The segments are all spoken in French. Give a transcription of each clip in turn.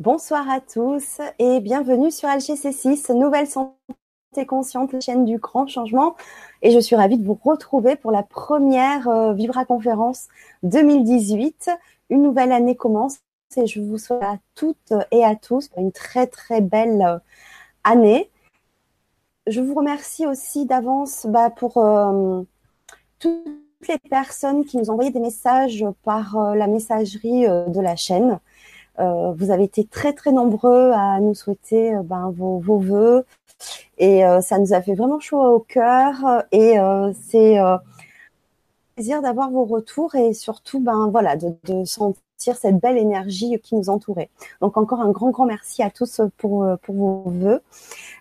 Bonsoir à tous et bienvenue sur LGC6, Nouvelle Santé Consciente, chaîne du grand changement. Et je suis ravie de vous retrouver pour la première euh, Vibra Conférence 2018. Une nouvelle année commence et je vous souhaite à toutes et à tous une très très belle euh, année. Je vous remercie aussi d'avance bah, pour euh, toutes les personnes qui nous ont envoyé des messages par la messagerie de la chaîne. Euh, vous avez été très très nombreux à nous souhaiter euh, ben, vos, vos voeux et euh, ça nous a fait vraiment chaud au cœur et c'est plaisir d'avoir vos retours et surtout ben voilà de, sentir cette belle énergie qui nous entourait. Donc encore un grand grand merci à tous pour pour vos vœux.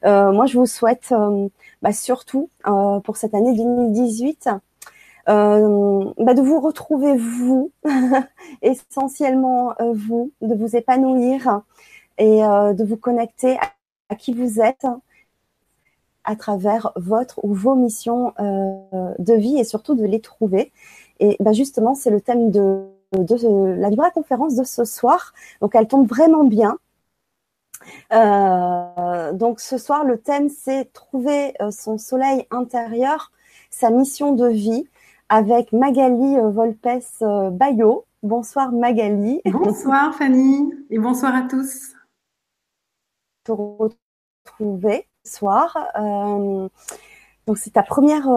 moi je vous souhaite bah, surtout pour cette année 2018 euh, bah de vous retrouver vous, essentiellement euh, vous, de vous épanouir et euh, de vous connecter à, qui vous êtes à travers votre ou vos missions de vie et surtout de les trouver. Et bah justement, c'est le thème de, la Vibra conférence de ce soir. Donc, elle tombe vraiment bien. Donc ce soir, le thème, c'est trouver son soleil intérieur, sa mission de vie avec Magali euh, Volpes euh, Bayo. Bonsoir Magali. Bonsoir Fanny et bonsoir à tous. Te retrouver ce soir. Euh, donc c'est ta première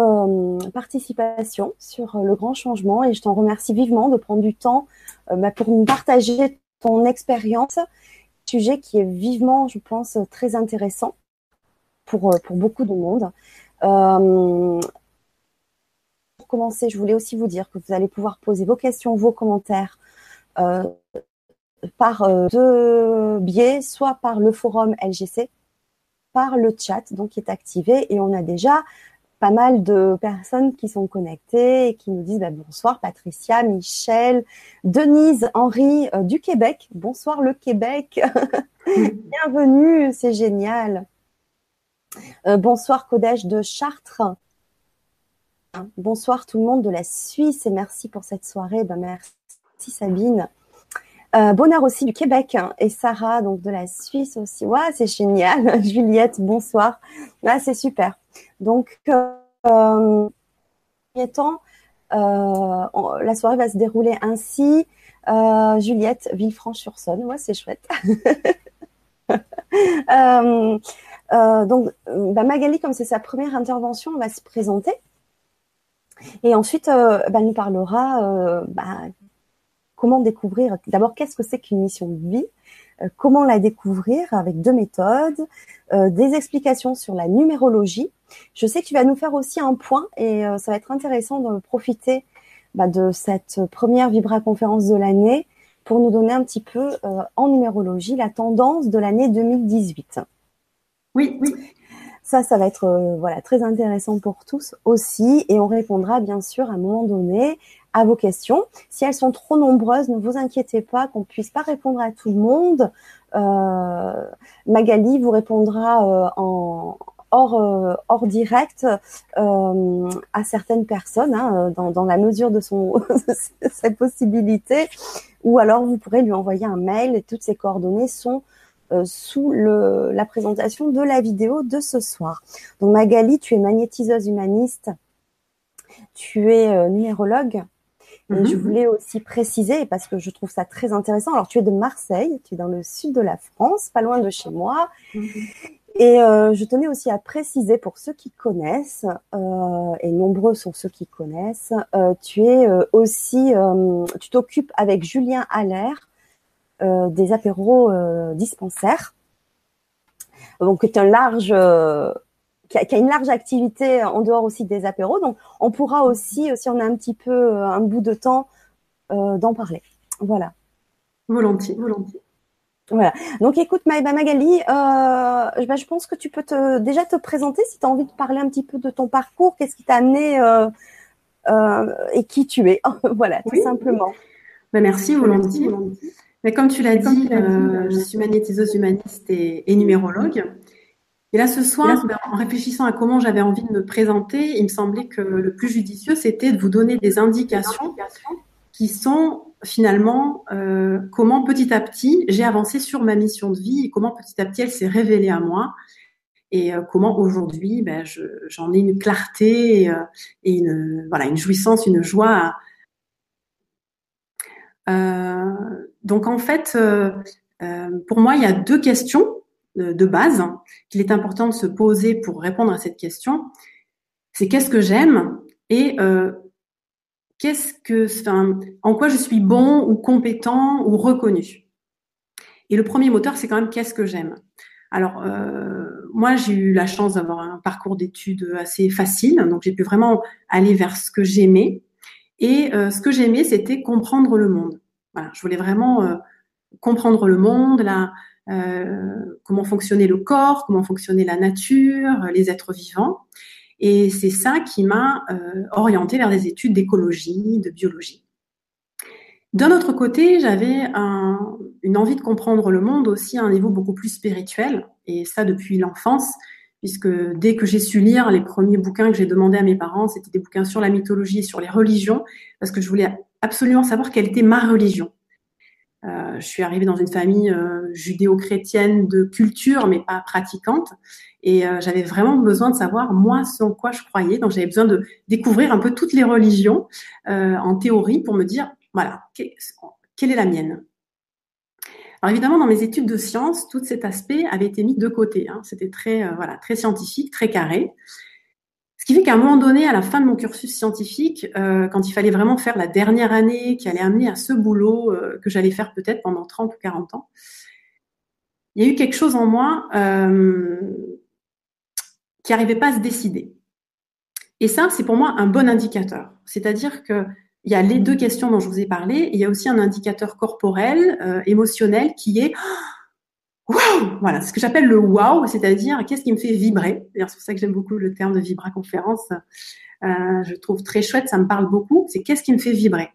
participation sur le grand changement et je t'en remercie vivement de prendre du temps bah, pour nous partager ton expérience, sujet qui est vivement, je pense, très intéressant pour, pour beaucoup de monde commencer, je voulais aussi vous dire que vous allez pouvoir poser vos questions, vos commentaires euh, par euh, deux biais, soit par le forum LGC, par le chat donc qui est activé et on a déjà pas mal de personnes qui sont connectées et qui nous disent bah, bonsoir Patricia, Michel, Denise, Henri euh, du Québec. Bonsoir le Québec. Bienvenue, c'est génial. bonsoir Codège de Chartres. Bonsoir tout le monde de la Suisse et merci pour cette soirée. Ben, merci Sabine. Euh, aussi du Québec hein, et Sarah donc de la Suisse aussi. C'est génial. Juliette, bonsoir. Ah, c'est super. Donc, euh, euh, euh, la soirée va se dérouler ainsi. Euh, Juliette, Villefranche-sur-Saône. C'est chouette. donc, bah, Magali, comme c'est sa première intervention, on va se présenter. Et ensuite, euh, bah, nous parlera euh, bah, comment découvrir. D'abord, qu'est-ce que c'est qu'une mission de vie euh, Comment la découvrir avec deux méthodes, des explications sur la numérologie. Je sais que tu vas nous faire aussi un point et ça va être intéressant de profiter bah, de cette première Vibra conférence de l'année pour nous donner un petit peu en numérologie la tendance de l'année 2018. Oui, oui. Ça, ça va être euh, voilà très intéressant pour tous aussi, et on répondra bien sûr à un moment donné à vos questions. Si elles sont trop nombreuses, ne vous inquiétez pas qu'on puisse pas répondre à tout le monde. Euh, Magali vous répondra euh, en hors, hors direct à certaines personnes, hein, dans, dans, la mesure de son ses possibilités, ou alors vous pourrez lui envoyer un mail et toutes ses coordonnées sont sous le, la présentation de la vidéo de ce soir. Donc Magali, tu es magnétiseuse humaniste, tu es euh, numérologue. Et mhm. je voulais aussi préciser, parce que je trouve ça très intéressant, alors tu es de Marseille, tu es dans le sud de la France, pas loin de chez moi. Mhm. Et euh, je tenais aussi à préciser pour ceux qui connaissent, euh, et nombreux sont ceux qui connaissent, euh, tu es euh, aussi, tu t'occupes avec Julien Allaire euh, des apéros euh, dispensaires. Donc, qui un large euh, qui a, une large activité en dehors aussi des apéros. Donc, on pourra aussi, si on a un petit peu un bout de temps, d'en parler. Voilà. Volontiers, volontiers. Voilà. Donc, écoute, Maïba Magali, euh, bah, je pense que tu peux te, déjà te présenter si tu as envie de parler un petit peu de ton parcours, qu'est-ce qui t'a amené et qui tu es. voilà, tout simplement. Bah, merci, volontiers. Mais comme tu l'as dit, euh, je suis magnétiseuse humaniste et, numérologue. Et là, ce soir, ben, en réfléchissant à comment j'avais envie de me présenter, il me semblait que le plus judicieux, c'était de vous donner des indications qui sont finalement euh, comment petit à petit j'ai avancé sur ma mission de vie et comment petit à petit elle s'est révélée à moi et euh, comment aujourd'hui ben, j'en ai une clarté et, et, une voilà une jouissance, une joie. Donc en fait, pour moi, il y a deux questions de, base qu'il est important de se poser pour répondre à cette question. C'est qu'est-ce que j'aime et euh, qu'est-ce que, en quoi je suis bon ou compétent ou reconnu. Et le premier moteur, c'est quand même qu'est-ce que j'aime. Alors, euh, moi, j'ai eu la chance d'avoir un parcours d'études assez facile, donc j'ai pu vraiment aller vers ce que j'aimais. Et euh, ce que j'aimais, c'était comprendre le monde. Je voulais vraiment euh, comprendre le monde, euh, comment fonctionnait le corps, comment fonctionnait la nature, les êtres vivants. Et c'est ça qui m'a euh, orientée vers des études d'écologie, de biologie. D'un autre côté, j'avais un, une envie de comprendre le monde aussi à un niveau beaucoup plus spirituel, et ça depuis l'enfance, puisque dès que j'ai su lire les premiers bouquins que j'ai demandé à mes parents, c'était des bouquins sur la mythologie et sur les religions, parce que je voulais absolument savoir quelle était ma religion. Euh, je suis arrivée dans une famille euh, judéo-chrétienne de culture, mais pas pratiquante. Et euh, j'avais vraiment besoin de savoir, moi, ce en quoi je croyais. Donc, j'avais besoin de découvrir un peu toutes les religions en théorie pour me dire, voilà, quelle est la mienne alors évidemment, dans mes études de sciences, tout cet aspect avait été mis de côté. Hein. C'était très, voilà, très scientifique, très carré. Ce qui fait qu'à un moment donné, à la fin de mon cursus scientifique, euh, quand il fallait vraiment faire la dernière année qui allait amener à ce boulot euh, que j'allais faire peut-être pendant 30 ou 40 ans, il y a eu quelque chose en moi euh, qui n'arrivait pas à se décider. Et ça, c'est pour moi un bon indicateur. C'est-à-dire qu'il y a les deux questions dont je vous ai parlé, et il y a aussi un indicateur corporel, émotionnel, qui est Waouh Voilà, ce que j'appelle le wow, c'est-à-dire qu'est-ce qui me fait vibrer. C'est pour ça que j'aime beaucoup le terme de vibra-conférence. Euh, je trouve très chouette, ça me parle beaucoup. C'est qu'est-ce qui me fait vibrer.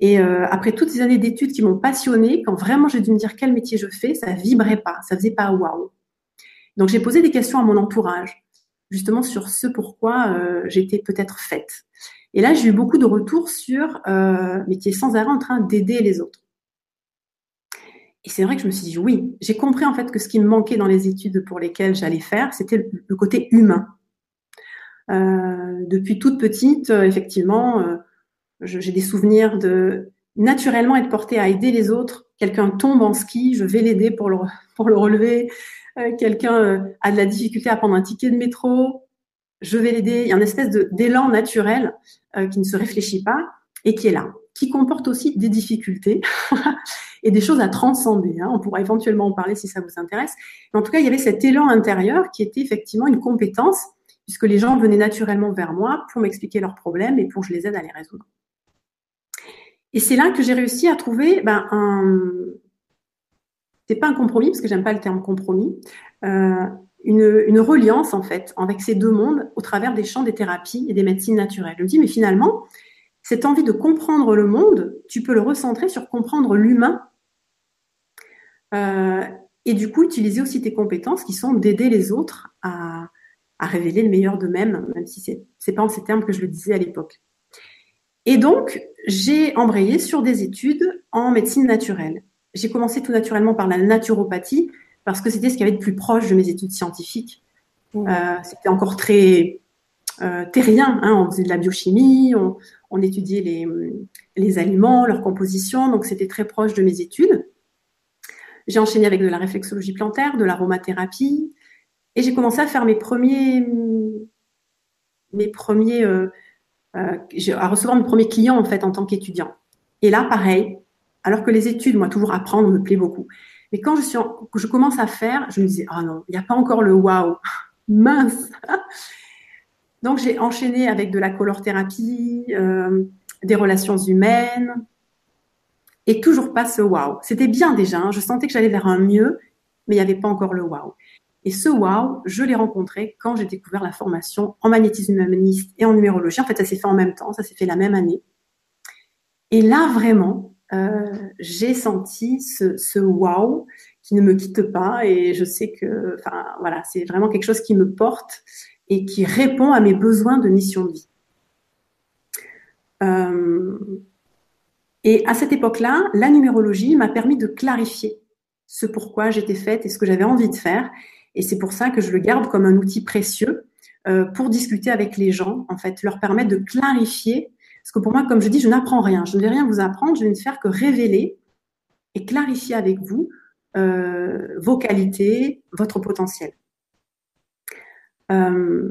Et euh, après toutes ces années d'études qui m'ont passionnée, quand vraiment j'ai dû me dire quel métier je fais, ça vibrait pas, ça faisait pas waouh. Donc j'ai posé des questions à mon entourage, justement sur ce pourquoi euh, j'étais peut-être faite. Et là j'ai eu beaucoup de retours sur euh, mais qui est sans arrêt en train d'aider les autres. Et c'est vrai que je me suis dit oui, j'ai compris en fait que ce qui me manquait dans les études pour lesquelles j'allais faire, c'était le, côté humain. Euh, depuis toute petite, euh, effectivement, euh, j'ai des souvenirs de naturellement être portée à aider les autres. Quelqu'un tombe en ski, je vais l'aider pour le, pour le relever. Quelqu'un a de la difficulté à prendre un ticket de métro, je vais l'aider. Il y a une espèce d'élan naturel qui ne se réfléchit pas et qui est là, qui comporte aussi des difficultés et des choses à transcender. Hein. On pourra éventuellement en parler si ça vous intéresse. Mais en tout cas, il y avait cet élan intérieur qui était effectivement une compétence, puisque les gens venaient naturellement vers moi pour m'expliquer leurs problèmes et pour que je les aide à les résoudre. Et c'est là que j'ai réussi à trouver ben, un... C'est pas un compromis, parce que j'aime pas le terme compromis, euh, une, une, reliance en fait avec ces deux mondes au travers des champs des thérapies et des médecines naturelles. Je me dis, mais finalement, cette envie de comprendre le monde, tu peux le recentrer sur comprendre l'humain euh, et du coup, utiliser aussi tes compétences qui sont d'aider les autres à, révéler le meilleur d'eux-mêmes, même si c'est n'est pas en ces termes que je le disais à l'époque. Et donc, j'ai embrayé sur des études en médecine naturelle. J'ai commencé tout naturellement par la naturopathie parce que c'était ce qui avait de plus proche de mes études scientifiques. Mmh. Euh, c'était encore très euh, terrien. Hein. On faisait de la biochimie, on, on étudiait les, les, aliments, leur composition, donc c'était très proche de mes études. J'ai enchaîné avec de la réflexologie plantaire, de l'aromathérapie, et j'ai commencé à faire mes premiers, mes premiers, euh, euh, à recevoir mes premiers clients en fait en tant qu'étudiant. Et là, pareil, alors que les études, moi, toujours apprendre me plaît beaucoup. Mais quand je suis, je commence à faire, je me disais, ah non, il n'y a pas encore le waouh, mince. Donc j'ai enchaîné avec de la color-thérapie, euh, des relations humaines, et toujours pas ce wow. C'était bien déjà, hein. je sentais que j'allais vers un mieux, mais il n'y avait pas encore le wow. Et ce wow, je l'ai rencontré quand j'ai découvert la formation en magnétisme humaniste et en numérologie. En fait, ça s'est fait en même temps, ça s'est fait la même année. Et là, vraiment, euh, j'ai senti ce, wow qui ne me quitte pas et je sais que, enfin, voilà, c'est vraiment quelque chose qui me porte et qui répond à mes besoins de mission de vie. Euh, Et à cette époque-là, la numérologie m'a permis de clarifier ce pourquoi j'étais faite et ce que j'avais envie de faire. Et c'est pour ça que je le garde comme un outil précieux euh, pour discuter avec les gens, en fait, leur permettre de clarifier. Parce que pour moi, comme je dis, je n'apprends rien. Je ne vais rien vous apprendre. Je vais ne faire que révéler et clarifier avec vous euh, vos qualités, votre potentiel. Euh,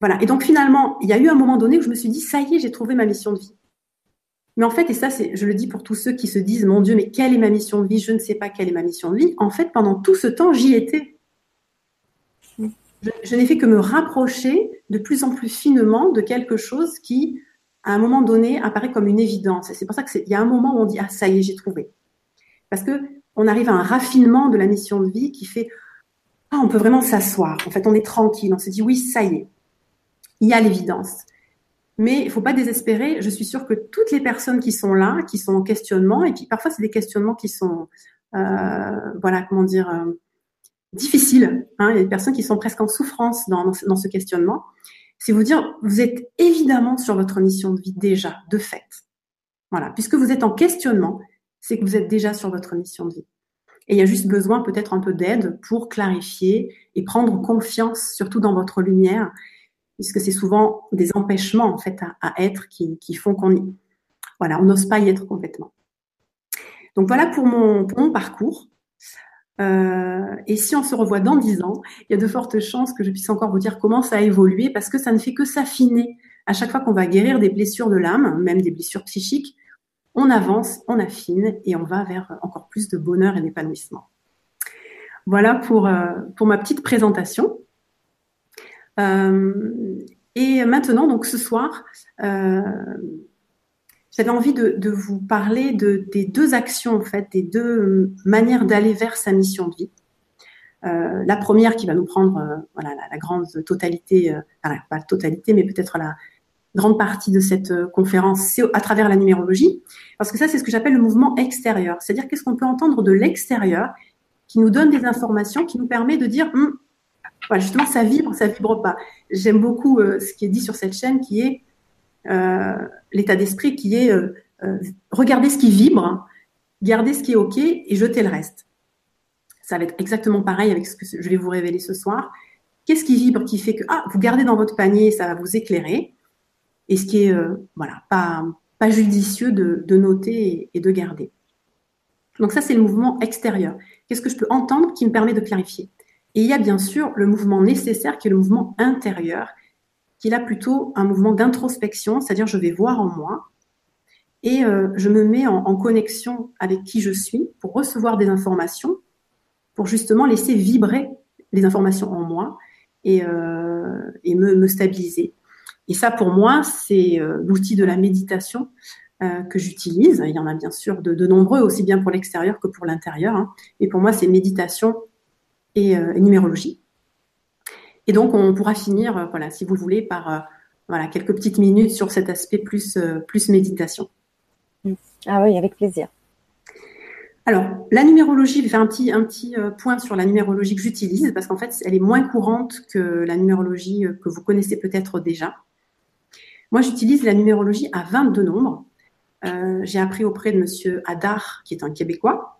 voilà. Et donc finalement, il y a eu un moment donné où je me suis dit, ça y est, j'ai trouvé ma mission de vie. Mais en fait, et ça, c'est, je le dis pour tous ceux qui se disent, mon Dieu, mais quelle est ma mission de vie? Je ne sais pas quelle est ma mission de vie. En fait, pendant tout ce temps, j'y étais. Je, n'ai fait que me rapprocher de plus en plus finement de quelque chose qui, à un moment donné, apparaît comme une évidence. Et c'est pour ça qu'il y a un moment où on dit, ah, ça y est, j'ai trouvé. Parce que on arrive à un raffinement de la mission de vie qui fait, ah, on peut vraiment s'asseoir. En fait, on est tranquille. On se dit, oui, ça y est. Il y a l'évidence. Mais il faut pas désespérer. Je suis sûre que toutes les personnes qui sont là, qui sont en questionnement, et puis parfois c'est des questionnements qui sont, euh, voilà, comment dire, euh, difficiles. Hein. Il y a des personnes qui sont presque en souffrance dans, dans ce questionnement. C'est vous dire, vous êtes évidemment sur votre mission de vie déjà, de fait. Voilà, puisque vous êtes en questionnement, c'est que vous êtes déjà sur votre mission de vie. Et il y a juste besoin peut-être un peu d'aide pour clarifier et prendre confiance, surtout dans votre lumière, puisque c'est souvent des empêchements en fait à, être qui, font qu'on voilà, on n'ose pas y être complètement. Donc voilà pour mon, parcours. Euh, et si on se revoit dans dix ans, il y a de fortes chances que je puisse encore vous dire comment ça a évolué, parce que ça ne fait que s'affiner. À chaque fois qu'on va guérir des blessures de l'âme, même des blessures psychiques, on avance, on affine et on va vers encore plus de bonheur et d'épanouissement. Voilà pour, euh, pour ma petite présentation. Euh, et maintenant, donc ce soir, euh, j'avais envie de, vous parler de, des deux actions, en fait, des deux manières d'aller vers sa mission de vie. Euh, la première qui va nous prendre voilà, la, grande totalité, pas la totalité, mais peut-être la grande partie de cette conférence, c'est à travers la numérologie. Parce que ça, c'est ce que j'appelle le mouvement extérieur. C'est-à-dire qu'est-ce qu'on peut entendre de l'extérieur qui nous donne des informations, qui nous permet de dire, hum, voilà, justement, ça vibre, ça vibre pas. J'aime beaucoup euh, ce qui est dit sur cette chaîne, qui est euh, l'état d'esprit, qui est euh, euh regarder ce qui vibre, garder ce qui est ok et jeter le reste. Ça va être exactement pareil avec ce que je vais vous révéler ce soir. Qu'est-ce qui vibre, qui fait que ah, vous gardez dans votre panier, ça va vous éclairer, et ce qui est voilà pas judicieux de noter et de garder. Donc ça, c'est le mouvement extérieur. Qu'est-ce que je peux entendre qui me permet de clarifier? Et il y a bien sûr le mouvement nécessaire qui est le mouvement intérieur, qui est là plutôt un mouvement d'introspection, c'est-à-dire je vais voir en moi et euh, je me mets en, connexion avec qui je suis pour recevoir des informations, pour justement laisser vibrer les informations en moi et, euh, me, stabiliser. Et ça, pour moi, c'est euh, l'outil de la méditation que j'utilise. Il y en a bien sûr de, de nombreux, aussi bien pour l'extérieur que pour l'intérieur. Hein. Et pour moi, c'est méditation euh, et, numérologie. Et donc, on pourra finir, euh, voilà, si vous voulez, par euh, voilà, quelques petites minutes sur cet aspect plus, plus méditation. Ah oui, avec plaisir. Alors, la numérologie, je vais faire un petit, un petit point sur la numérologie que j'utilise parce qu'en fait, elle est moins courante que la numérologie que vous connaissez peut-être déjà. Moi, j'utilise la numérologie à 22 nombres. J'ai appris auprès de Monsieur Hadar, qui est un Québécois,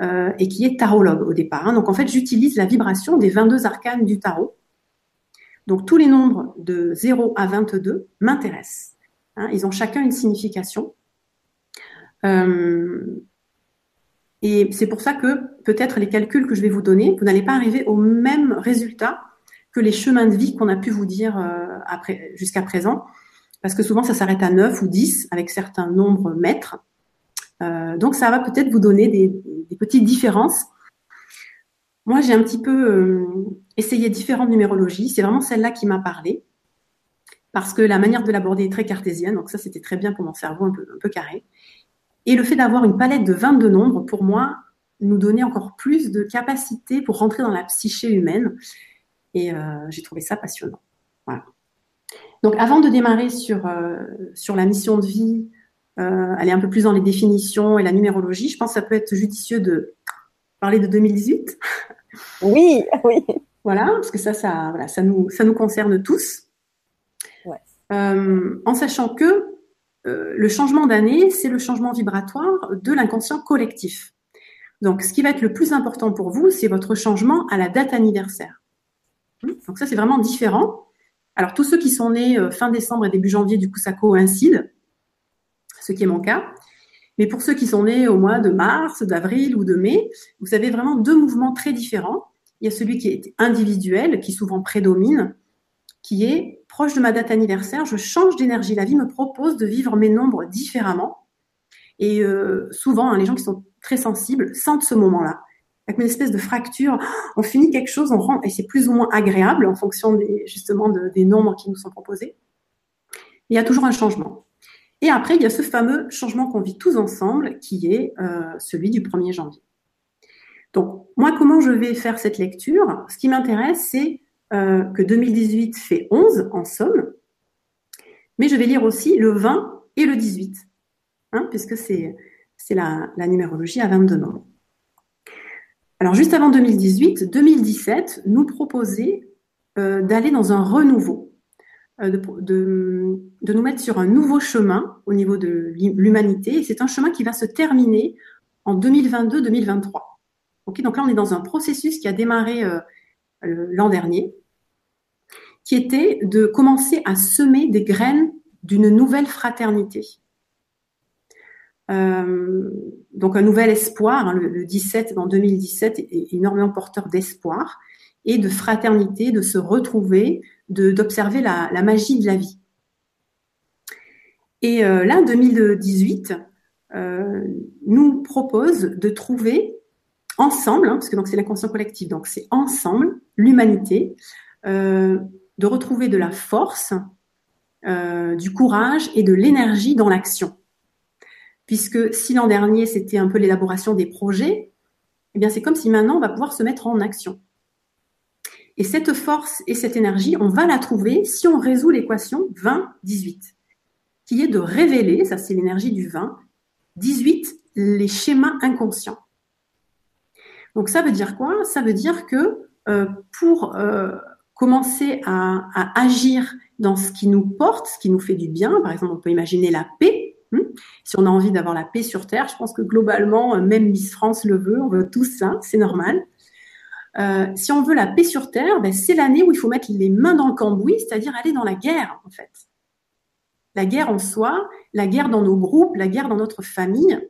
euh, et qui est tarologue au départ. Hein. Donc en fait, j'utilise la vibration des 22 arcanes du tarot. Donc tous les nombres de 0 à 22 m'intéressent. Hein. Ils ont chacun une signification. Euh, et c'est pour ça que peut-être les calculs que je vais vous donner, vous n'allez pas arriver au même résultat que les chemins de vie qu'on a pu vous dire euh, jusqu'à présent, parce que souvent ça s'arrête à 9 ou 10 avec certains nombres mètres. Euh, donc ça va peut-être vous donner des, petites différences. Moi, j'ai un petit peu euh, essayé différentes numérologies. C'est vraiment celle-là qui m'a parlé. Parce que la manière de l'aborder est très cartésienne. Donc ça, c'était très bien pour mon cerveau un peu, carré. Et le fait d'avoir une palette de 22 nombres, pour moi, nous donnait encore plus de capacité pour rentrer dans la psyché humaine. Et euh, j'ai trouvé ça passionnant. Donc avant de démarrer sur, sur la mission de vie, euh, aller un peu plus dans les définitions et la numérologie, je pense que ça peut être judicieux de parler de 2018. Oui, oui. Voilà, parce que ça, ça, ça, nous, ça nous concerne tous. Ouais. Euh, en sachant que euh, le changement d'année, c'est le changement vibratoire de l'inconscient collectif. Donc, ce qui va être le plus important pour vous, c'est votre changement à la date anniversaire. Hmm? Donc ça, c'est vraiment différent. Alors, tous ceux qui sont nés euh, fin décembre et début janvier, du coup, ça coïncide, ce qui est mon cas. Mais pour ceux qui sont nés au mois de mars, d'avril ou de mai, vous avez vraiment deux mouvements très différents. Il y a celui qui est individuel, qui souvent prédomine, qui est proche de ma date anniversaire, je change d'énergie. La vie me propose de vivre mes nombres différemment. Et euh, souvent, hein, les gens qui sont très sensibles sentent ce moment-là. Avec une espèce de fracture, on finit quelque chose, on rend, et c'est plus ou moins agréable en fonction des, justement des nombres qui nous sont proposés. Il y a toujours un changement. Et après, il y a ce fameux changement qu'on vit tous ensemble, qui est euh, celui du 1er janvier. Donc, moi, comment je vais faire cette lecture? Ce qui m'intéresse, c'est euh, que 2018 fait 11 en somme, mais je vais lire aussi le 20 et le 18, hein, puisque c'est la, numérologie à 22 nombres. Alors, juste avant 2018, 2017 nous proposait euh, d'aller dans un renouveau, de, de, de, nous mettre sur un nouveau chemin au niveau de l'humanité. Et c'est un chemin qui va se terminer en 2022-2023. Okay, donc là, on est dans un processus qui a démarré euh, l'an dernier qui était de commencer à semer des graines d'une nouvelle fraternité. Euh, donc un nouvel espoir, hein, le, 17 en 2017 est énormément porteur d'espoir et de fraternité, de se retrouver, d'observer la, magie de la vie. Et euh, là, 2018 euh, nous propose de trouver ensemble, hein, parce que c'est l'inconscient collectif, donc c'est ensemble l'humanité, euh, de retrouver de la force, du courage et de l'énergie dans l'action. Puisque si l'an dernier c'était un peu l'élaboration des projets, eh bien c'est comme si maintenant on va pouvoir se mettre en action. Et cette force et cette énergie, on va la trouver si on résout l'équation 20-18, qui est de révéler, ça c'est l'énergie du 20, 18, les schémas inconscients. Donc ça veut dire quoi? Ça veut dire que euh, pour euh, commencer à, agir dans ce qui nous porte, ce qui nous fait du bien. Par exemple, on peut imaginer la paix. Hein? si on a envie d'avoir la paix sur Terre, je pense que globalement, euh, même Miss France le veut, on veut tous ça, c'est normal. Euh, si on veut la paix sur Terre, ben, c'est l'année où il faut mettre les mains dans le cambouis, c'est-à-dire aller dans la guerre, en fait. La guerre en soi, la guerre dans nos groupes, la guerre dans notre famille,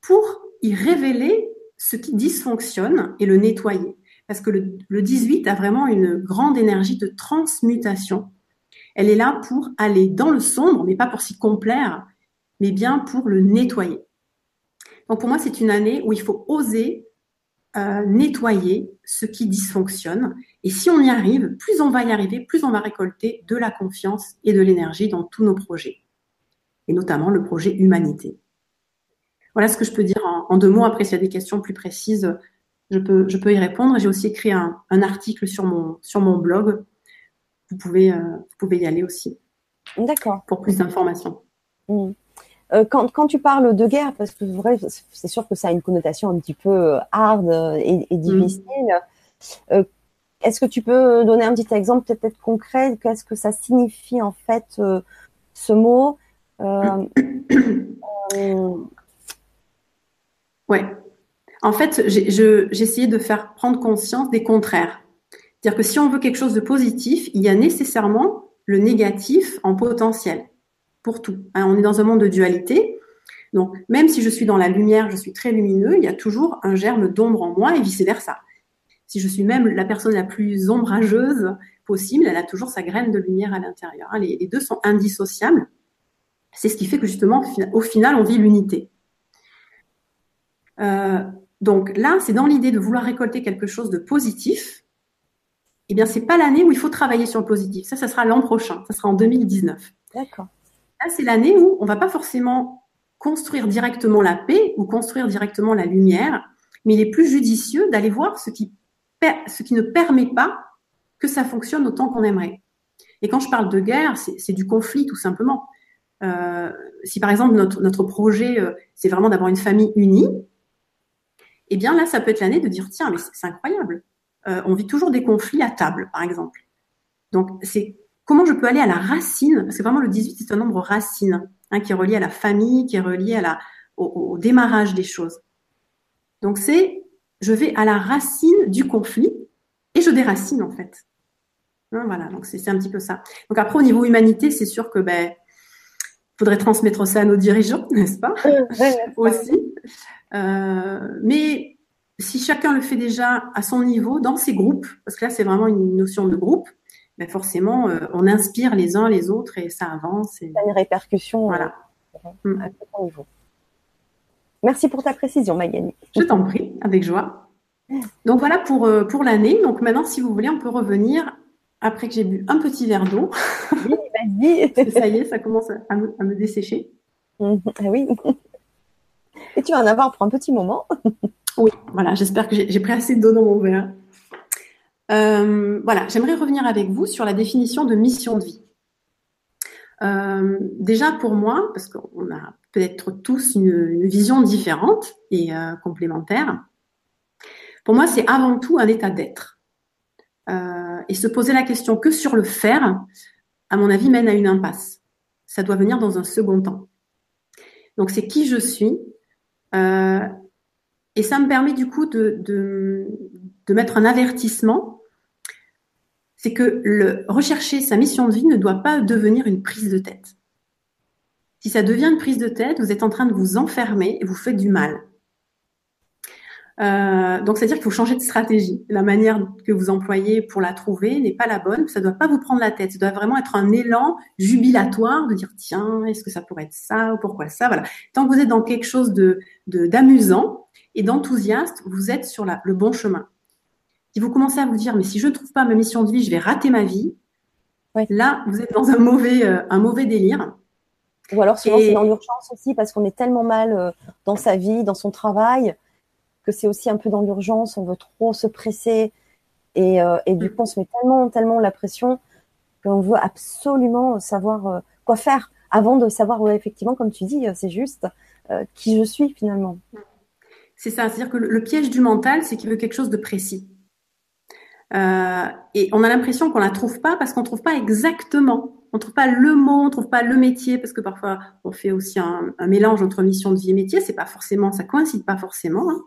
pour y révéler ce qui dysfonctionne et le nettoyer parce que le, 18 a vraiment une grande énergie de transmutation. Elle est là pour aller dans le sombre, mais pas pour s'y complaire, mais bien pour le nettoyer. Donc pour moi, c'est une année où il faut oser euh, nettoyer ce qui dysfonctionne. Et si on y arrive, plus on va y arriver, plus on va récolter de la confiance et de l'énergie dans tous nos projets, et notamment le projet humanité. Voilà ce que je peux dire en, en deux mots. Après, s'il y a des questions plus précises, je peux, je peux y répondre. J'ai aussi écrit un, article sur mon, sur mon blog. Vous pouvez, euh, vous pouvez y aller aussi. D'accord. Pour plus d'informations. Mmh. Euh, quand, quand, tu parles de guerre, parce que vrai, c'est sûr que ça a une connotation un petit peu euh, hard et, et mmh. difficile. Est-ce que tu peux donner un petit exemple peut-être concret? Qu'est-ce que ça signifie en fait ce mot? Ouais. En fait, j'ai essayé de faire prendre conscience des contraires. C'est-à-dire que si on veut quelque chose de positif, il y a nécessairement le négatif en potentiel pour tout. Hein, on est dans un monde de dualité. Donc, même si je suis dans la lumière, je suis très lumineux, il y a toujours un germe d'ombre en moi et vice-versa. Si je suis même la personne la plus ombrageuse possible, elle a toujours sa graine de lumière à l'intérieur. Hein, les, deux sont indissociables. C'est ce qui fait que justement, au final, on vit l'unité. Euh, donc là, c'est dans l'idée de vouloir récolter quelque chose de positif. Eh bien, c'est pas l'année où il faut travailler sur le positif. Ça, ça sera l'an prochain. Ça sera en 2019. D'accord. C'est l'année où on va pas forcément construire directement la paix ou construire directement la lumière, mais il est plus judicieux d'aller voir ce qui, ne permet pas que ça fonctionne autant qu'on aimerait. Et quand je parle de guerre, c'est du conflit tout simplement. Euh, si par exemple notre, notre projet, euh, c'est vraiment d'avoir une famille unie, eh bien là, ça peut être l'année de dire, tiens, mais c'est incroyable. Euh, on vit toujours des conflits à table, par exemple. Donc, c'est comment je peux aller à la racine, parce que vraiment le 18, c'est un nombre racine. hein, qui est relié à la famille, qui est relié à la, au, démarrage des choses. Donc c'est, je vais à la racine du conflit et je déracine en fait. Hein, voilà, donc c'est un petit peu ça. Donc après au niveau humanité, c'est sûr que ben faudrait transmettre ça à nos dirigeants, n'est-ce pas? Aussi. Euh, mais si chacun le fait déjà à son niveau, dans ses groupes, parce que là c'est vraiment une notion de groupe, ben forcément euh, on inspire les uns les autres et ça avance. Et... Ça a une répercussion voilà. Euh, à tout niveau. Merci pour ta précision, Magali. Je t'en prie, avec joie. Donc voilà pour, pour l'année. Donc maintenant, si vous voulez, on peut revenir après que j'ai bu un petit verre d'eau. Oui, vas-y. ça y est, ça commence à me, dessécher. Ah oui. Et tu vas en avoir pour un petit moment. oui, voilà, j'espère que j'ai pris assez d'eau dans mon verre. Euh, voilà, j'aimerais revenir avec vous sur la définition de mission de vie. Euh, déjà pour moi, parce qu'on a peut-être tous une, vision différente et euh, complémentaire, pour moi c'est avant tout un état d'être. et se poser la question que sur le faire, à mon avis, mène à une impasse. Ça doit venir dans un second temps. Donc c'est qui je suis. Et ça me permet du coup de, mettre un avertissement. C'est que le, rechercher sa mission de vie ne doit pas devenir une prise de tête. Si ça devient une prise de tête, vous êtes en train de vous enfermer et vous faites du mal. Euh, donc, c'est-à-dire qu'il faut changer de stratégie. La manière que vous employez pour la trouver n'est pas la bonne. Ça ne doit pas vous prendre la tête. Ça doit vraiment être un élan jubilatoire de dire tiens, est-ce que ça pourrait être ça ou pourquoi ça? Voilà. Tant que vous êtes dans quelque chose de d'amusant et d'enthousiaste, vous êtes sur le bon chemin. Si vous commencez à vous dire mais si je ne trouve pas ma mission de vie, je vais rater ma vie. Là, vous êtes dans un mauvais euh, un mauvais délire. Ou alors souvent c'est dans l'urgence aussi parce qu'on est tellement mal euh, dans sa vie, dans son travail que c'est aussi un peu dans l'urgence, on veut trop se presser et, euh, et du mm. coup on se met tellement tellement la pression qu'on veut absolument savoir euh, quoi faire avant de savoir effectivement comme tu dis c'est juste qui je suis finalement. C'est ça, c'est-à-dire que le, piège du mental, c'est qu'il veut quelque chose de précis. Et on a l'impression qu'on la trouve pas parce qu'on trouve pas exactement. On trouve pas le mot, on trouve pas le métier parce que parfois on fait aussi un, mélange entre mission de vie et métier. C'est pas forcément, ça coïncide pas forcément. Hein.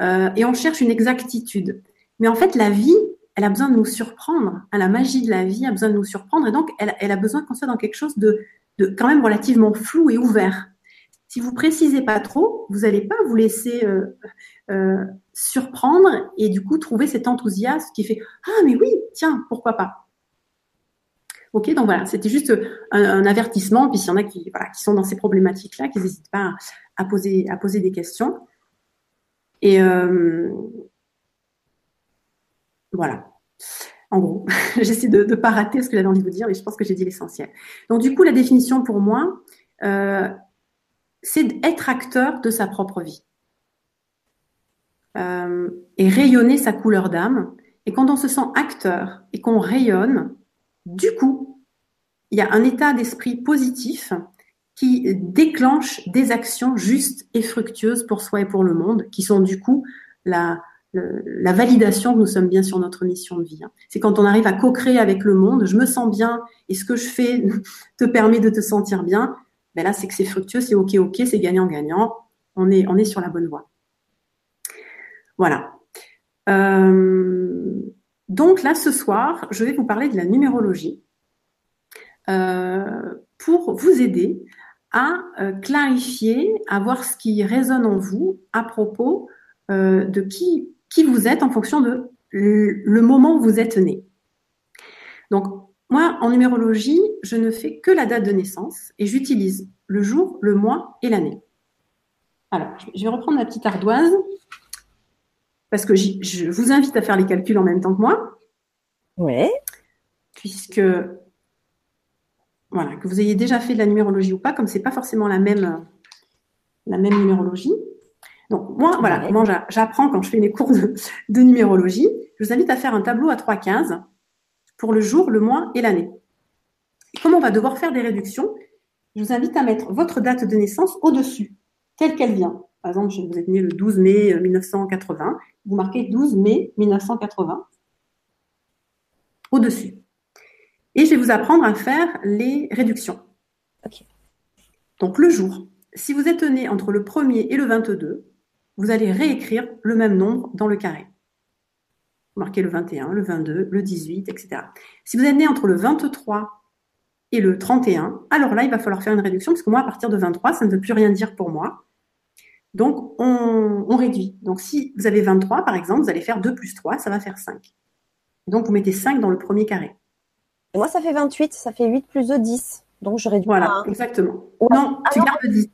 Euh, et on cherche une exactitude. Mais en fait, la vie, elle a besoin de nous surprendre. La magie de la vie a besoin de nous surprendre. Et donc, elle, a besoin qu'on soit dans quelque chose de, quand même relativement flou et ouvert. Si vous précisez pas trop, vous n'allez pas vous laisser euh, euh, surprendre et du coup trouver cet enthousiasme qui fait ah mais oui tiens pourquoi pas? Ok donc voilà c'était juste un, avertissement puis s'il y en a qui voilà qui sont dans ces problématiques là qui n'hésitent pas à, poser à poser des questions. Et euh, voilà. En gros, j'essaie de ne pas rater ce que j'avais envie de vous dire, mais je pense que j'ai dit l'essentiel. Donc du coup, la définition pour moi, c'est d'être acteur de sa propre vie. Euh, et rayonner sa couleur d'âme. Et quand on se sent acteur et qu'on rayonne, du coup, il y a un état d'esprit positif qui déclenchent des actions justes et fructueuses pour soi et pour le monde, qui sont du coup la, la validation que nous sommes bien sur notre mission de vie. Hein. C'est quand on arrive à co-créer avec le monde, je me sens bien et ce que je fais te permet de te sentir bien, ben là c'est que c'est fructueux, c'est ok ok, c'est gagnant-gagnant, on est, on est sur la bonne voie. Voilà. Euh, donc là ce soir, je vais vous parler de la numérologie. Euh, pour vous aider à euh, clarifier, à voir ce qui résonne en vous à propos de qui, qui vous êtes en fonction de le moment où vous êtes né. Donc, moi, en numérologie, je ne fais que la date de naissance et j'utilise le jour, le mois et l'année. Alors, je vais reprendre ma petite ardoise parce que je vous invite à faire les calculs en même temps que moi. Oui. Puisque voilà, que vous ayez déjà fait de la numérologie ou pas, comme c'est pas forcément la même, la même numérologie. Donc moi, voilà, comment j'apprends quand je fais mes cours de, numérologie. Je vous invite à faire un tableau à trois cases pour le jour, le mois et l'année. Comme on va devoir faire des réductions, je vous invite à mettre votre date de naissance au-dessus, telle qu'elle vient. Par exemple, vous êtes né le 12 mai 1980, euh, vous marquez 12 mai 1980 au-dessus. Et je vais vous apprendre à faire les réductions. Donc le jour, si vous êtes né entre le 1er et le 22, vous allez réécrire le même nombre dans le carré. Marquez le 21, le 22, le 18, etc. Si vous êtes né entre le 23 et le 31, alors là, il va falloir faire une réduction, parce que moi, à partir de 23, ça ne veut plus rien dire pour moi. Donc, on, réduit. Donc, si vous avez 23, par exemple, vous allez faire 2 plus 3, ça va faire 5. Donc, vous mettez 5 dans le premier carré. Et moi, ça fait 28, ça fait 8 plus 2, 10. Donc, je réduis. Voilà, exactement. Non, tu gardes 10.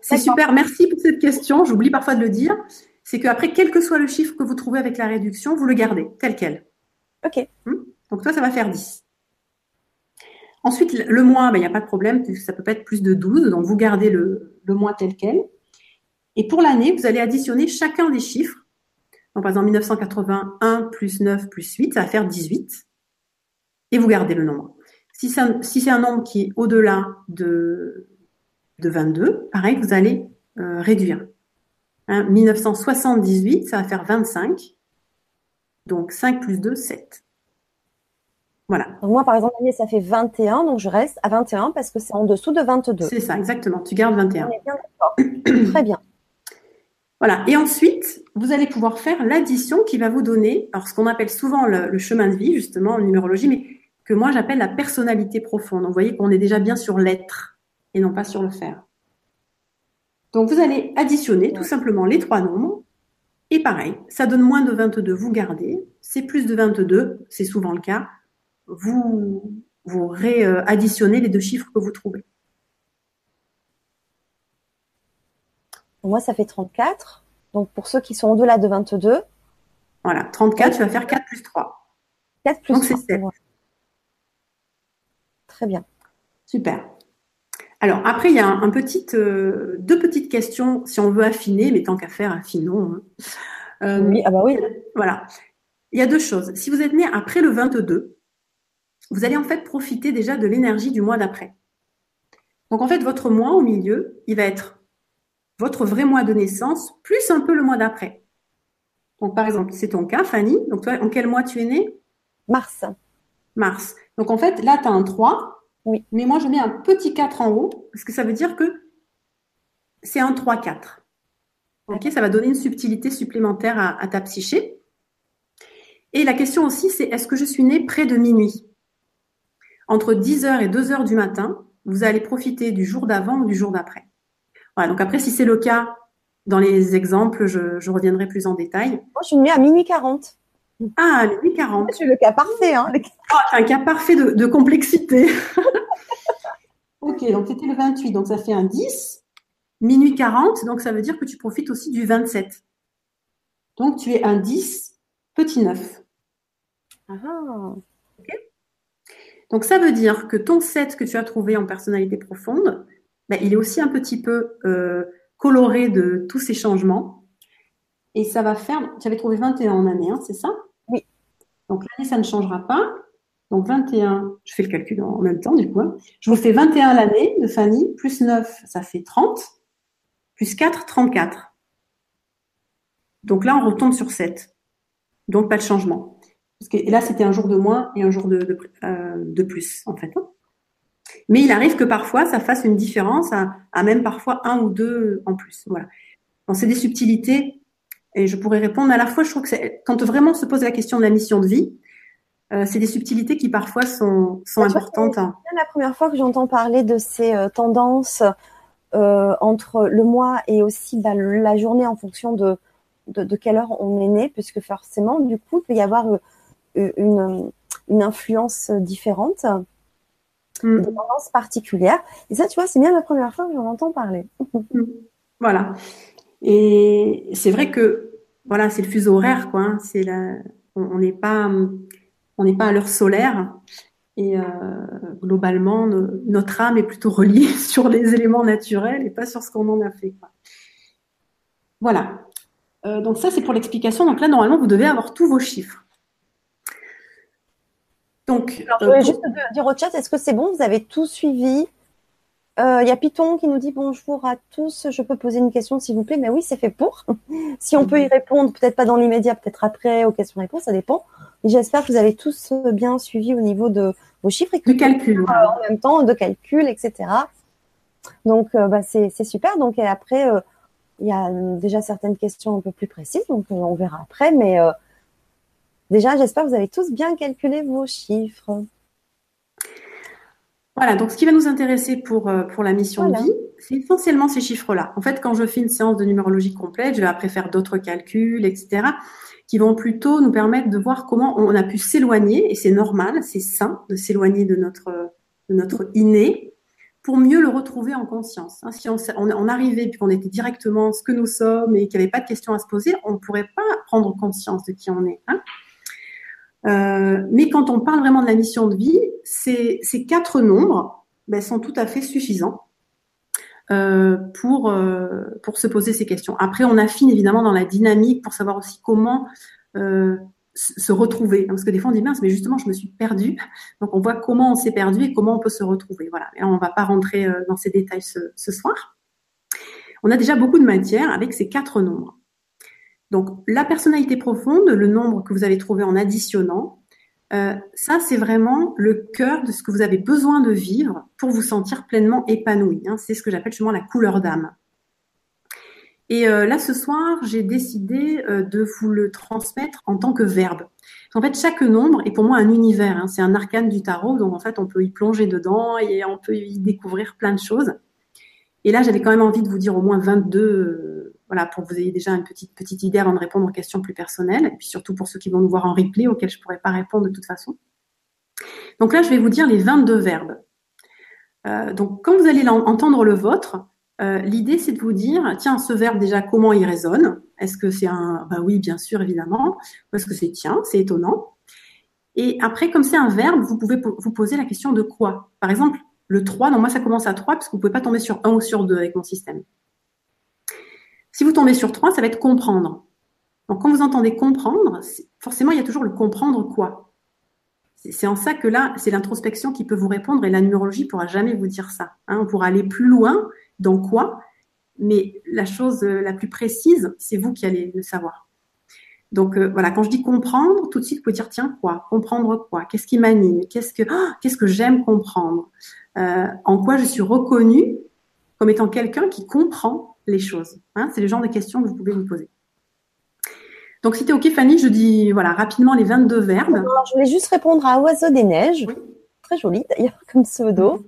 C'est super, merci pour cette question. J'oublie parfois de le dire. C'est qu'après, quel que soit le chiffre que vous trouvez avec la réduction, vous le gardez tel quel. OK. Hmm Donc, toi, ça va faire 10. Ensuite, le mois, ben, il n'y a pas de problème, ça peut pas être plus de 12. Donc, vous gardez le, le mois tel quel. Et pour l'année, vous allez additionner chacun des chiffres. Donc, par exemple, 1981 plus 9 plus 8, ça va faire 18. Et vous gardez le nombre. Si c'est un, nombre qui est au-delà de, de 22, pareil, vous allez euh, réduire. 1978, hein, ça va faire 25. Donc 5 plus 2, 7. Voilà. moi, par exemple, l'année, ça fait 21, donc je reste à 21 parce que c'est en dessous de 22. C'est ça, exactement. Tu gardes 21. On est bien d'accord. Très bien. Voilà. Et ensuite, vous allez pouvoir faire l'addition qui va vous donner, alors ce qu'on appelle souvent le, chemin de vie, justement, en numérologie, mais que moi j'appelle la personnalité profonde. vous voyez qu'on est déjà bien sur l'être et non pas sur le faire. Donc vous allez additionner tout simplement les trois nombres. Et pareil, ça donne moins de 22, vous gardez. C'est plus de 22, c'est souvent le cas. Vous, vous réadditionnez les deux chiffres que vous trouvez. Moi, ça fait 34. Donc, pour ceux qui sont au-delà de 22. Voilà, 34, tu vas faire 4 plus 3. 4 plus Donc, 3. c'est 7. Très bien. Super. Alors, après, il y a un, petit, euh, deux petites questions, si on veut affiner, mais tant qu'à faire, affinons. Hein. Euh, oui, ah bah oui. Voilà. Il y a deux choses. Si vous êtes né après le 22, vous allez en fait profiter déjà de l'énergie du mois d'après. Donc, en fait, votre mois au milieu, il va être votre vrai mois de naissance, plus un peu le mois d'après. Donc, par exemple, c'est ton cas, Fanny. Donc, toi, en quel mois tu es née? Mars. Mars. Donc, en fait, là, tu as un 3. Oui. Mais moi, je mets un petit 4 en haut, parce que ça veut dire que c'est un 3-4. Ok, ça va donner une subtilité supplémentaire à, à ta psyché. Et la question aussi, c'est est-ce que je suis née près de minuit? Entre 10h et 2h du matin, vous allez profiter du jour d'avant ou du jour d'après donc après, si c'est le cas, dans les exemples, je, reviendrai plus en détail. Moi, je suis née à minuit 40. Ah, minuit 40. Je suis le cas parfait. Hein, ah, un cas parfait de, complexité. ok, donc c'était le 28, donc ça fait un 10. Minuit 40, donc ça veut dire que tu profites aussi du 27. Donc tu es un 10, petit 9. Ah. Donc ça veut dire que ton 7 que tu as trouvé en personnalité profonde, ben, il est aussi un petit peu euh, coloré de tous ces changements. Et ça va faire, tu avais trouvé 21 en année, hein, c'est ça? Oui. Donc l'année, ça ne changera pas. Donc 21, je fais le calcul en même temps du coup. Hein. Je vous fais 21 l'année de Fanny, plus 9, ça fait 30, plus 4, 34. Donc là, on retombe sur 7. Donc pas de changement. Parce que là, c'était un jour de moins et un jour de, de, euh, de plus, en fait. Hein. Mais il arrive que parfois, ça fasse une différence à, même parfois un ou deux en plus. Voilà. c'est des subtilités. Et je pourrais répondre à la fois, je trouve que quand vraiment se pose la question de la mission de vie, euh, c'est des subtilités qui parfois sont, sont importantes. C'est la première fois que j'entends parler de ces euh, tendances euh, entre le mois et aussi bah, la journée en fonction de, de, quelle heure on est né, puisque forcément, du coup, il peut y avoir une, une influence différente. Mm. des tendances particulières. Et ça, tu vois, c'est bien la première fois que j'en entends parler. Mm. Voilà. Et c'est vrai que voilà, c'est le fuseau horaire, quoi. Hein. C'est la, on n'est pas, on n'est pas à l'heure solaire. Et euh, globalement, notre âme est plutôt reliée sur les éléments naturels et pas sur ce qu'on en a fait. Quoi. Voilà. Euh, donc ça, c'est pour l'explication. Donc là, normalement, vous devez avoir tous vos chiffres. Donc, je voulais euh, juste dire au chat, est-ce que c'est bon? Vous avez tout suivi? Il euh, y a Python qui nous dit bonjour à tous. Je peux poser une question, s'il vous plaît? Mais oui, c'est fait pour. si on peut y répondre, peut-être pas dans l'immédiat, peut-être après aux questions-réponses, ça dépend. J'espère que vous avez tous bien suivi au niveau de vos chiffres et que calcul, en même temps de calcul, etc. Donc, bah, c'est super. Donc, et après, il y a déjà certaines questions un peu plus précises, donc on verra après. Mais déjà, j'espère que vous avez tous bien calculé vos chiffres. Voilà, donc ce qui va nous intéresser pour, euh, pour la mission de vie, c'est essentiellement ces chiffres-là. En fait, quand je fais une séance de numérologie complète, je vais après faire d'autres calculs, etc., qui vont plutôt nous permettre de voir comment on a pu s'éloigner, et c'est normal, c'est sain de s'éloigner de notre, de notre inné, pour mieux le retrouver en conscience. Hein, si on, on, arrivait puis qu'on était directement ce que nous sommes et qu'il n'y avait pas de questions à se poser, on ne pourrait pas prendre conscience de qui on est. Hein euh, mais quand on parle vraiment de la mission de vie, ces, ces quatre nombres ben, sont tout à fait suffisants euh, pour, euh, pour se poser ces questions. Après, on affine évidemment dans la dynamique pour savoir aussi comment euh, se retrouver. Parce que des fois, on dit mince, mais justement, je me suis perdue. Donc, on voit comment on s'est perdu et comment on peut se retrouver. Voilà. Et on ne va pas rentrer euh, dans ces détails ce, ce soir. On a déjà beaucoup de matière avec ces quatre nombres. Donc, la personnalité profonde, le nombre que vous avez trouvé en additionnant, euh, ça, c'est vraiment le cœur de ce que vous avez besoin de vivre pour vous sentir pleinement épanoui. Hein. C'est ce que j'appelle justement la couleur d'âme. Et euh, là, ce soir, j'ai décidé euh, de vous le transmettre en tant que verbe. En fait, chaque nombre est pour moi un univers. Hein. C'est un arcane du tarot, donc en fait, on peut y plonger dedans et on peut y découvrir plein de choses. Et là, j'avais quand même envie de vous dire au moins 22 voilà, pour que vous ayez déjà une petite, idée avant de répondre aux questions plus personnelles, et puis surtout pour ceux qui vont nous voir en replay, auxquels je ne pourrais pas répondre de toute façon. Donc là, je vais vous dire les 22 verbes. Euh, donc, quand vous allez entendre le vôtre, euh, l'idée, c'est de vous dire, tiens, ce verbe, déjà, comment il résonne? Est-ce que c'est un, bah oui, bien sûr, évidemment. Ou est-ce que c'est tiens, c'est étonnant? Et après, comme c'est un verbe, vous pouvez vous poser la question de quoi? Par exemple, le 3, non, moi, ça commence à 3, parce que vous pouvez pas tomber sur 1 ou sur 2 avec mon système. Si vous tombez sur trois, ça va être comprendre. Donc quand vous entendez comprendre, forcément, il y a toujours le comprendre quoi. C'est en ça que là, c'est l'introspection qui peut vous répondre et la numérologie pourra jamais vous dire ça. Hein. on pourra aller plus loin dans quoi, mais la chose euh, la plus précise, c'est vous qui allez le savoir. Donc euh, voilà, quand je dis comprendre, tout de suite vous pouvez dire tiens quoi, comprendre quoi, qu'est-ce qui m'anime, qu'est-ce que oh, qu'est-ce que j'aime comprendre, euh, en quoi je suis reconnue comme étant quelqu'un qui comprend? Les choses hein. C'est le genre de questions que vous pouvez vous poser. Donc, si tu es OK, Fanny, je dis voilà, rapidement les 22 verbes. je voulais juste répondre à Oiseau des Neiges, très joli d'ailleurs comme pseudo,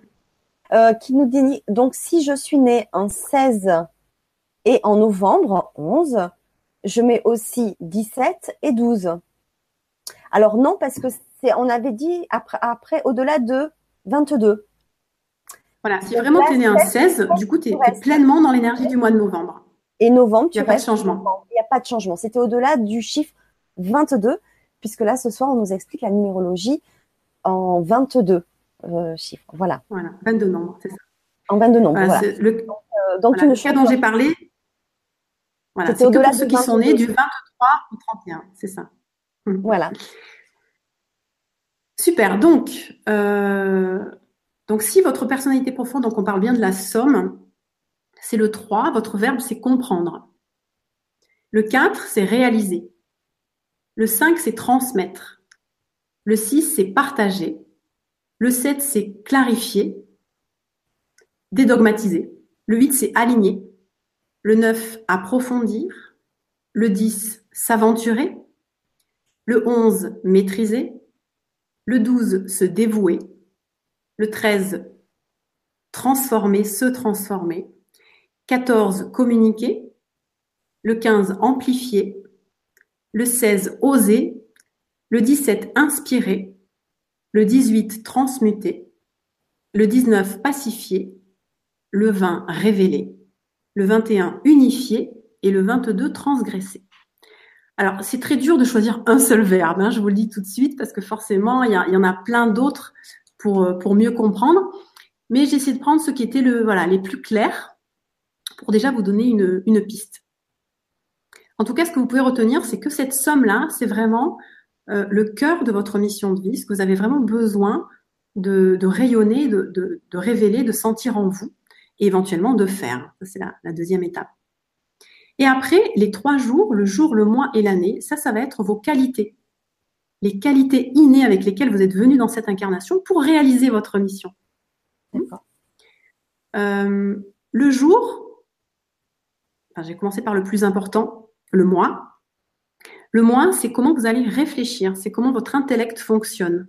euh, qui nous dit donc si je suis née en 16 et en novembre 11, je mets aussi 17 et 12. Alors non, parce que c'est, on avait dit après, après au-delà de 22. Voilà, si vraiment tu es né un 16, du coup, tu es, pleinement dans l'énergie du mois de novembre. Et novembre, tu Il n'y a pas de changement. Il n'y a pas de changement. C'était au-delà du chiffre 22, puisque là, ce soir, on nous explique la numérologie en 22 euh, chiffres. Voilà. Voilà, 22 nombres, c'est ça. En 22 nombres, voilà. Le, donc, euh, le cas dont j'ai parlé, voilà, c'est que pour ceux qui sont nés du 23 au 31, c'est ça. Voilà. Super. Donc, euh, donc, si votre personnalité profonde, donc on parle bien de la somme, c'est le 3, votre verbe, c'est comprendre. Le 4, c'est réaliser. Le 5, c'est transmettre. Le 6, c'est partager. Le 7, c'est clarifier, dédogmatiser. Le 8, c'est aligner. Le 9, approfondir. Le 10, s'aventurer. Le 11, maîtriser. Le 12, se dévouer. Le 13, transformer, se transformer. 14, communiquer. Le 15, amplifier. Le 16, oser. Le 17, inspirer. Le 18, transmuter. Le 19, pacifier. Le 20, révéler. Le 21, unifier. Et le 22, transgresser. Alors, c'est très dur de choisir un seul verbe, hein, je vous le dis tout de suite, parce que forcément, il y, y en a plein d'autres pour, euh, pour mieux comprendre. Mais j'ai essayé de prendre ce qui était le, voilà, les plus clairs pour déjà vous donner une, piste. En tout cas, ce que vous pouvez retenir, c'est que cette somme-là, c'est vraiment euh, le cœur de votre mission de vie, ce que vous avez vraiment besoin de, rayonner, de, révéler, de sentir en vous et éventuellement de faire. C'est la, la deuxième étape. Et après, les trois jours, le jour, le mois et l'année, ça, ça va être vos qualités les qualités innées avec lesquelles vous êtes venu dans cette incarnation pour réaliser votre mission. Euh, le jour, enfin, j'ai commencé par le plus important, le mois. Le mois, c'est comment vous allez réfléchir, c'est comment votre intellect fonctionne,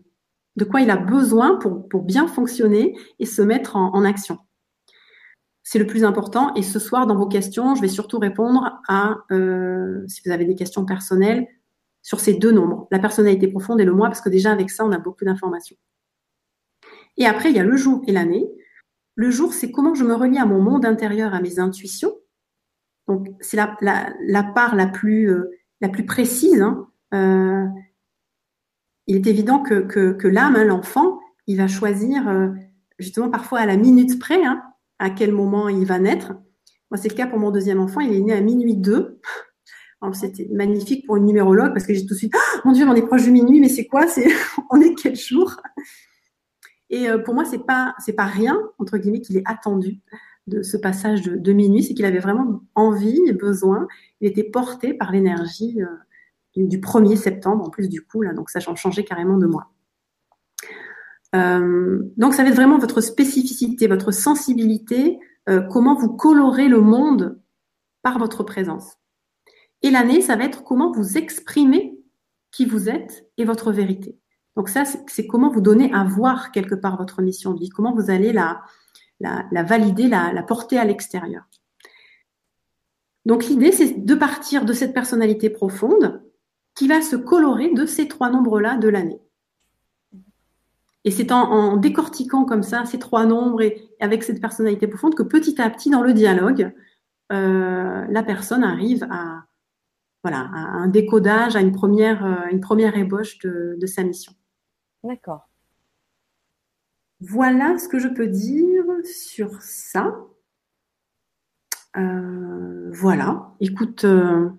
de quoi il a besoin pour, pour bien fonctionner et se mettre en, en action. C'est le plus important. Et ce soir, dans vos questions, je vais surtout répondre à, euh, si vous avez des questions personnelles, sur ces deux nombres, la personnalité profonde et le mois, parce que déjà avec ça, on a beaucoup d'informations. Et après, il y a le jour et l'année. Le jour, c'est comment je me relie à mon monde intérieur, à mes intuitions. Donc, c'est la, part la plus, euh, la plus précise. Hein. Euh, il est évident que l'âme, hein, l'enfant, il va choisir euh, justement parfois à la minute près hein, à quel moment il va naître. Moi, c'est le cas pour mon deuxième enfant. Il est né à minuit 2. C'était magnifique pour une numérologue parce que j'ai tout de suite, oh, mon Dieu, on est proche du minuit, mais c'est quoi? C'est on est quel jour? Et euh, pour moi, c'est pas c'est pas rien entre guillemets qu'il est attendu de ce passage de, de minuit, c'est qu'il avait vraiment envie et besoin. Il était porté par l'énergie euh, du, du, 1er septembre en plus du coup là, donc ça changeait carrément de moi. Euh, donc ça va être vraiment votre spécificité, votre sensibilité, comment vous colorez le monde par votre présence. Et l'année, ça va être comment vous exprimez qui vous êtes et votre vérité. Donc ça, c'est comment vous donnez à voir quelque part votre mission de vie, comment vous allez la, valider, la, porter à l'extérieur. Donc l'idée, c'est de partir de cette personnalité profonde qui va se colorer de ces trois nombres-là de l'année. Et c'est en, en, décortiquant comme ça ces trois nombres et avec cette personnalité profonde que petit à petit, dans le dialogue, euh, la personne arrive à, voilà, à un décodage, à une première, euh, une première ébauche de, de sa mission. D'accord. Voilà ce que je peux dire sur ça. Euh, voilà. Écoute. Euh...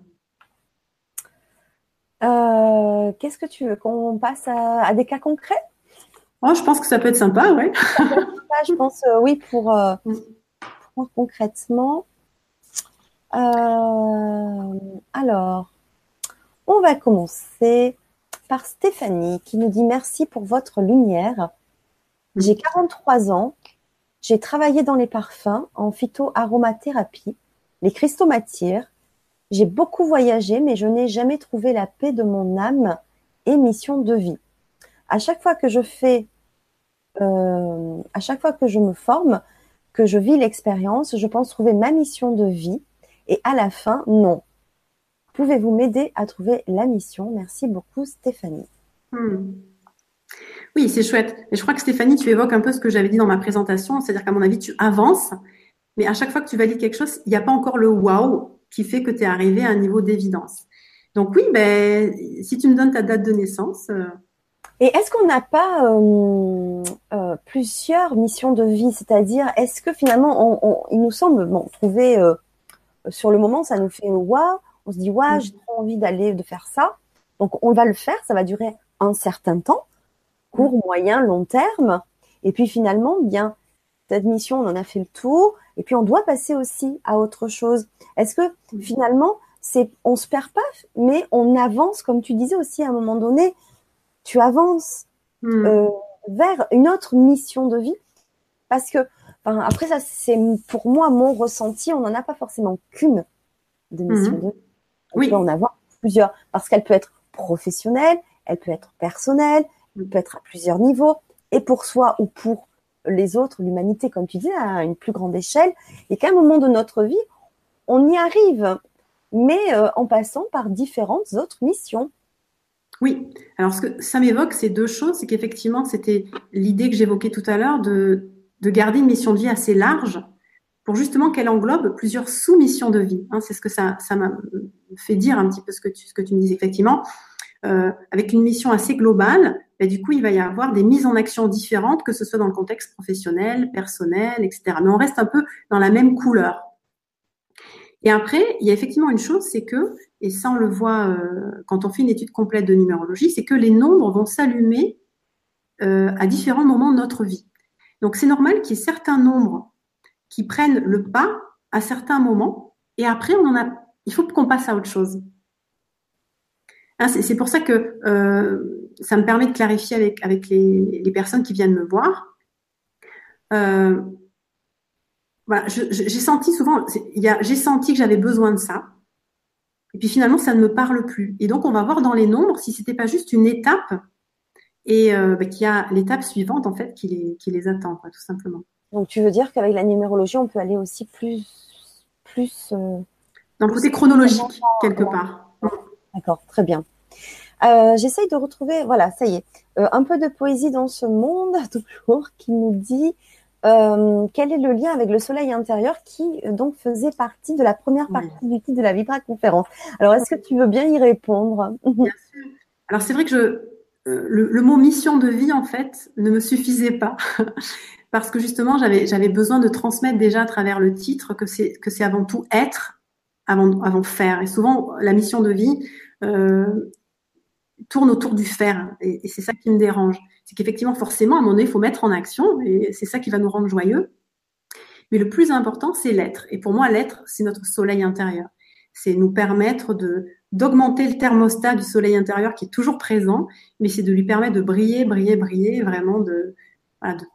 Euh, Qu'est-ce que tu veux qu'on passe à, à, des cas concrets? Oh, je pense que ça peut être sympa, ouais. je pense, oui, pour, pour concrètement. Euh, alors, on va commencer par Stéphanie qui nous dit merci pour votre lumière. J'ai 43 ans. J'ai travaillé dans les parfums, en phytoaromathérapie, les cristaux m'attirent. J'ai beaucoup voyagé, mais je n'ai jamais trouvé la paix de mon âme et mission de vie. À chaque fois que je fais, euh, à chaque fois que je me forme, que je vis l'expérience, je pense trouver ma mission de vie et à la fin, non. Pouvez-vous m'aider à trouver la mission? Merci beaucoup, Stéphanie. Hmm. Oui, c'est chouette. Et je crois que Stéphanie, tu évoques un peu ce que j'avais dit dans ma présentation, c'est-à-dire qu'à mon avis, tu avances, mais à chaque fois que tu valides quelque chose, il n'y a pas encore le wow qui fait que tu es arrivé à un niveau d'évidence. Donc oui, ben, si tu me donnes ta date de naissance. Euh... Et est-ce qu'on n'a pas euh, euh, plusieurs missions de vie? C'est-à-dire, est-ce que finalement, on, on, il nous semble, bon, trouver sur le moment, ça nous fait waouh, on se dit waouh, j'ai trop envie d'aller, de faire ça. Donc on va le faire, ça va durer un certain temps, court, moyen, long terme. Et puis finalement, bien, cette mission, on en a fait le tour. Et puis on doit passer aussi à autre chose. Est-ce que finalement, c'est, on se perd pas, mais on avance, comme tu disais aussi à un moment donné, tu avances euh, vers une autre mission de vie, parce que Enfin, après, ça, c'est pour moi mon ressenti. On n'en a pas forcément qu'une de mission mmh. de vie. On oui. peut en avoir plusieurs parce qu'elle peut être professionnelle, elle peut être personnelle, elle peut être à plusieurs niveaux et pour soi ou pour les autres, l'humanité, comme tu dis, à une plus grande échelle. Et qu'à un moment de notre vie, on y arrive, mais euh, en passant par différentes autres missions. Oui. Alors, ce que ça m'évoque, c'est deux choses. C'est qu'effectivement, c'était l'idée que j'évoquais tout à l'heure de de garder une mission de vie assez large pour justement qu'elle englobe plusieurs sous-missions de vie. Hein, c'est ce que ça, m'a fait dire un petit peu ce que tu, me dis effectivement. Euh, avec une mission assez globale, ben, du coup, il va y avoir des mises en action différentes, que ce soit dans le contexte professionnel, personnel, etc. Mais on reste un peu dans la même couleur. Et après, il y a effectivement une chose, c'est que, et ça on le voit euh, quand on fait une étude complète de numérologie, c'est que les nombres vont s'allumer euh, à différents moments de notre vie. Donc c'est normal qu'il y ait certains nombres qui prennent le pas à certains moments, et après on en a, il faut qu'on passe à autre chose. Hein, c'est pour ça que euh, ça me permet de clarifier avec, avec les, personnes qui viennent me voir. Euh, voilà, j'ai senti souvent, j'ai senti que j'avais besoin de ça. Et puis finalement, ça ne me parle plus. Et donc, on va voir dans les nombres si c'était pas juste une étape et euh, bah, qu'il y a l'étape suivante en fait qui les, qui les attend, quoi, tout simplement. Donc, tu veux dire qu'avec la numérologie, on peut aller aussi plus, plus euh, dans le côté chronologique quelque part. D'accord, très bien. Euh, J'essaye de retrouver, voilà, ça y est, euh, un peu de poésie dans ce monde toujours qui nous dit euh, quel est le lien avec le soleil intérieur qui euh, donc faisait partie de la première partie du titre de la Vibra conférence? Alors, est-ce que tu veux bien y répondre? Bien sûr. Alors, c'est vrai que euh, le, mot mission de vie, en fait, ne me suffisait pas. Parce que justement, j'avais, besoin de transmettre déjà à travers le titre que c'est, que c'est avant tout être avant, avant faire. Et souvent, la mission de vie euh, tourne autour du faire. Et, et c'est ça qui me dérange c'est qu'effectivement, forcément, à un moment donné, il faut mettre en action, et c'est ça qui va nous rendre joyeux. Mais le plus important, c'est l'être. Et pour moi, l'être, c'est notre soleil intérieur. C'est nous permettre de d'augmenter le thermostat du soleil intérieur qui est toujours présent, mais c'est de lui permettre de briller, briller, briller, vraiment de,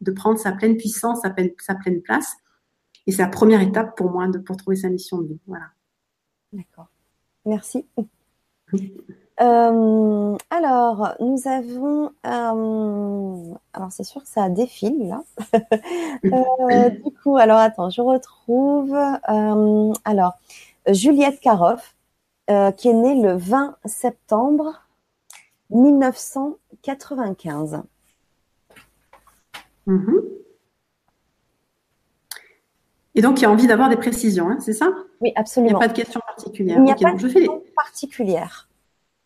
de, prendre sa pleine puissance, sa pleine, sa pleine place. Et c'est la première étape pour moi de, pour trouver sa mission de vie. Voilà. D'accord. Merci. Euh, alors, nous avons. Euh, alors, c'est sûr que ça défile là. euh, du coup, alors attends, je retrouve. Alors, Juliette Karoff, euh, qui est née le 20 septembre 1995. Mm-hmm. Et donc, il y a envie d'avoir des précisions, hein, c'est ça? Oui, absolument. Il n'y a pas de questions particulières. Il n'y a pas de questions particulières.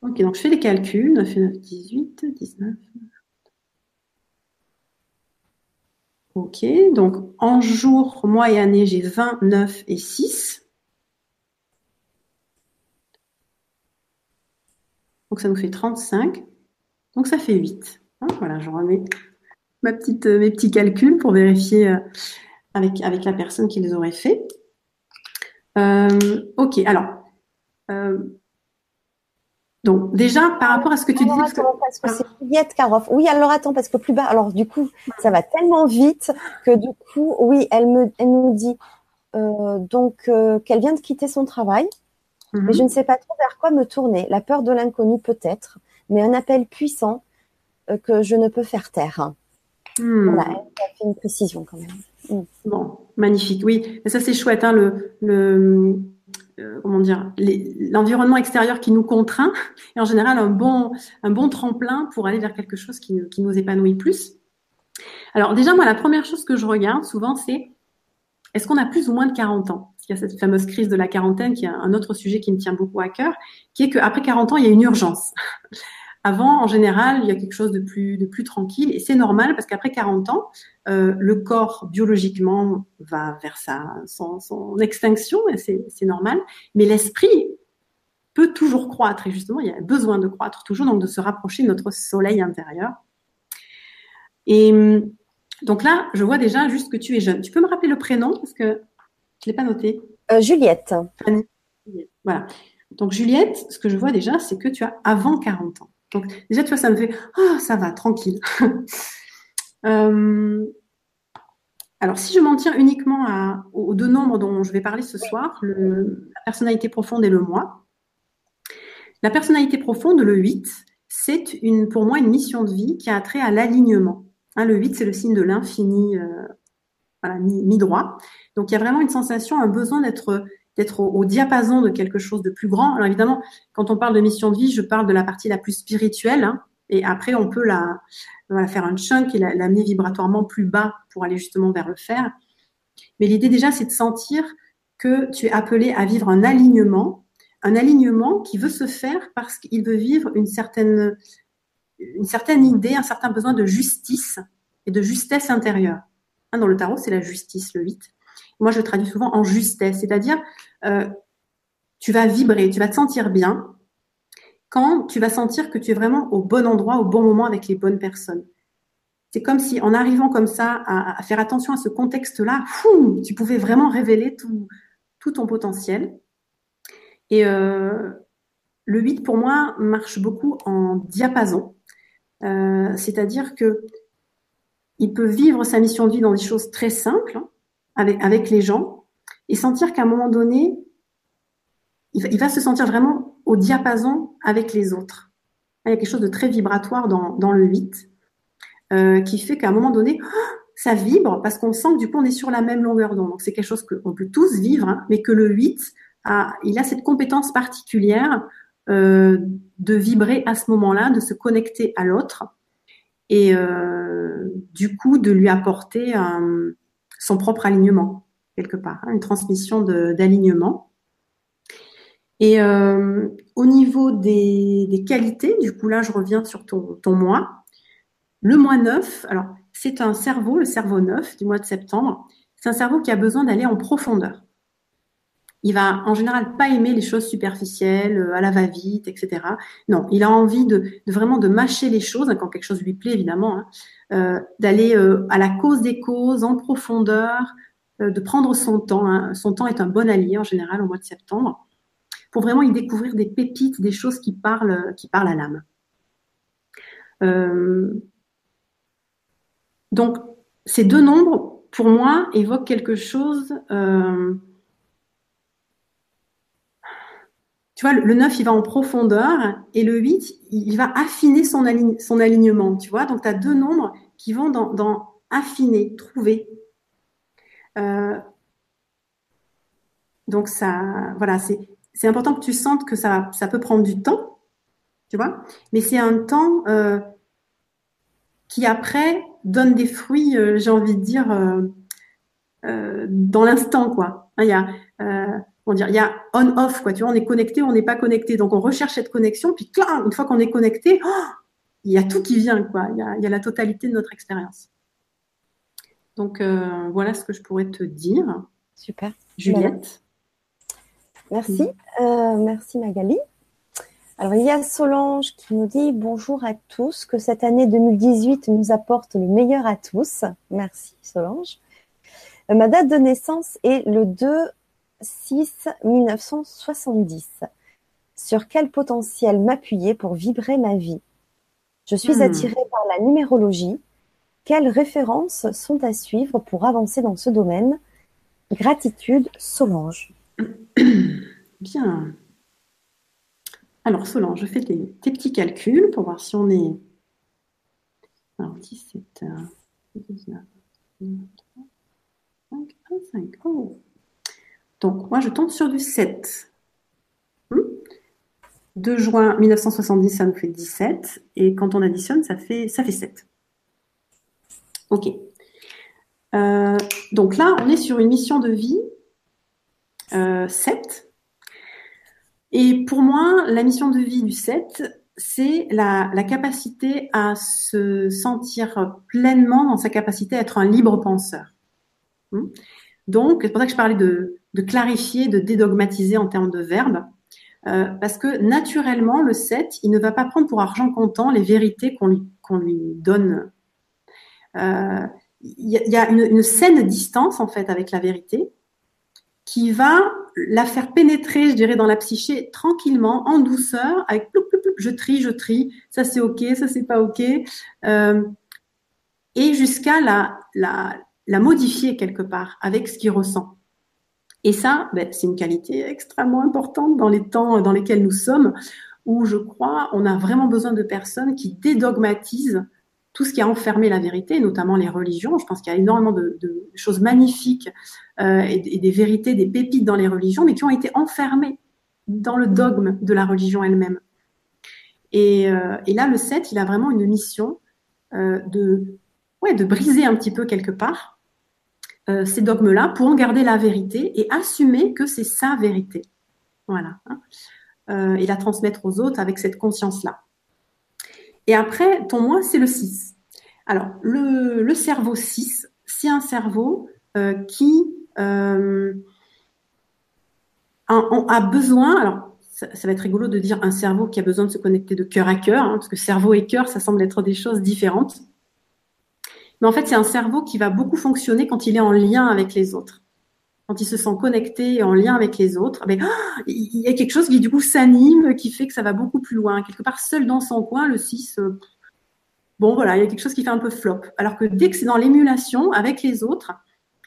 Ok, donc je fais les calculs. 9 et 9, 18, 19. Ok, donc en jour, mois et année, j'ai 29 et 6. Donc ça nous fait 35. Donc ça fait 8. Hein, voilà, je remets ma petite, mes petits calculs pour vérifier euh, avec, avec la personne qui les aurait fait. Euh, ok, alors, euh, donc déjà, par rapport à ce que tu dis, parce que, c'est Juliette Karoff. Oui, alors attends, parce que plus bas, alors du coup, ça va tellement vite que du coup, oui, elle me, elle nous dit euh, donc euh, qu'elle vient de quitter son travail, mais mhm. je ne sais pas trop vers quoi me tourner. La peur de l'inconnu peut-être, mais un appel puissant euh, que je ne peux faire taire. Hmm. Voilà, fait une précision quand même. Hmm. Bon, magnifique. Oui, ça c'est chouette. Hein, le, le euh, comment dire, l'environnement extérieur qui nous contraint et en général un bon, un bon tremplin pour aller vers quelque chose qui, qui nous épanouit plus. Alors déjà, moi, la première chose que je regarde souvent, c'est est-ce qu'on a plus ou moins de 40 ans? Cette fameuse crise de la quarantaine qui est un autre sujet qui me tient beaucoup à cœur, qui est qu'après 40 ans, il y a une urgence. Avant, en général, il y a quelque chose de plus, tranquille et c'est normal parce qu'après 40 ans, euh, le corps biologiquement va vers sa, son, son extinction et c'est normal, mais l'esprit peut toujours croître et justement, il y a besoin de croître toujours, donc de se rapprocher de notre soleil intérieur. Et donc là, je vois déjà juste que tu es jeune. Tu peux me rappeler le prénom parce que je ne l'ai pas noté. Euh, Juliette. Voilà. Donc Juliette, ce que je vois déjà, c'est que tu as avant 40 ans. Donc déjà, tu vois, ça me fait ah ça va, tranquille. Euh, alors, si je m'en tiens uniquement aux deux nombres dont je vais parler ce soir, la personnalité profonde et le moi. La personnalité profonde, le 8, c'est une, pour moi une mission de vie qui a trait à l'alignement. Hein, le 8, c'est le signe de l'infini, euh, voilà, mi, droit. Donc, il y a vraiment une sensation, un besoin d'être d'être au, diapason de quelque chose de plus grand. Alors évidemment, quand on parle de mission de vie, je parle de la partie la plus spirituelle, hein, et après on peut la, faire un chunk et l'amener vibratoirement plus bas pour aller justement vers le faire. Mais l'idée déjà, c'est de sentir que tu es appelé à vivre un alignement, un alignement qui veut se faire parce qu'il veut vivre une certaine, une certaine idée, un certain besoin de justice et de justesse intérieure. Hein, dans le tarot, c'est la justice, le 8 moi je traduis souvent en justesse, c'est-à-dire euh, tu vas vibrer, tu vas te sentir bien quand tu vas sentir que tu es vraiment au bon endroit, au bon moment avec les bonnes personnes. C'est comme si en arrivant comme ça à, faire attention à ce contexte-là, tu pouvais vraiment révéler tout, tout ton potentiel. Et euh, le 8 pour moi marche beaucoup en diapason, euh, c'est-à-dire que il peut vivre sa mission de vie dans des choses très simples, hein, avec, les gens et sentir qu'à un moment donné, il va, se sentir vraiment au diapason avec les autres. Il y a quelque chose de très vibratoire dans, le 8 euh, qui fait qu'à un moment donné, ça vibre parce qu'on sent que du coup on est sur la même longueur d'onde. Donc c'est quelque chose qu'on peut tous vivre, hein, mais que le 8 a, il a cette compétence particulière euh, de vibrer à ce moment-là, de se connecter à l'autre et euh, du coup de lui apporter son propre alignement quelque part, hein, une transmission d'alignement. Et euh, au niveau des, qualités, du coup là je reviens sur ton, ton mois. Le mois 9, alors c'est un cerveau, le cerveau 9 du mois de septembre, c'est un cerveau qui a besoin d'aller en profondeur. Il va en général pas aimer les choses superficielles, euh, à la va-vite, etc. Non, il a envie de, vraiment de mâcher les choses hein, quand quelque chose lui plaît évidemment, hein, euh, d'aller à la cause des causes, en profondeur, de prendre son temps. Hein. Son temps est un bon allié en général au mois de septembre pour vraiment y découvrir des pépites, des choses qui parlent, qui parlent à l'âme. Euh, donc, ces deux nombres, pour moi, évoquent quelque chose. Euh, tu vois, le 9, il va en profondeur et le 8, il va affiner son, alignement. Tu vois, donc tu as deux nombres qui vont dans, affiner, trouver. Euh, donc ça, voilà, c'est important que tu sentes que ça, peut prendre du temps, tu vois, mais c'est un temps euh, qui après donne des fruits, euh, j'ai envie de dire, dans l'instant, quoi. Hein, il y a, on dire, il y a on-off, quoi. Tu vois, on est connecté, on n'est pas connecté, donc on recherche cette connexion, puis une fois qu'on est connecté, oh, il y a tout qui vient, quoi. Il y a, il y a la totalité de notre expérience. Donc voilà ce que je pourrais te dire. Super. Juliette. Merci. Euh, merci Magali. Alors, il y a Solange qui nous dit bonjour à tous, que cette année 2018 nous apporte le meilleur à tous. Merci Solange. Euh, ma date de naissance est le 2-6-1970. Sur quel potentiel m'appuyer pour vibrer ma vie? Je suis hmm. attirée par la numérologie. Quelles références sont à suivre pour avancer dans ce domaine? Gratitude, Solange. Bien. Alors, Solange, je fais tes, petits calculs pour voir si on est. Alors, 17, 19, 3, 5, 5. Oh. Donc, moi, je tombe sur du 7. 2 hmm. juin 1970, ça nous fait 17. Et quand on additionne, ça fait, ça fait 7. OK. Euh, donc là, on est sur une mission de vie 7. Euh, Et pour moi, la mission de vie du 7, c'est la, capacité à se sentir pleinement dans sa capacité à être un libre penseur. Hmm? Donc, c'est pour ça que je parlais de, clarifier, de dédogmatiser en termes de verbe. Euh, parce que naturellement, le 7, il ne va pas prendre pour argent comptant les vérités qu'on lui, donne. Euh, il y, a une, une, saine distance, en fait, avec la vérité qui va la faire pénétrer, je dirais, dans la psyché tranquillement, en douceur, avec ploup, ploup, ploup, je trie, je trie, ça c'est ok, ça c'est pas ok, euh, et jusqu'à la, la, la modifier quelque part avec ce qu'il ressent. Et ça, ben, c'est une qualité extrêmement importante dans les temps dans lesquels nous sommes, où je crois on a vraiment besoin de personnes qui dédogmatisent tout ce qui a enfermé la vérité, notamment les religions. Je pense qu'il y a énormément de, choses magnifiques euh, et, des vérités, des pépites dans les religions, mais qui ont été enfermées dans le dogme de la religion elle-même. Et, euh, là, le 7, il a vraiment une mission euh, de, ouais, de briser un petit peu quelque part ces dogmes-là pour en garder la vérité et assumer que c'est sa vérité. Voilà. Hein. et la transmettre aux autres avec cette conscience-là. Et après, ton moi, c'est le 6. Alors, le, cerveau 6, c'est un cerveau euh, qui euh, a, besoin, alors ça, va être rigolo de dire un cerveau qui a besoin de se connecter de cœur à cœur, hein, parce que cerveau et cœur, ça semble être des choses différentes. Mais en fait, c'est un cerveau qui va beaucoup fonctionner quand il est en lien avec les autres quand il se sent connecté en lien avec les autres, ben, il y a quelque chose qui du coup s'anime, qui fait que ça va beaucoup plus loin. Quelque part, seul dans son coin, le 6, euh, bon voilà, il y a quelque chose qui fait un peu flop. Alors que dès que c'est dans l'émulation avec les autres,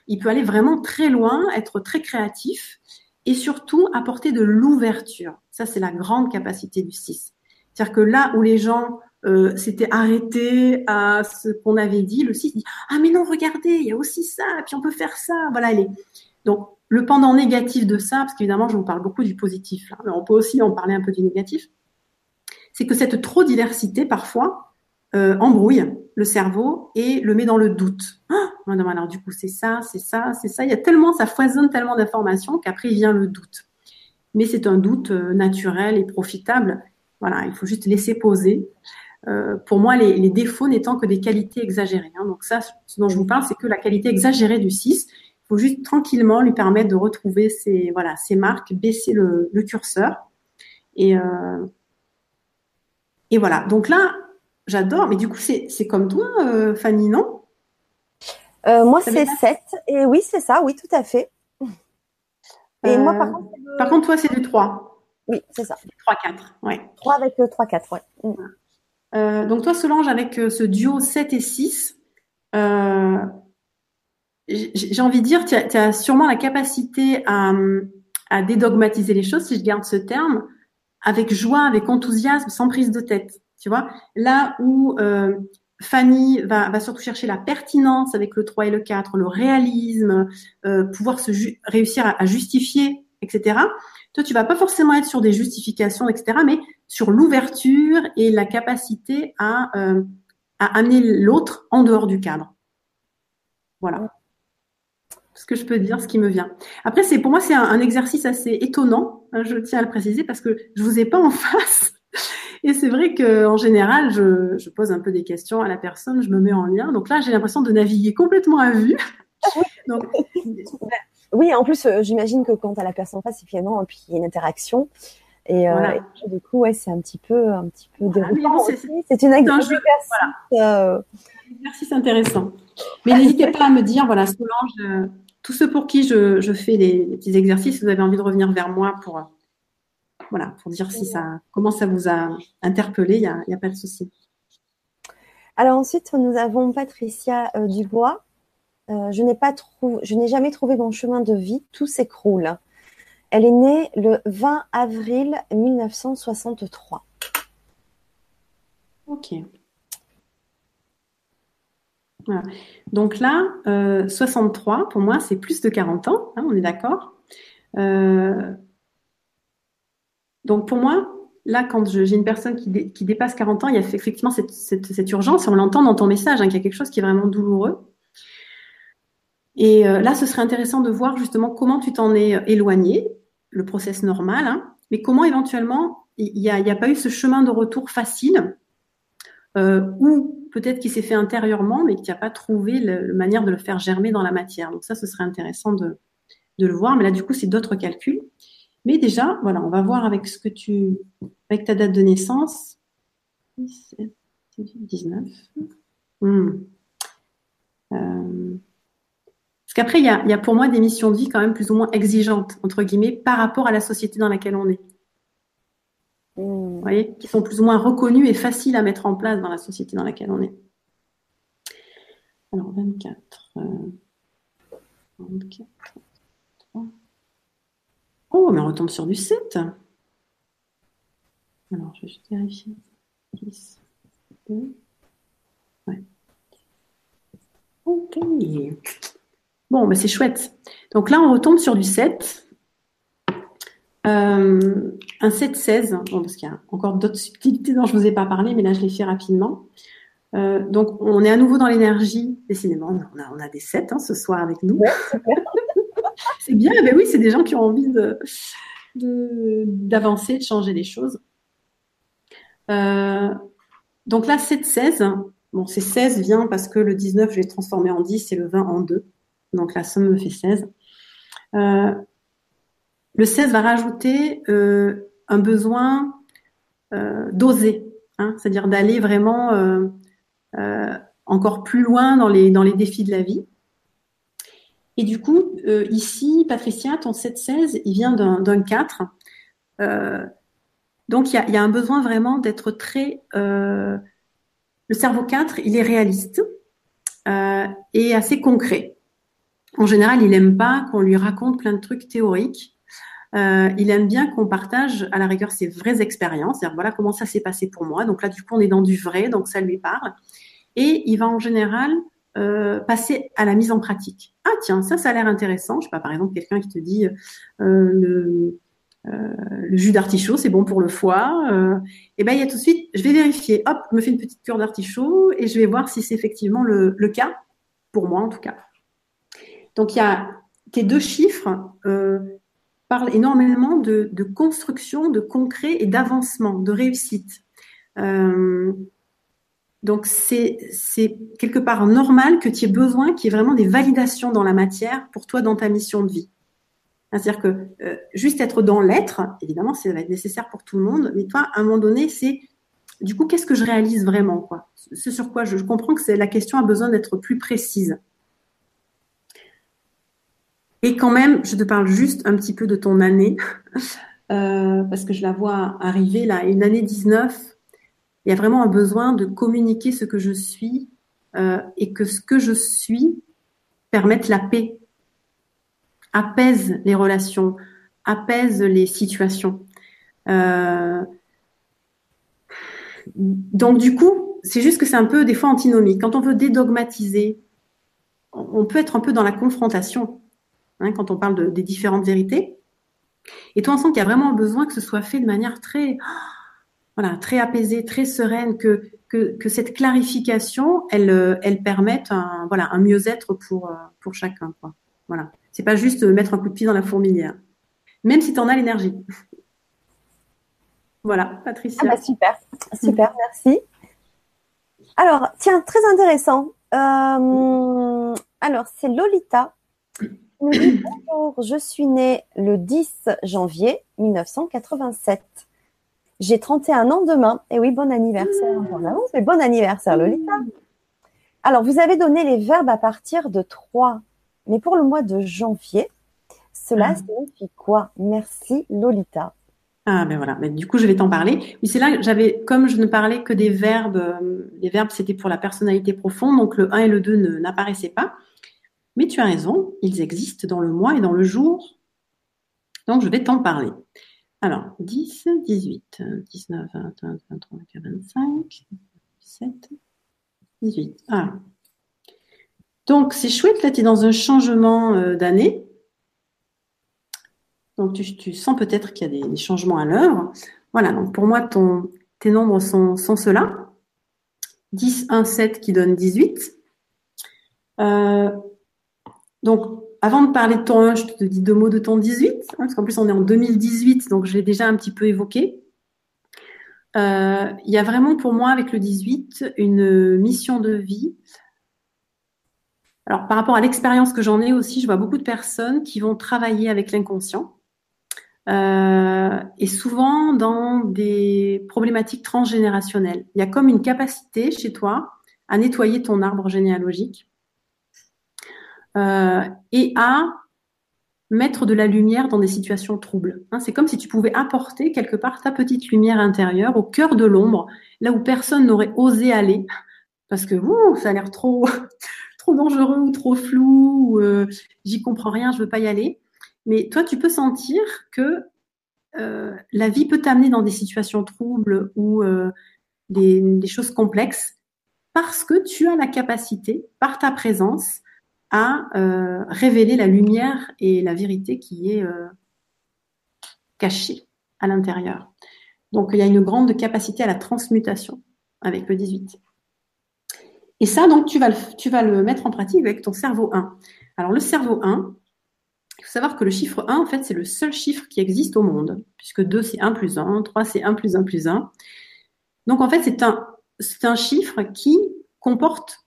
il peut aller vraiment très loin, être très créatif et surtout apporter de l'ouverture. Ça, c'est la grande capacité du 6. C'est-à-dire que là où les gens euh, s'étaient arrêtés à ce qu'on avait dit, le 6 dit ah mais non regardez il y a aussi ça, puis on peut faire ça. Voilà, est. donc le pendant négatif de ça, parce qu'évidemment je vous parle beaucoup du positif mais on peut aussi en parler un peu du négatif, c'est que cette trop diversité parfois euh, embrouille le cerveau et le met dans le doute. Ah, non, alors du coup c'est ça, c'est ça, c'est ça. Il y a tellement, ça foisonne tellement d'informations qu'après il vient le doute. Mais c'est un doute euh, naturel et profitable. Voilà, il faut juste laisser poser. Euh, pour moi, les, les défauts n'étant que des qualités exagérées. Hein. Donc ça, ce dont je vous parle, c'est que la qualité exagérée du 6. Il faut juste tranquillement lui permettre de retrouver ses, voilà, ses marques, baisser le, le curseur. Et, euh, et voilà. Donc là, j'adore. Mais du coup, c'est comme toi, euh, Fanny, non? Moi, c'est 7. Et oui, c'est ça. Oui, tout à fait. Et moi, par contre, par contre, toi, c'est du 3. Oui, c'est ça. 3-4. Ouais. 3 avec le 3-4, ouais. Mm. Euh, donc toi, Solange, avec euh, ce duo 7 et 6, euh, j'ai envie de dire, tu as, sûrement la capacité à, dédogmatiser les choses, si je garde ce terme, avec joie, avec enthousiasme, sans prise de tête. Tu vois, là où Fanny va, surtout chercher la pertinence avec le 3 et le 4, le réalisme, pouvoir se réussir à, à, justifier, etc. Toi, tu vas pas forcément être sur des justifications, etc., mais sur l'ouverture et la capacité à, euh, à amener l'autre en dehors du cadre. Voilà. Ce que je peux dire, ce qui me vient. Après, c'est pour moi, c'est un, un, exercice assez étonnant. Hein, je tiens à le préciser parce que je vous ai pas en face. Et c'est vrai que en général, je, je, pose un peu des questions à la personne, je me mets en lien. Donc là, j'ai l'impression de naviguer complètement à vue. Donc, oui, en plus, euh, j'imagine que quand tu as la personne en face, et puis il y a une interaction. Et, voilà. euh, et du coup, ouais, c'est un petit peu, un petit peu déroutant. C'est une exercice, voilà. euh... un exercice intéressant. Mais n'hésitez pas à me dire, voilà, Solange, euh, tous ceux pour qui je, je fais les, les, petits exercices, vous avez envie de revenir vers moi pour, voilà, pour dire si ça, comment ça vous a interpellé, il n'y a, a, pas de souci. Alors ensuite, nous avons Patricia Dubois. je n'ai pas trouvé, je n'ai jamais trouvé mon chemin de vie, tout s'écroule. Elle est née le 20 avril 1963. Ok. Voilà. Donc là, euh, 63, pour moi, c'est plus de 40 ans, hein, on est d'accord. Euh, donc pour moi, là, quand j'ai une personne qui, dé, qui, dépasse 40 ans, il y a effectivement cette, urgence, on l'entend dans ton message, hein, qu'il y a quelque chose qui est vraiment douloureux. Et euh, là, ce serait intéressant de voir justement comment tu t'en es éloigné, le process normal, hein, mais comment éventuellement il n'y a, pas eu ce chemin de retour facile, euh, ou peut-être qu'il s'est fait intérieurement, mais qu'il n'y a pas trouvé la manière de le faire germer dans la matière. Donc ça, ce serait intéressant de, le voir, mais là, du coup, c'est d'autres calculs. Mais déjà, voilà, on va voir avec ce que tu, avec ta date de naissance, 17, 19. Hmm. Euh, parce qu'après, il y a, il y a pour moi des missions de vie quand même plus ou moins exigeantes, entre guillemets, par rapport à la société dans laquelle on est. Mmh. Vous voyez Qui sont plus ou moins reconnues et faciles à mettre en place dans la société dans laquelle on est. Alors, 24. Euh, 24. 3. Oh, mais on retombe sur du 7. Alors, je vais juste vérifier. 10, 2. Ouais. Ok. Bon, ben c'est chouette. Donc là, on retombe sur du 7. Euh, un 7-16, bon, parce qu'il y a encore d'autres subtilités dont je ne vous ai pas parlé, mais là, je les fais rapidement. Euh, donc, on est à nouveau dans l'énergie. Décidément, on a, on a des 7 hein, ce soir avec nous. Ouais, c'est bien, mais oui, c'est des gens qui ont envie de, d'avancer, de, de, changer les choses. Euh, donc là, 7-16, bon, c'est 16 vient parce que le 19, je l'ai transformé en 10 et le 20 en 2. Donc la somme me fait 16. Euh, le 16 va rajouter euh, un besoin euh, d'oser, hein, c'est-à-dire d'aller vraiment encore plus loin dans les, défis de la vie. Et du coup, ici, Patricia, ton 7-16, il vient d'un 4. donc il y a, un besoin vraiment d'être très... le cerveau 4, il est réaliste et assez concret. En général, il aime pas qu'on lui raconte plein de trucs théoriques. Euh, il aime bien qu'on partage à la rigueur ses vraies expériences. C'est-à-dire, voilà comment ça s'est passé pour moi. Donc là, du coup, on est dans du vrai, donc ça lui parle. Et il va en général euh, passer à la mise en pratique. Ah tiens, ça, ça a l'air intéressant. Je sais pas, par exemple, quelqu'un qui te dit euh, le, jus d'artichaut, c'est bon pour le foie. Et ben il y a tout de suite, je vais vérifier. Hop, je me fais une petite cure d'artichaut et je vais voir si c'est effectivement le, cas pour moi en tout cas. Donc il y a tes deux chiffres euh, parlent énormément de, construction, de concret et d'avancement, de réussite. Euh, donc c'est quelque part normal que tu aies besoin qu'il y ait vraiment des validations dans la matière pour toi dans ta mission de vie. C'est-à-dire que euh, juste être dans l'être, évidemment, ça va être nécessaire pour tout le monde, mais toi, à un moment donné, c'est du coup, qu'est-ce que je réalise vraiment quoi? Ce sur quoi je, comprends que la question a besoin d'être plus précise. Et quand même, je te parle juste un petit peu de ton année, euh, parce que je la vois arriver là, une année 19. Il y a vraiment un besoin de communiquer ce que je suis euh, et que ce que je suis permette la paix apaise les relations, apaise les situations. Euh, donc du coup, c'est juste que c'est un peu des fois antinomique. Quand on veut dédogmatiser, on peut être un peu dans la confrontation hein, quand on parle de, des différentes vérités. Et toi, on sent qu'il y a vraiment besoin que ce soit fait de manière très, voilà, très apaisée, très sereine, que, que, cette clarification, elle, elle permette un, voilà, un mieux-être pour, pour chacun. Quoi. Voilà. C'est pas juste mettre un coup de pied dans la fourmilière. Même si tu en as l'énergie. voilà, Patricia. Ah bah super, super, merci. Alors, tiens, très intéressant. Euh, alors, c'est Lolita. Bonjour, je suis née le 10 janvier 1987. J'ai 31 ans demain. Et oui, bon anniversaire. Bon, bon anniversaire, Lolita. Alors, vous avez donné les verbes à partir de 3 mais pour le mois de janvier, cela ah. signifie quoi? Merci Lolita. Ah ben voilà, mais du coup je vais t'en parler. Oui, c'est là que j'avais, comme je ne parlais que des verbes, euh, les verbes c'était pour la personnalité profonde, donc le 1 et le 2 n'apparaissaient pas. Mais tu as raison, ils existent dans le mois et dans le jour. Donc je vais t'en parler. Alors, 10, 18, 19, 20, 21, 23, 25, 17, 18. Ah, donc, c'est chouette, là, tu es dans un changement euh, d'année. Donc, tu, sens peut-être qu'il y a des, changements à l'heure. Voilà, donc pour moi, ton, tes nombres sont, sont ceux-là. 10, 1, 7 qui donne 18. Euh, donc, avant de parler de ton 1, je te dis deux mots de ton 18, hein, parce qu'en plus, on est en 2018, donc je l'ai déjà un petit peu évoqué. Euh, il y a vraiment pour moi, avec le 18, une mission de vie alors, par rapport à l'expérience que j'en ai aussi, je vois beaucoup de personnes qui vont travailler avec l'inconscient. Euh, et souvent dans des problématiques transgénérationnelles. Il y a comme une capacité chez toi à nettoyer ton arbre généalogique euh, et à mettre de la lumière dans des situations troubles. Hein, c'est comme si tu pouvais apporter quelque part ta petite lumière intérieure au cœur de l'ombre, là où personne n'aurait osé aller, parce que ça a l'air trop, trop dangereux ou trop flou, ou euh, j'y comprends rien, je veux pas y aller. Mais toi, tu peux sentir que euh, la vie peut t'amener dans des situations troubles ou des, choses complexes parce que tu as la capacité, par ta présence, à révéler la lumière et la vérité qui est cachée à l'intérieur. Donc, il y a une grande capacité à la transmutation avec le 18. Et ça, donc, tu vas, le, tu vas le mettre en pratique avec ton cerveau 1. Alors, le cerveau 1, il faut savoir que le chiffre 1, en fait, c'est le seul chiffre qui existe au monde, puisque 2, c'est 1 plus 1, 3, c'est 1 plus 1 plus 1. Donc, en fait, c'est un, c'est un chiffre qui comporte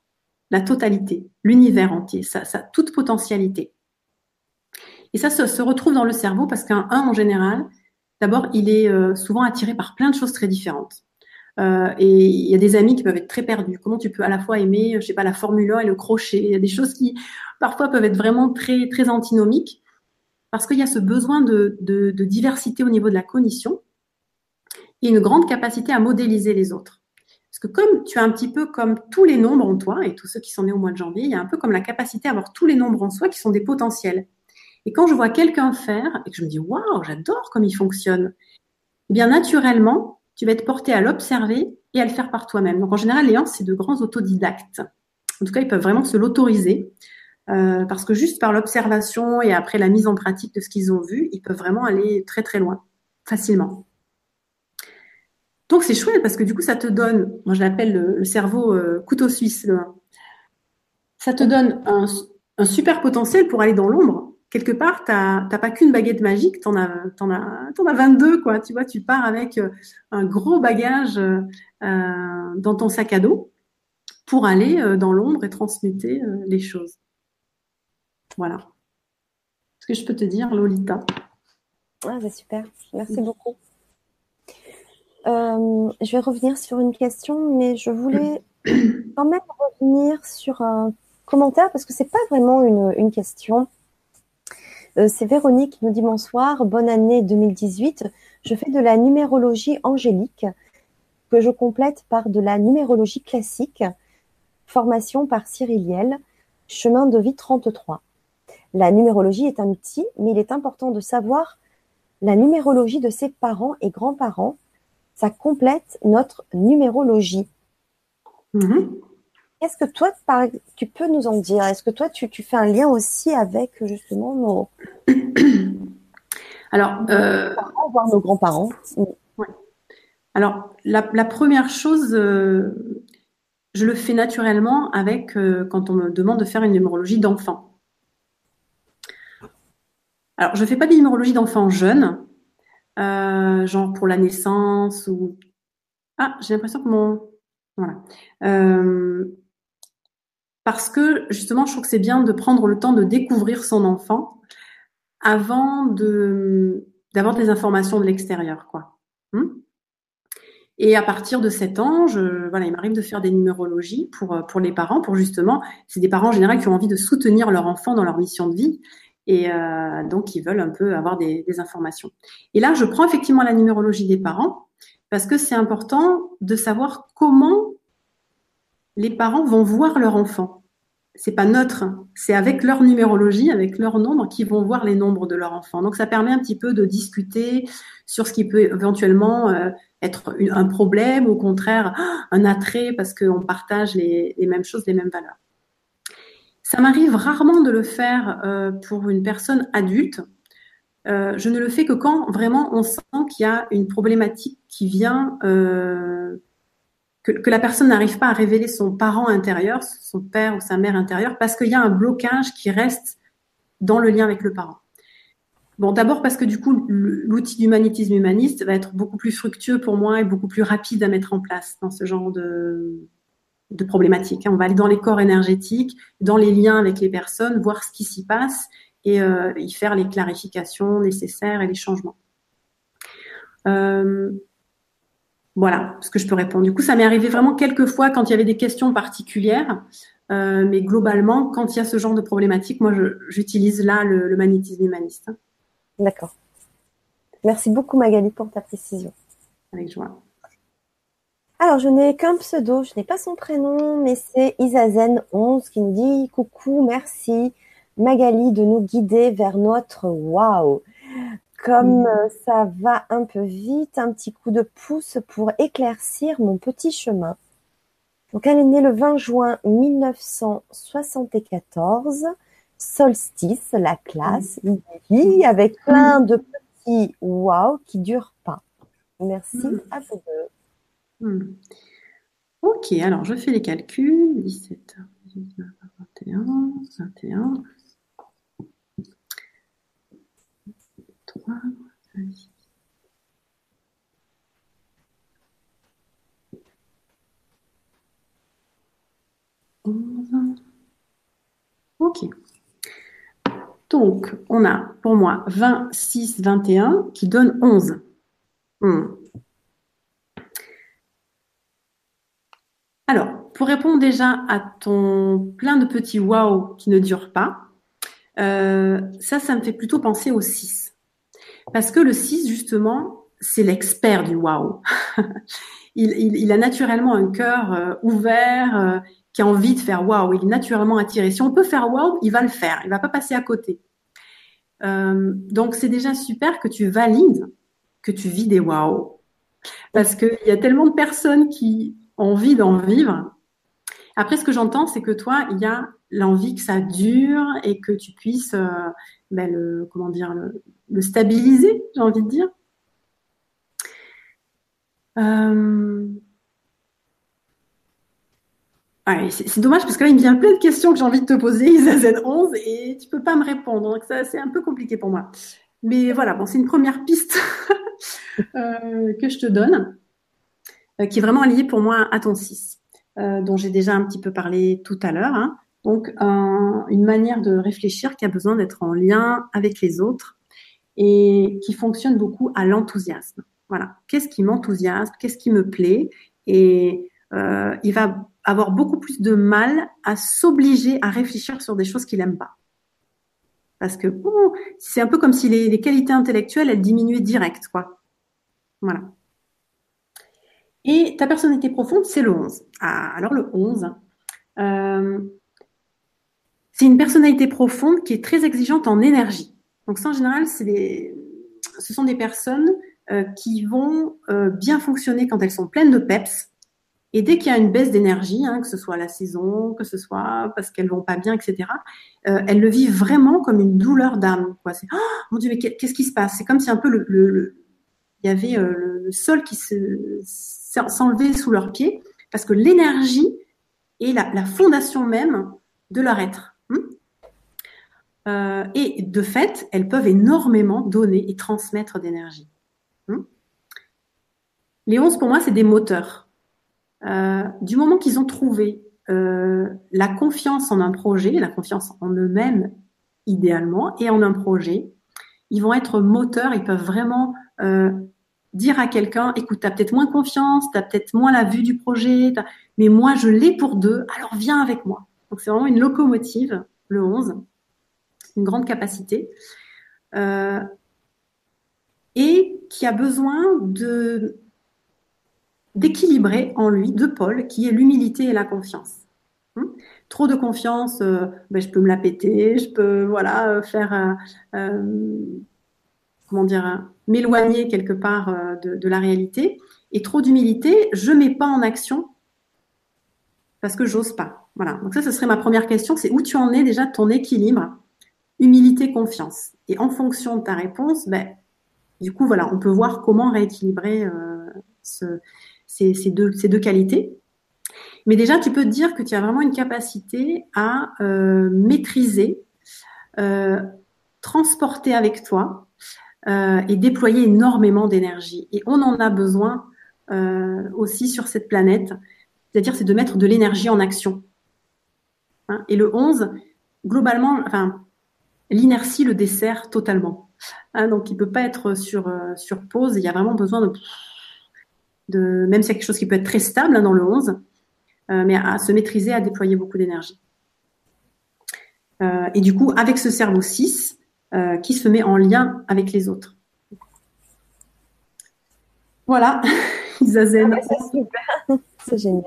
la totalité, l'univers entier, sa, sa, toute potentialité. Et ça se, retrouve dans le cerveau parce qu'un 1, en général, d'abord, il est euh, souvent attiré par plein de choses très différentes. Euh, et il y a des amis qui peuvent être très perdus. Comment tu peux à la fois aimer, je sais pas, la Formule 1 et le crochet? Il y a des choses qui parfois peuvent être vraiment très très antinomiques parce qu'il y a ce besoin de, de, de, diversité au niveau de la cognition et une grande capacité à modéliser les autres. Parce que comme tu as un petit peu comme tous les nombres en toi, et tous ceux qui sont nés au mois de janvier, il y a un peu comme la capacité à avoir tous les nombres en soi qui sont des potentiels. Et quand je vois quelqu'un faire et que je me dis waouh, j'adore comme il fonctionne, eh bien naturellement, tu vas être porté à l'observer et à le faire par toi-même. Donc en général, les gens, c'est de grands autodidactes. En tout cas, ils peuvent vraiment se l'autoriser euh, parce que juste par l'observation et après la mise en pratique de ce qu'ils ont vu, ils peuvent vraiment aller très très loin, facilement. Donc c'est chouette parce que du coup, ça te donne, moi je l'appelle le, cerveau euh, couteau suisse, ça te donne un, super potentiel pour aller dans l'ombre quelque part, tu n'as pas qu'une baguette magique, tu en, as, en, as, en as 22, quoi. Tu vois, tu pars avec euh, un gros bagage euh, dans ton sac à dos pour aller dans l'ombre et transmuter les choses. Voilà. Ce que je peux te dire, Lolita? Ah, bah, super. Merci beaucoup. Je vais revenir sur une question, mais je voulais quand même revenir sur un commentaire parce que c'est pas vraiment une, une question. Euh, c'est Véronique qui nous dit bonsoir, bonne année 2018. Je fais de la numérologie angélique que je complète par de la numérologie classique, formation par Cyril chemin de vie 33. La numérologie est un outil, mais il est important de savoir la numérologie de ses parents et grands-parents. Ça complète notre numérologie. Mm-hmm. Qu'est-ce que toi, tu peux nous en dire? Est-ce que toi, tu, fais un lien aussi avec justement nos. Alors, euh... voir nos grands-parents? Alors, la, première chose, euh, je le fais naturellement avec euh, quand on me demande de faire une numérologie d'enfant. Alors, je ne fais pas des numérologies d'enfants jeunes, euh, genre pour la naissance ou. Ah, j'ai l'impression que mon. Voilà parce que justement, je trouve que c'est bien de prendre le temps de découvrir son enfant avant de d'avoir des informations de l'extérieur, quoi. Hmm? Et à partir de 7 ans, je, voilà, il m'arrive de faire des numérologies pour pour les parents, pour justement, c'est des parents en général qui ont envie de soutenir leur enfant dans leur mission de vie et euh, donc ils veulent un peu avoir des, informations. Et là, je prends effectivement la numérologie des parents parce que c'est important de savoir comment les parents vont voir leur enfant. C'est pas neutre, c'est avec leur numérologie, avec leur nombre, qu'ils vont voir les nombres de leur enfant. Donc ça permet un petit peu de discuter sur ce qui peut éventuellement euh, être un problème, au contraire un attrait parce qu'on partage les, mêmes choses, les mêmes valeurs. Ça m'arrive rarement de le faire euh, pour une personne adulte. Euh, je ne le fais que quand vraiment on sent qu'il y a une problématique qui vient que, la personne n'arrive pas à révéler son parent intérieur, son père ou sa mère intérieure, parce qu'il y a un blocage qui reste dans le lien avec le parent. Bon, d'abord parce que du coup, l'outil d'humanitisme humaniste va être beaucoup plus fructueux pour moi et beaucoup plus rapide à mettre en place dans ce genre de, de problématiques. On va aller dans les corps énergétiques, dans les liens avec les personnes, voir ce qui s'y passe et euh, y faire les clarifications nécessaires et les changements. Euh, voilà ce que je peux répondre. Du coup, ça m'est arrivé vraiment quelques fois quand il y avait des questions particulières. Euh, mais globalement, quand il y a ce genre de problématique, moi, j'utilise là le, magnétisme humaniste. D'accord. Merci beaucoup, Magali, pour ta précision. Avec joie. Alors, je n'ai qu'un pseudo, je n'ai pas son prénom, mais c'est Isazen11 qui nous dit Coucou, merci Magali de nous guider vers notre waouh. Comme euh, ça va un peu vite, un petit coup de pouce pour éclaircir mon petit chemin. Donc elle est née le 20 juin 1974, solstice, la classe, vie avec plein de petits wow qui durent pas. Merci à vous deux. Hmm. Ok, alors je fais les calculs. 17, 19, 21, 21. Ok. Donc, on a pour moi 26, 21 qui donne 11. Hmm. Alors, pour répondre déjà à ton plein de petits wow qui ne durent pas, euh, ça, ça me fait plutôt penser au 6. Parce que le 6, justement, c'est l'expert du wow. il, a naturellement un cœur euh, ouvert, euh, qui a envie de faire waouh. Il est naturellement attiré. Si on peut faire waouh, il va le faire. Il va pas passer à côté. Donc c'est déjà super que tu valides que tu vis des waouh, parce qu'il y a tellement de personnes qui envie d'en vivre. Après, ce que j'entends, c'est que toi, il y a l'envie que ça dure et que tu puisses, ben, le, comment dire, le stabiliser, j'ai envie de dire. Euh... c'est dommage parce que là, il me vient plein de questions que j'ai envie de te poser, z 11, et tu peux pas me répondre. Donc, ça, c'est un peu compliqué pour moi. Mais voilà, bon, c'est une première piste euh, que je te donne, euh, qui est vraiment liée pour moi à ton 6, euh, dont j'ai déjà un petit peu parlé tout à l'heure. Hein. Donc, une manière de réfléchir qui a besoin d'être en lien avec les autres et qui fonctionne beaucoup à l'enthousiasme. Voilà. Qu'est-ce qui m'enthousiasme? Qu'est-ce qui me plaît? Et euh, il va avoir beaucoup plus de mal à s'obliger à réfléchir sur des choses qu'il n'aime pas. Parce que c'est un peu comme si les, qualités intellectuelles, elles diminuaient direct, quoi. Voilà. Et ta personnalité profonde, c'est le 11. Ah, alors le 11, euh, c'est une personnalité profonde qui est très exigeante en énergie. Donc ça, en général, des, ce sont des personnes euh, qui vont euh, bien fonctionner quand elles sont pleines de peps. Et dès qu'il y a une baisse d'énergie, hein, que ce soit la saison, que ce soit parce qu'elles vont pas bien, etc., elles le vivent vraiment comme une douleur d'âme. C'est, oh, mon Dieu, mais qu'est-ce qui se passe? C'est comme si un peu le, le, il y avait le, sol qui se, s'enlevait sous leurs pieds, parce que l'énergie est la, fondation même de leur être. Euh, et de fait, elles peuvent énormément donner et transmettre d'énergie. Hmm? Les 11, pour moi, c'est des moteurs. Euh, du moment qu'ils ont trouvé euh, la confiance en un projet, la confiance en eux-mêmes idéalement, et en un projet, ils vont être moteurs, ils peuvent vraiment dire à quelqu'un, écoute, tu as peut-être moins confiance, tu as peut-être moins la vue du projet, mais moi, je l'ai pour deux, alors viens avec moi. Donc c'est vraiment une locomotive, le 11, une grande capacité. Euh, et qui a besoin de d'équilibrer en lui deux pôles, qui est l'humilité et la confiance. Hmm? Trop de confiance, euh, ben, je peux me la péter, je peux voilà euh, faire comment dire m'éloigner quelque part de, de, la réalité. Et trop d'humilité, je mets pas en action parce que j'ose pas. Voilà. Donc ça, ce serait ma première question, c'est où tu en es déjà ton équilibre, humilité, confiance. Et en fonction de ta réponse, ben, du coup, voilà, on peut voir comment rééquilibrer euh, ces, deux, qualités. Mais déjà, tu peux te dire que tu as vraiment une capacité à euh, maîtriser, euh, transporter avec toi et déployer énormément d'énergie. Et on en a besoin aussi sur cette planète. C'est-à-dire, c'est de mettre de l'énergie en action. Hein, et le 11, globalement, enfin, l'inertie le dessert totalement. Hein, donc, il peut pas être sur, euh, sur pause. Il y a vraiment besoin de, de même s'il y a quelque chose qui peut être très stable hein, dans le 11, euh, mais à, se maîtriser, à déployer beaucoup d'énergie. Euh, et du coup, avec ce cerveau 6, qui se met en lien avec les autres. Voilà, Isazen. Ah c'est génial.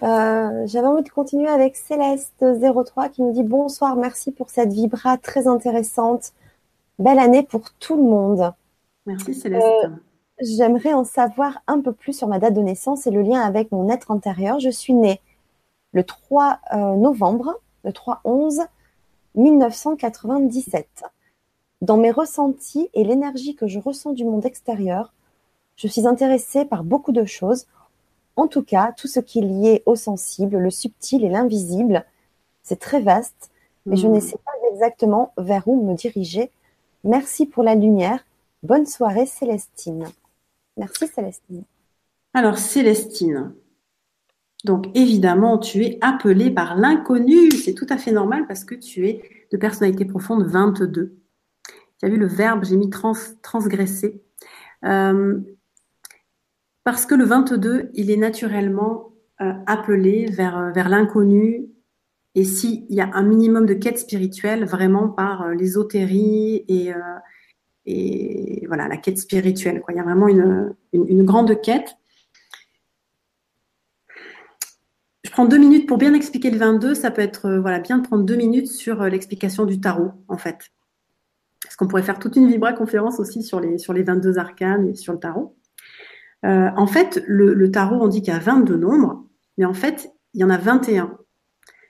J'avais envie de continuer avec Céleste03 qui nous dit bonsoir, merci pour cette vibra très intéressante. Belle année pour tout le monde. Merci Céleste. Euh, j'aimerais en savoir un peu plus sur ma date de naissance et le lien avec mon être intérieur. Je suis née le 3 euh, novembre, le 3-11 1997. Dans mes ressentis et l'énergie que je ressens du monde extérieur, je suis intéressée par beaucoup de choses. En tout cas, tout ce qui est lié au sensible, le subtil et l'invisible, c'est très vaste, mais je ne hmm. sais pas exactement vers où me diriger Merci pour la lumière. Bonne soirée, Célestine. Merci, Célestine. Alors, Célestine. Donc, évidemment, tu es appelée par l'inconnu. C'est tout à fait normal parce que tu es de personnalité profonde 22. Tu as vu le verbe, j'ai mis transgresser. Euh, parce que le 22, il est naturellement euh, appelé vers, vers l'inconnu, et s'il y a un minimum de quête spirituelle, vraiment par euh, l'ésotérie et, euh, et voilà, la quête spirituelle. Quoi. Il y a vraiment une, une, grande quête. Je prends deux minutes pour bien expliquer le 22. Ça peut être voilà, bien de prendre deux minutes sur l'explication du tarot, en fait. Parce qu'on pourrait faire toute une vibra conférence aussi sur les, sur les 22 arcanes et sur le tarot. Euh, en fait, le, tarot, on dit qu'il y a 22 nombres, mais en fait, il y en a 21.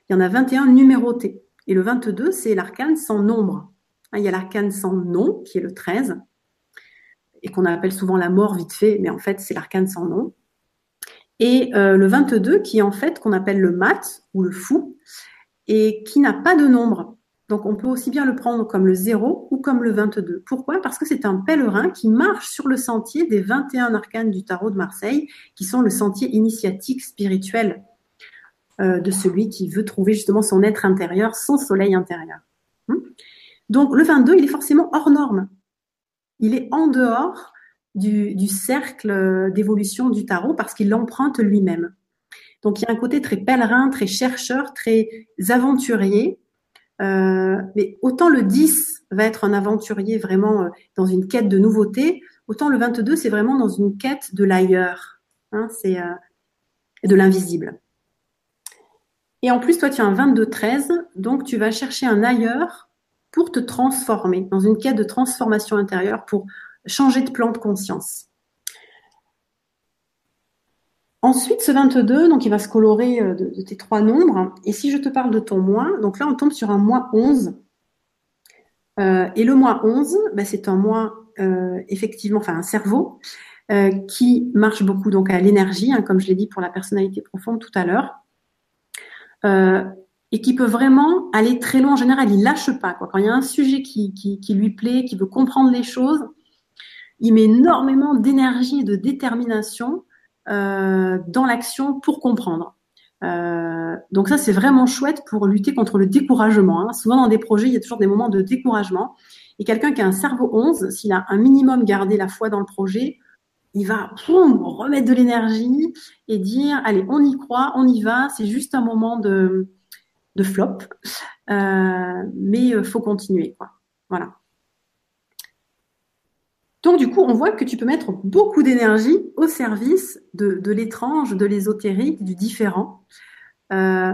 Il y en a 21 numérotés. Et le 22, c'est l'arcane sans nombre. Hein, il y a l'arcane sans nom, qui est le 13, et qu'on appelle souvent la mort vite fait, mais en fait, c'est l'arcane sans nom. Et euh, le 22, qui est en fait qu'on appelle le mat ou le fou, et qui n'a pas de nombre. Donc on peut aussi bien le prendre comme le 0 ou comme le 22. Pourquoi? Parce que c'est un pèlerin qui marche sur le sentier des 21 arcanes du tarot de Marseille, qui sont le sentier initiatique spirituel euh, de celui qui veut trouver justement son être intérieur, son soleil intérieur. Hmm? Donc le 22, il est forcément hors norme. Il est en dehors du, cercle d'évolution du tarot parce qu'il l'emprunte lui-même. Donc il y a un côté très pèlerin, très chercheur, très aventurier euh, mais autant le 10 va être un aventurier vraiment euh, dans une quête de nouveauté, autant le 22 c'est vraiment dans une quête de l'ailleurs, hein, c'est euh, de l'invisible. Et en plus toi tu as un 22-13, donc tu vas chercher un ailleurs pour te transformer, dans une quête de transformation intérieure, pour changer de plan de conscience. Ensuite, ce 22, donc il va se colorer euh, de, tes trois nombres. Et si je te parle de ton mois, donc là on tombe sur un mois 11. Euh, et le mois 11, ben, c'est un mois euh, effectivement, enfin un cerveau qui marche beaucoup donc à l'énergie, hein, comme je l'ai dit pour la personnalité profonde tout à l'heure, et qui peut vraiment aller très loin. En général, il lâche pas. Quand il y a un sujet qui lui plaît, qui veut comprendre les choses, il met énormément d'énergie et de détermination euh, dans l'action pour comprendre. Euh, donc ça, c'est vraiment chouette pour lutter contre le découragement. Hein. Souvent dans des projets, il y a toujours des moments de découragement. Et quelqu'un qui a un cerveau 11, s'il a un minimum gardé la foi dans le projet, il va remettre de l'énergie et dire allez, on y croit, on y va. C'est juste un moment de, flop, euh, mais il faut continuer. Voilà. Donc du coup, on voit que tu peux mettre beaucoup d'énergie au service de, l'étrange, de l'ésotérique, du différent, euh,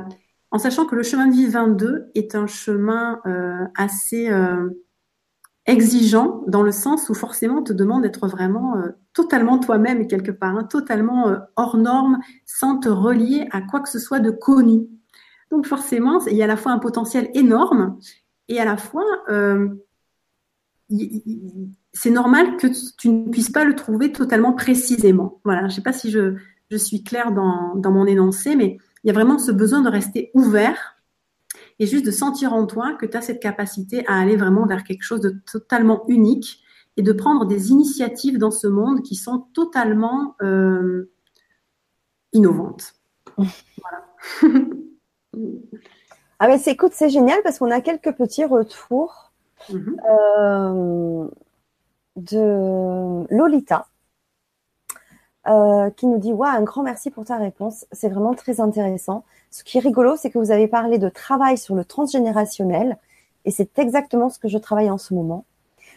en sachant que le chemin de vie 22 est un chemin euh, assez euh, exigeant dans le sens où forcément on te demande d'être vraiment totalement toi-même quelque part, hein, totalement hors norme, sans te relier à quoi que ce soit de connu. Donc forcément, il y a à la fois un potentiel énorme et à la fois c'est normal que tu ne puisses pas le trouver totalement précisément. Voilà, je ne sais pas si je, suis claire dans, mon énoncé, mais il y a vraiment ce besoin de rester ouvert et juste de sentir en toi que tu as cette capacité à aller vraiment vers quelque chose de totalement unique et de prendre des initiatives dans ce monde qui sont totalement euh, innovantes. Voilà. ah c'est écoute, c'est génial parce qu'on a quelques petits retours. Mhm. Euh, de Lolita euh, qui nous dit un grand merci pour ta réponse. C'est vraiment très intéressant. Ce qui est rigolo, c'est que vous avez parlé de travail sur le transgénérationnel et c'est exactement ce que je travaille en ce moment.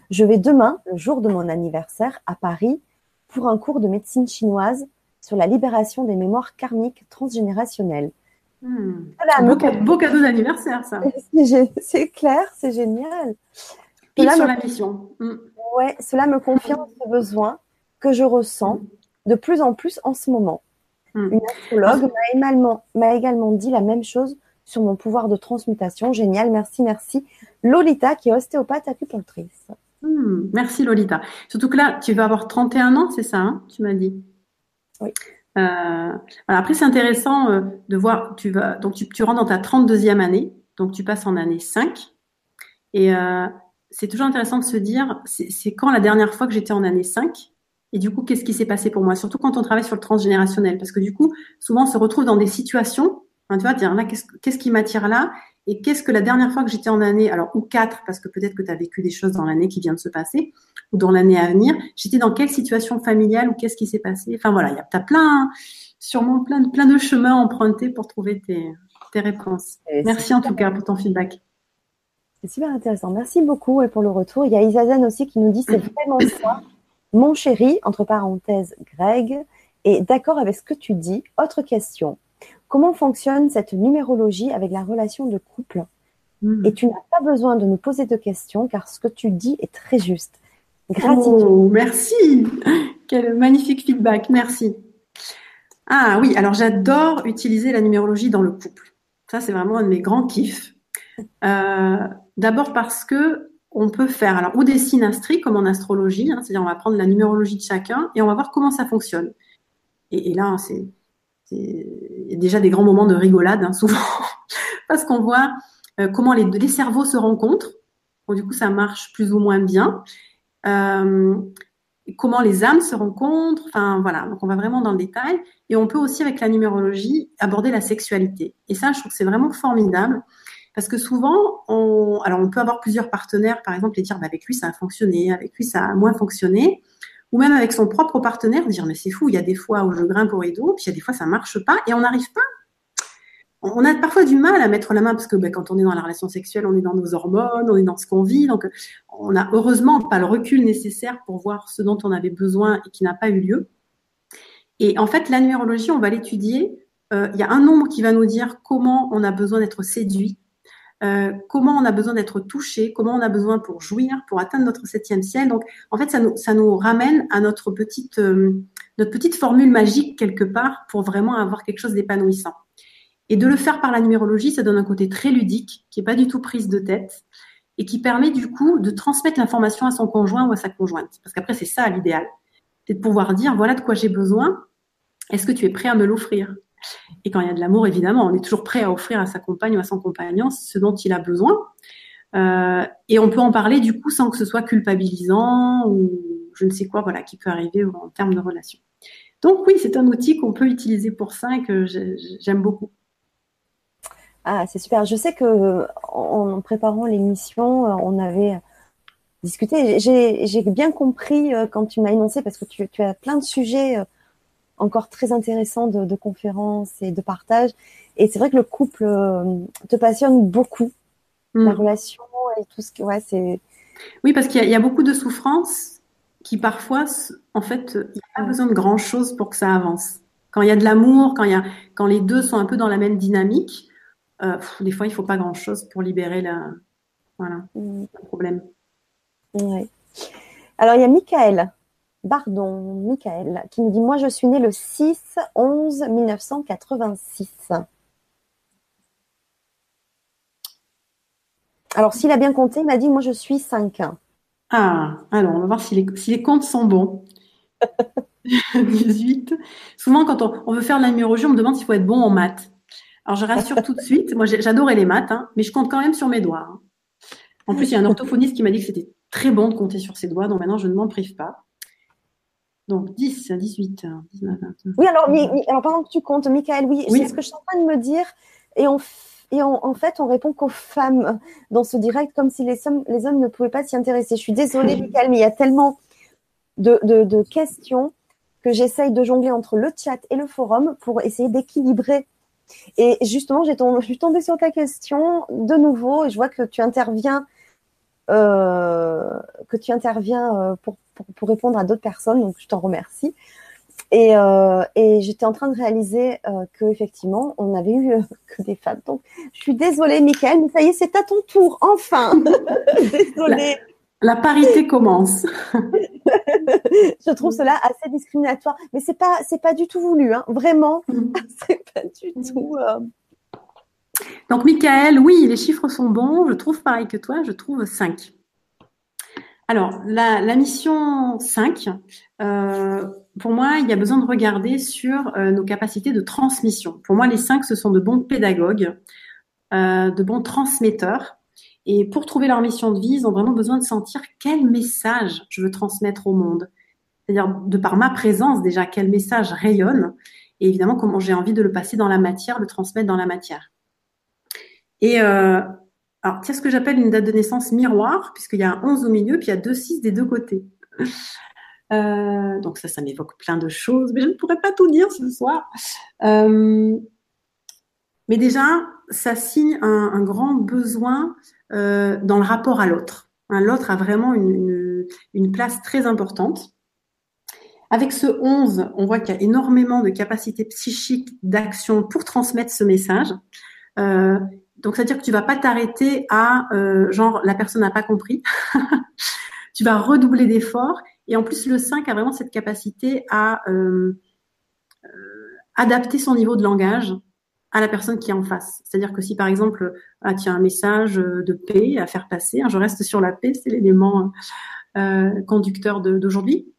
Je vais demain, le jour de mon anniversaire, à Paris pour un cours de médecine chinoise sur la libération des mémoires karmiques transgénérationnelles. Hmm. beau, cadeau d'anniversaire, ça. C'est clair, c'est génial. Pile sur la mission. Hmm ouais, cela me confirme ce besoin que je ressens de plus en plus en ce moment. Hmm. Une astrologue m'a également, dit la même chose sur mon pouvoir de transmutation. Génial, merci, merci. Lolita, qui est ostéopathe acupunctrice. Hmm, merci Lolita. Surtout que là, tu vas avoir 31 ans, c'est ça, hein, tu m'as dit? Oui. Euh, après, c'est intéressant euh, de voir, tu vas, donc tu, tu, rentres dans ta 32e année, donc tu passes en année 5. Et euh, c'est toujours intéressant de se dire, c'est quand la dernière fois que j'étais en année 5 et du coup, qu'est-ce qui s'est passé pour moi? Surtout quand on travaille sur le transgénérationnel, parce que du coup, souvent, on se retrouve dans des situations, hein, tu vois, dire là, qu'est-ce qui m'attire là Et qu'est-ce que la dernière fois que j'étais en année, alors ou quatre, parce que peut-être que tu as vécu des choses dans l'année qui vient de se passer, ou dans l'année à venir, j'étais dans quelle situation familiale ou qu'est-ce qui s'est passé? Enfin voilà, tu as plein, sûrement plein, plein de chemins empruntés pour trouver tes, tes réponses. Merci en tout cas pour ton feedback. C'est super intéressant. Merci beaucoup et pour le retour. Il y a Isazen aussi qui nous dit c'est vraiment ça. Mon chéri, entre parenthèses, Greg, est d'accord avec ce que tu dis. Autre question. Comment fonctionne cette numérologie avec la relation de couple? Hmm. Et tu n'as pas besoin de nous poser de questions car ce que tu dis est très juste. Gratitude. Oh, merci. Quel magnifique feedback. Merci. Ah oui, alors j'adore utiliser la numérologie dans le couple. Ça, c'est vraiment un de mes grands kiffs. Euh, d'abord parce que on peut faire alors ou des synastries comme en astrologie, hein, c'est-à-dire on va prendre la numérologie de chacun et on va voir comment ça fonctionne. Et, là, c'est déjà des grands moments de rigolade hein, souvent parce qu'on voit euh, comment les, cerveaux se rencontrent. Du coup, ça marche plus ou moins bien. Euh, comment les âmes se rencontrent. Enfin voilà, donc on va vraiment dans le détail. Et on peut aussi avec la numérologie aborder la sexualité. Et ça, je trouve que c'est vraiment formidable parce que souvent, on, alors on peut avoir plusieurs partenaires, par exemple, et dire bah, avec lui ça a fonctionné, avec lui ça a moins fonctionné, ou même avec son propre partenaire, dire mais c'est fou, il y a des fois où je grimpe au rideau, puis il y a des fois ça marche pas, et on n'arrive pas. On a parfois du mal à mettre la main parce que bah, quand on est dans la relation sexuelle, on est dans nos hormones, on est dans ce qu'on vit, donc on n'a heureusement pas le recul nécessaire pour voir ce dont on avait besoin et qui n'a pas eu lieu. Et en fait, la numérologie, on va l'étudier. Euh, il y a un nombre qui va nous dire comment on a besoin d'être séduit, euh, comment on a besoin d'être touché, comment on a besoin pour jouir, pour atteindre notre septième ciel. Donc, en fait, ça nous, ramène à notre petite, euh, notre petite formule magique quelque part pour vraiment avoir quelque chose d'épanouissant. Et de le faire par la numérologie, ça donne un côté très ludique, qui est pas du tout prise de tête, et qui permet du coup de transmettre l'information à son conjoint ou à sa conjointe. Parce qu'après, c'est ça l'idéal. C'est de pouvoir dire, voilà de quoi j'ai besoin, est-ce que tu es prêt à me l'offrir? Et quand il y a de l'amour, évidemment, on est toujours prêt à offrir à sa compagne ou à son compagnon ce dont il a besoin. Euh, et on peut en parler du coup sans que ce soit culpabilisant ou je ne sais quoi, voilà, qui peut arriver en termes de relation. Donc oui, c'est un outil qu'on peut utiliser pour ça et que j'aime beaucoup. Ah, c'est super. Je sais que en préparant l'émission, euh, on avait discuté. J'ai bien compris euh, quand tu m'as énoncé parce que tu, tu, as plein de sujets encore très intéressant de, conférences et de partage. Et c'est vrai que le couple euh, te passionne beaucoup, la mm. relation et tout ce qui, ouais, c'est. Oui, parce qu'il y, a beaucoup de souffrances qui parfois, en fait, il n'y a pas besoin de grand chose pour que ça avance. Quand il y a de l'amour, quand il y a, quand les deux sont un peu dans la même dynamique, euh, des fois, il faut pas grand chose pour libérer la, voilà, mm. le problème. Ouais. Alors, il y a Michael Bardon, Michael, qui nous dit Moi, je suis né le 6 11 1986. Alors, s'il a bien compté, il m'a dit Moi, je suis 5. Ah, alors, on va voir si les, comptes sont bons. 18. Souvent, quand on, veut faire la numérologie, on me demande s'il faut être bon en maths. Alors, je rassure tout de suite. Moi, j'adorais les maths, hein, mais je compte quand même sur mes doigts. Hein. En plus, il y a un orthophoniste qui m'a dit que c'était très bon de compter sur ses doigts, donc maintenant, je ne m'en prive pas. Donc 10, 18, 19, 20. Oui, alors, alors pendant que tu comptes, Michael, oui, c'est ce que je suis en train de me dire. Et, on, et en fait, on répond qu'aux femmes dans ce direct, comme si les hommes, les hommes ne pouvaient pas s'y intéresser. Je suis désolée, Michael, mais il y a tellement de, de, de questions que j'essaye de jongler entre le chat et le forum pour essayer d'équilibrer. Et justement, j'ai tombé, je suis tombée sur ta question de nouveau et je vois que tu interviens, que tu interviens euh, pour pour, répondre à d'autres personnes, donc je t'en remercie. Et, euh, et j'étais en train de réaliser euh, que effectivement, on avait eu euh, que des femmes. Donc, je suis désolée, Mickaël, mais ça y est, c'est à ton tour, enfin. désolée. La, parité commence. je trouve cela assez discriminatoire, mais c'est pas c'est pas du tout voulu, hein. vraiment. c'est pas du tout. Donc, Michael, oui, les chiffres sont bons. Je trouve pareil que toi. Je trouve 5. Alors, la, mission 5, euh, pour moi, il y a besoin de regarder sur euh, nos capacités de transmission. Pour moi, les 5, ce sont de bons pédagogues, euh, de bons transmetteurs. Et pour trouver leur mission de vie, ils ont vraiment besoin de sentir quel message je veux transmettre au monde. C'est-à-dire, de par ma présence, déjà, quel message rayonne. Et évidemment, comment j'ai envie de le passer dans la matière, le transmettre dans la matière. Et alors, c'est ce que j'appelle une date de naissance miroir, puisqu'il y a un 11 au milieu, puis il y a deux 6 des deux côtés. Euh, donc ça, ça m'évoque plein de choses, mais je ne pourrais pas tout dire ce soir. Euh, mais déjà, ça signe un, grand besoin dans le rapport à l'autre. Hein, l'autre a vraiment une, une, place très importante. Avec ce 11, on voit qu'il y a énormément de capacités psychiques d'action pour transmettre ce message. Euh, donc, c'est-à-dire que tu vas pas t'arrêter à euh, genre la personne n'a pas compris. tu vas redoubler d'efforts. Et en plus, le 5 a vraiment cette capacité à euh, adapter son niveau de langage à la personne qui est en face. C'est-à-dire que si par exemple, ah, tu un message de paix à faire passer, hein, je reste sur la paix, c'est l'élément euh, conducteur d'aujourd'hui.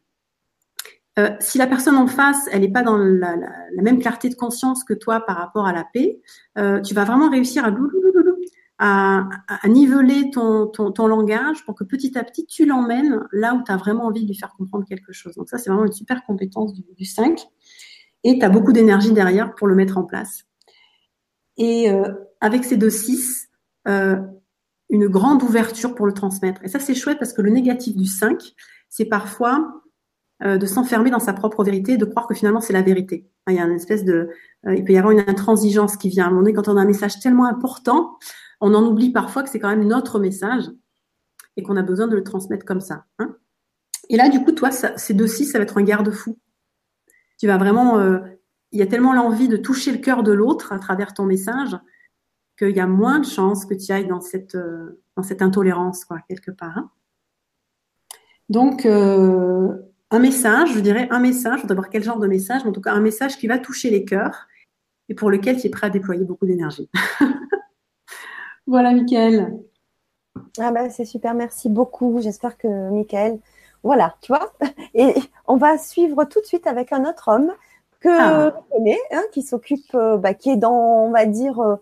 Euh, si la personne en face, elle n'est pas dans la, la, la, même clarté de conscience que toi par rapport à la paix, euh, tu vas vraiment réussir à, à, à niveler ton, ton, ton, langage pour que petit à petit, tu l'emmènes là où tu as vraiment envie de lui faire comprendre quelque chose. Donc ça, c'est vraiment une super compétence du, du 5. Et tu as beaucoup d'énergie derrière pour le mettre en place. Et euh, avec ces deux 6, euh, une grande ouverture pour le transmettre. Et ça, c'est chouette parce que le négatif du 5, c'est parfois de s'enfermer dans sa propre vérité, de croire que finalement c'est la vérité. Il y a une espèce de, euh, il peut y avoir une intransigeance qui vient. À un moment donné, quand on a un message tellement important, on en oublie parfois que c'est quand même notre message et qu'on a besoin de le transmettre comme ça. Hein et là, du coup, toi, ces deux 6, ça va être un garde-fou. Tu vas vraiment, euh, il y a tellement l'envie de toucher le cœur de l'autre à travers ton message qu'il y a moins de chances que tu ailles dans cette, euh, dans cette intolérance, quoi, quelque part. Hein. Donc, euh, un message, je dirais un message, je d'abord quel genre de message, mais en tout cas un message qui va toucher les cœurs et pour lequel tu es prêt à déployer beaucoup d'énergie. voilà, Michael. Ah ben, c'est super, merci beaucoup. J'espère que Michael, voilà, tu vois. Et on va suivre tout de suite avec un autre homme que ah. connais, hein, qui s'occupe, euh, bah, qui est dans, on va dire, euh,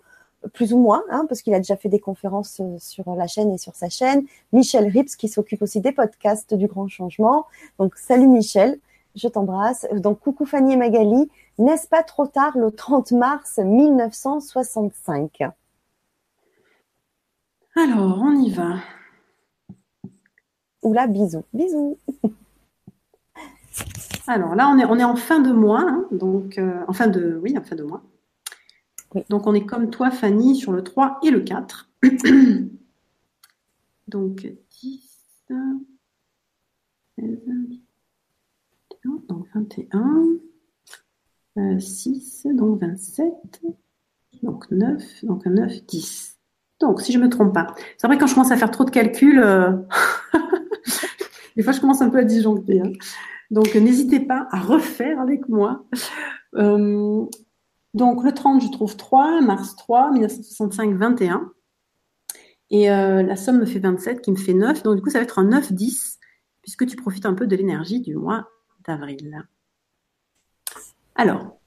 plus ou moins, hein, parce qu'il a déjà fait des conférences euh, sur la chaîne et sur sa chaîne. Michel Rips, qui s'occupe aussi des podcasts du Grand Changement. Donc, salut Michel, je t'embrasse. Donc, coucou Fanny et Magali. N'est-ce pas trop tard le 30 mars 1965 Alors, on y va. Oula, bisous, bisous. Alors là, on est, on est en fin de mois, hein, donc euh, en fin de, oui, en fin de mois. Donc on est comme toi, Fanny, sur le 3 et le 4. donc 10, 16, donc 21, 6, donc 27, donc 9, donc 9, 10. Donc si je ne me trompe pas. C'est vrai quand je commence à faire trop de calculs, euh, des fois je commence un peu à disjoncter. Hein. Donc, n'hésitez pas à refaire avec moi. Euh, donc, le 30, je trouve 3, mars 3, 1965, 21. Et euh, la somme me fait 27, qui me fait 9. Donc, du coup, ça va être un 9-10, puisque tu profites un peu de l'énergie du mois d'avril. Alors,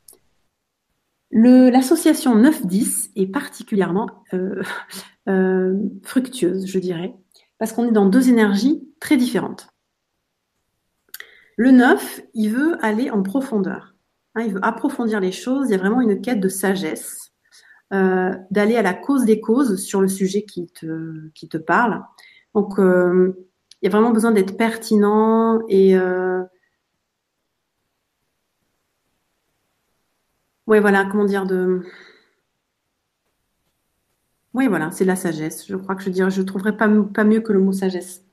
l'association 9-10 est particulièrement euh, fructueuse, je dirais, parce qu'on est dans deux énergies très différentes. Le 9, il veut aller en profondeur. Hein, il veut approfondir les choses. Il y a vraiment une quête de sagesse, euh, d'aller à la cause des causes sur le sujet qui te, qui te parle. Donc, euh, il y a vraiment besoin d'être pertinent et euh, voilà, comment dire de oui, voilà, c'est la sagesse. Je crois que je dirais, je trouverais pas, pas mieux que le mot sagesse.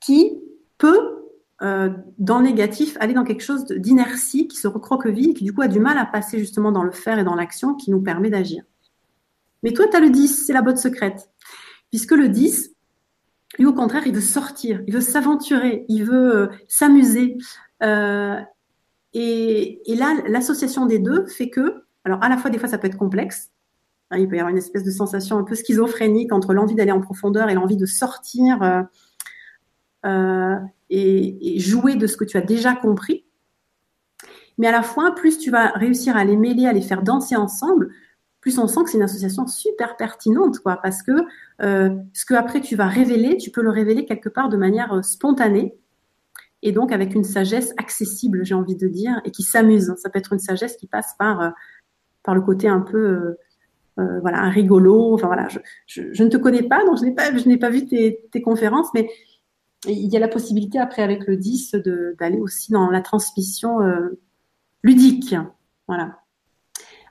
qui peut, euh, dans le négatif, aller dans quelque chose d'inertie qui se recroqueville et qui du coup a du mal à passer justement dans le faire et dans l'action qui nous permet d'agir. Mais toi, tu as le 10, c'est la botte secrète. Puisque le 10, lui au contraire, il veut sortir, il veut s'aventurer, il veut euh, s'amuser. Euh, et, et, là, l'association des deux fait que, alors à la fois des fois ça peut être complexe, hein, il peut y avoir une espèce de sensation un peu schizophrénique entre l'envie d'aller en profondeur et l'envie de sortir euh, et, jouer de ce que tu as déjà compris. Mais à la fois, plus tu vas réussir à les mêler, à les faire danser ensemble, plus on sent que c'est une association super pertinente, quoi, parce que euh, ce que après tu vas révéler, tu peux le révéler quelque part de manière euh, spontanée, et donc avec une sagesse accessible, j'ai envie de dire, et qui s'amuse. Ça peut être une sagesse qui passe par par le côté un peu voilà rigolo. Enfin voilà, je, ne te connais pas, donc je n'ai pas pas vu tes, tes conférences, mais il y a la possibilité après avec le 10 d'aller aussi dans la transmission euh, ludique. Voilà.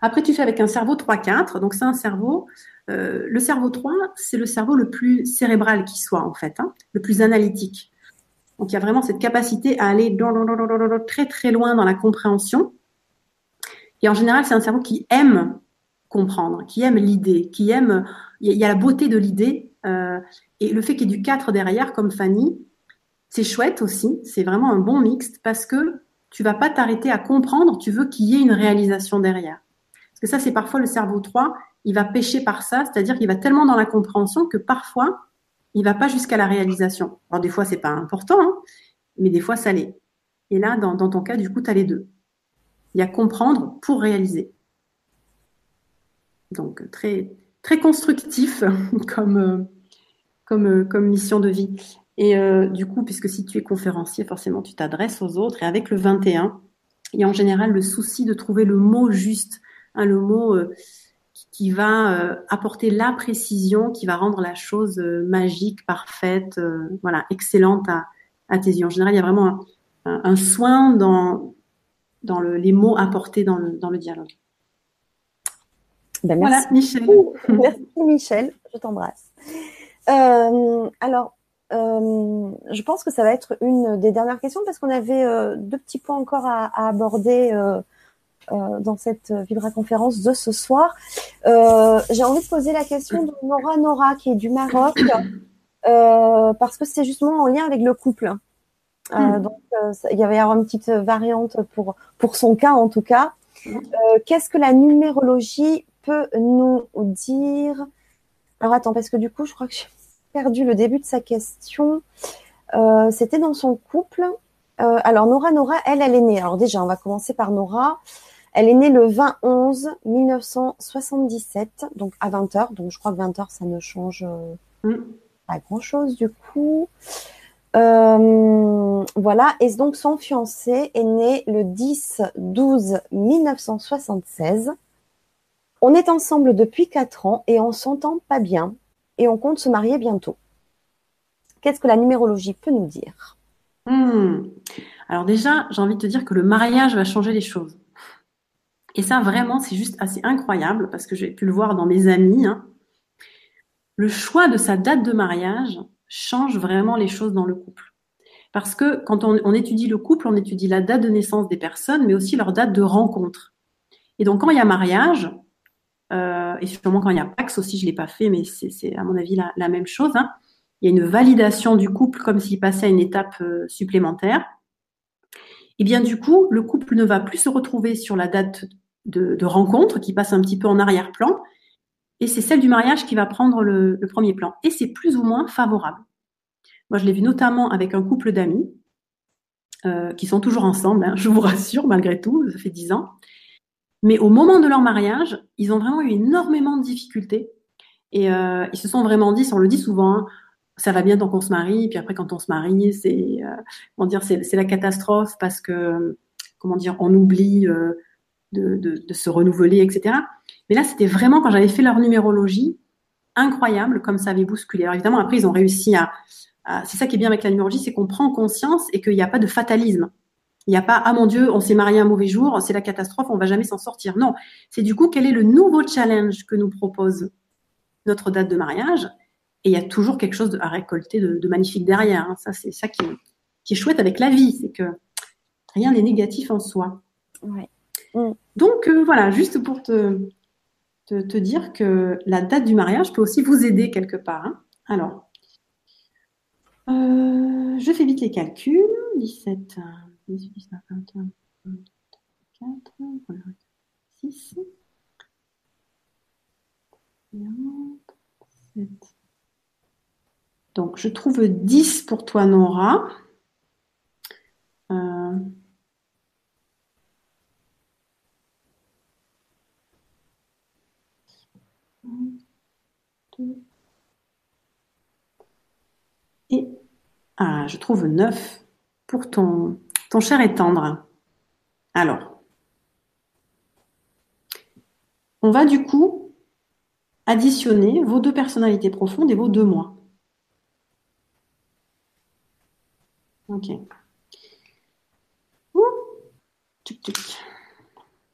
Après, tu fais avec un cerveau 3-4. Donc, c'est un cerveau euh, le cerveau 3, c'est le cerveau le plus cérébral qui soit, en fait, hein, le plus analytique. Donc, il y a vraiment cette capacité à aller très, très loin dans la compréhension. Et en général, c'est un cerveau qui aime comprendre, qui aime l'idée, qui aime. Il y a la beauté de l'idée. Euh, et le fait qu'il y ait du 4 derrière, comme Fanny, c'est chouette aussi. C'est vraiment un bon mixte parce que tu vas pas t'arrêter à comprendre, tu veux qu'il y ait une réalisation derrière. Parce que ça, c'est parfois le cerveau 3, il va pêcher par ça, c'est-à-dire qu'il va tellement dans la compréhension que parfois, il va pas jusqu'à la réalisation. Alors des fois, c'est pas important, hein, mais des fois, ça l'est. Et là, dans, ton cas, du coup, tu as les deux. Il y a comprendre pour réaliser. Donc, très, très constructif comme, euh, comme, euh, comme mission de vie. Et euh, du coup, puisque si tu es conférencier, forcément, tu t'adresses aux autres. Et avec le 21, il y a en général le souci de trouver le mot juste, hein, le mot euh, qui va euh, apporter la précision, qui va rendre la chose magique, parfaite, voilà, excellente à, à, tes yeux. En général, il y a vraiment un, soin dans, dans le, les mots apportés dans le, dans le dialogue. Ben, merci. Voilà, Michel. Merci Michel, je t'embrasse. Alors, euh, je pense que ça va être une des dernières questions parce qu'on avait euh, deux petits points encore à, à aborder euh, euh dans cette Vibra conférence de ce soir. J'ai envie de poser la question de Nora Nora qui est du Maroc parce que c'est justement en lien avec le couple. Hmm. donc il y avait une petite variante pour pour son cas en tout cas. Qu'est-ce que la numérologie peut nous dire Alors attends parce que du coup je crois que je perdu le début de sa question. Euh, c'était dans son couple. Euh, alors Nora, Nora, elle, elle est née. Alors déjà, on va commencer par Nora. Elle est née le 20 11 1977, donc à 20h. Donc je crois que 20h, ça ne change euh, mm. pas grand-chose du coup. voilà. Et donc son fiancé est né le 10 12 1976. On est ensemble depuis 4 ans et on s'entend pas bien et on compte se marier bientôt. Qu'est-ce que la numérologie peut nous dire? Hmm. Alors déjà, j'ai envie de te dire que le mariage va changer les choses. Et ça, vraiment, c'est juste assez incroyable parce que j'ai pu le voir dans mes amis. Hein. Le choix de sa date de mariage change vraiment les choses dans le couple. Parce que quand on, étudie le couple, on étudie la date de naissance des personnes, mais aussi leur date de rencontre. Et donc, quand il y a mariage, euh, et sûrement quand il y a Pax aussi, je l'ai pas fait, mais c'est à mon avis la, même chose. Hein. Il y a une validation du couple comme s'il passait à une étape euh, supplémentaire. Et bien du coup, le couple ne va plus se retrouver sur la date de, rencontre qui passe un petit peu en arrière-plan, et c'est celle du mariage qui va prendre le, premier plan. Et c'est plus ou moins favorable. Moi, je l'ai vu notamment avec un couple d'amis euh, qui sont toujours ensemble, hein, je vous rassure, malgré tout, ça fait dix ans. Mais au moment de leur mariage, ils ont vraiment eu énormément de difficultés. Et euh, ils se sont vraiment dit, on le dit souvent, hein, ça va bien tant qu'on se marie, puis après quand on se marie, c'est euh, comment dire, c'est la catastrophe parce que comment dire, on oublie euh, de, de, de, se renouveler, etc. Mais là, c'était vraiment quand j'avais fait leur numérologie, incroyable comme ça avait bousculé. Alors évidemment, après, ils ont réussi à, à c'est ça qui est bien avec la numérologie, c'est qu'on prend conscience et qu'il n'y a pas de fatalisme. Il n'y a pas, ah mon Dieu, on s'est marié un mauvais jour, c'est la catastrophe, on va jamais s'en sortir. Non, c'est du coup, quel est le nouveau challenge que nous propose notre date de mariage? Et il y a toujours quelque chose à récolter de, magnifique derrière. Hein. Ça, c'est ça qui est, chouette avec la vie, c'est que rien n'est négatif en soi. Mm. Donc euh, voilà, juste pour te, te, dire que la date du mariage peut aussi vous aider quelque part. Hein. Alors, euh, je fais vite les calculs. 17. 18, 19, 21, 24, 6, 7. Donc, je trouve 10 pour toi, Nora. Euh, et ah, je trouve 9 pour ton ton cher est tendre. Alors, on va du coup additionner vos deux personnalités profondes et vos deux mois. Ok.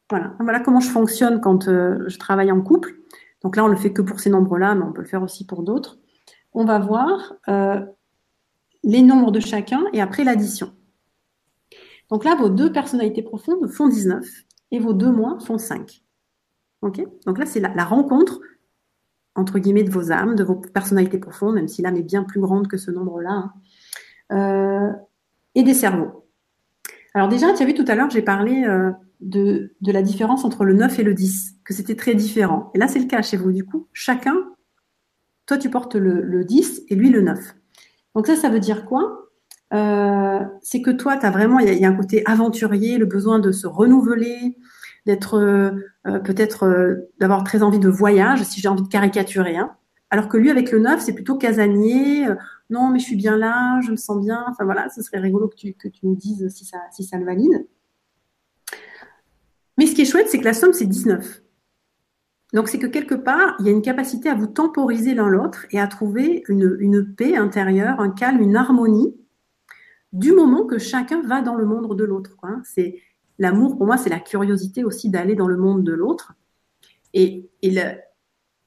Voilà. voilà comment je fonctionne quand euh, je travaille en couple. donc là on le fait que pour ces nombres-là, mais on peut le faire aussi pour d'autres, on va voir euh, les nombres de chacun et après l'addition. Donc là, vos deux personnalités profondes font 19 et vos deux moins font 5. Ok? Donc là, c'est la, rencontre, entre guillemets, de vos âmes, de vos personnalités profondes, même si l'âme est bien plus grande que ce nombre-là, hein. euh, et des cerveaux. Alors déjà, tu as vu tout à l'heure, j'ai parlé euh, de, la différence entre le 9 et le 10, que c'était très différent. Et là, c'est le cas chez vous. Du coup, chacun, toi, tu portes le, 10 et lui le 9. Donc ça, ça veut dire quoi? Euh, C'est que toi, tu as vraiment, il y, a un côté aventurier, le besoin de se renouveler, d'être euh, peut-être d'avoir très envie de voyage, si j'ai envie de caricaturer. Hein. Alors que lui, avec le 9, c'est plutôt casanier, non, mais je suis bien là, je me sens bien. Enfin voilà, ce serait rigolo que tu, que tu nous dises si ça, si ça le valide. Mais ce qui est chouette, c'est que la somme, c'est 19. Donc c'est que quelque part, il y a une capacité à vous temporiser l'un l'autre et à trouver une, une, paix intérieure, un calme, une harmonie, du moment que chacun va dans le monde de l'autre. C'est l'amour pour moi, c'est la curiosité aussi d'aller dans le monde de l'autre et, et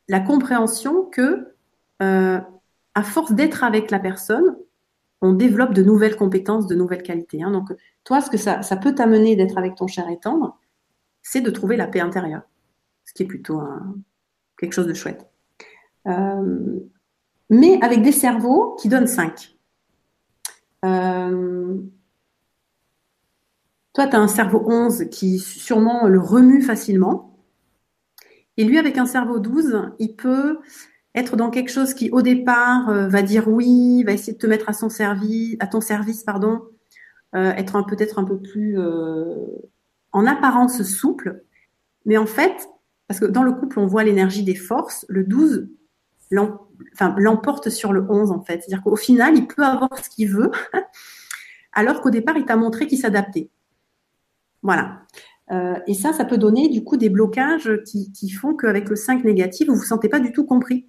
la compréhension que euh, à force d'être avec la personne, on développe de nouvelles compétences, de nouvelles qualités. Hein. Donc, toi, ce que ça, peut t'amener d'être avec ton cher et tendre, c'est de trouver la paix intérieure, ce qui est plutôt quelque chose de chouette. Euh, mais avec des cerveaux qui donnent 5. Euh, toi, tu as un cerveau 11 qui sûrement le remue facilement. Et lui, avec un cerveau 12, il peut être dans quelque chose qui au départ euh, va dire oui, va essayer de te mettre à son service, à ton service, pardon, euh, être peut-être un peu plus en apparence souple, mais en fait, parce que dans le couple on voit l'énergie des forces, le 12 l'emporte sur le 11 en fait, c'est-à-dire qu'au final il peut avoir ce qu'il veut, alors qu'au départ il t'a montré qu'il s'adaptait. Voilà. et ça, ça peut donner du coup des blocages qui, font qu'avec le 5 négatif, vous vous sentez pas du tout compris.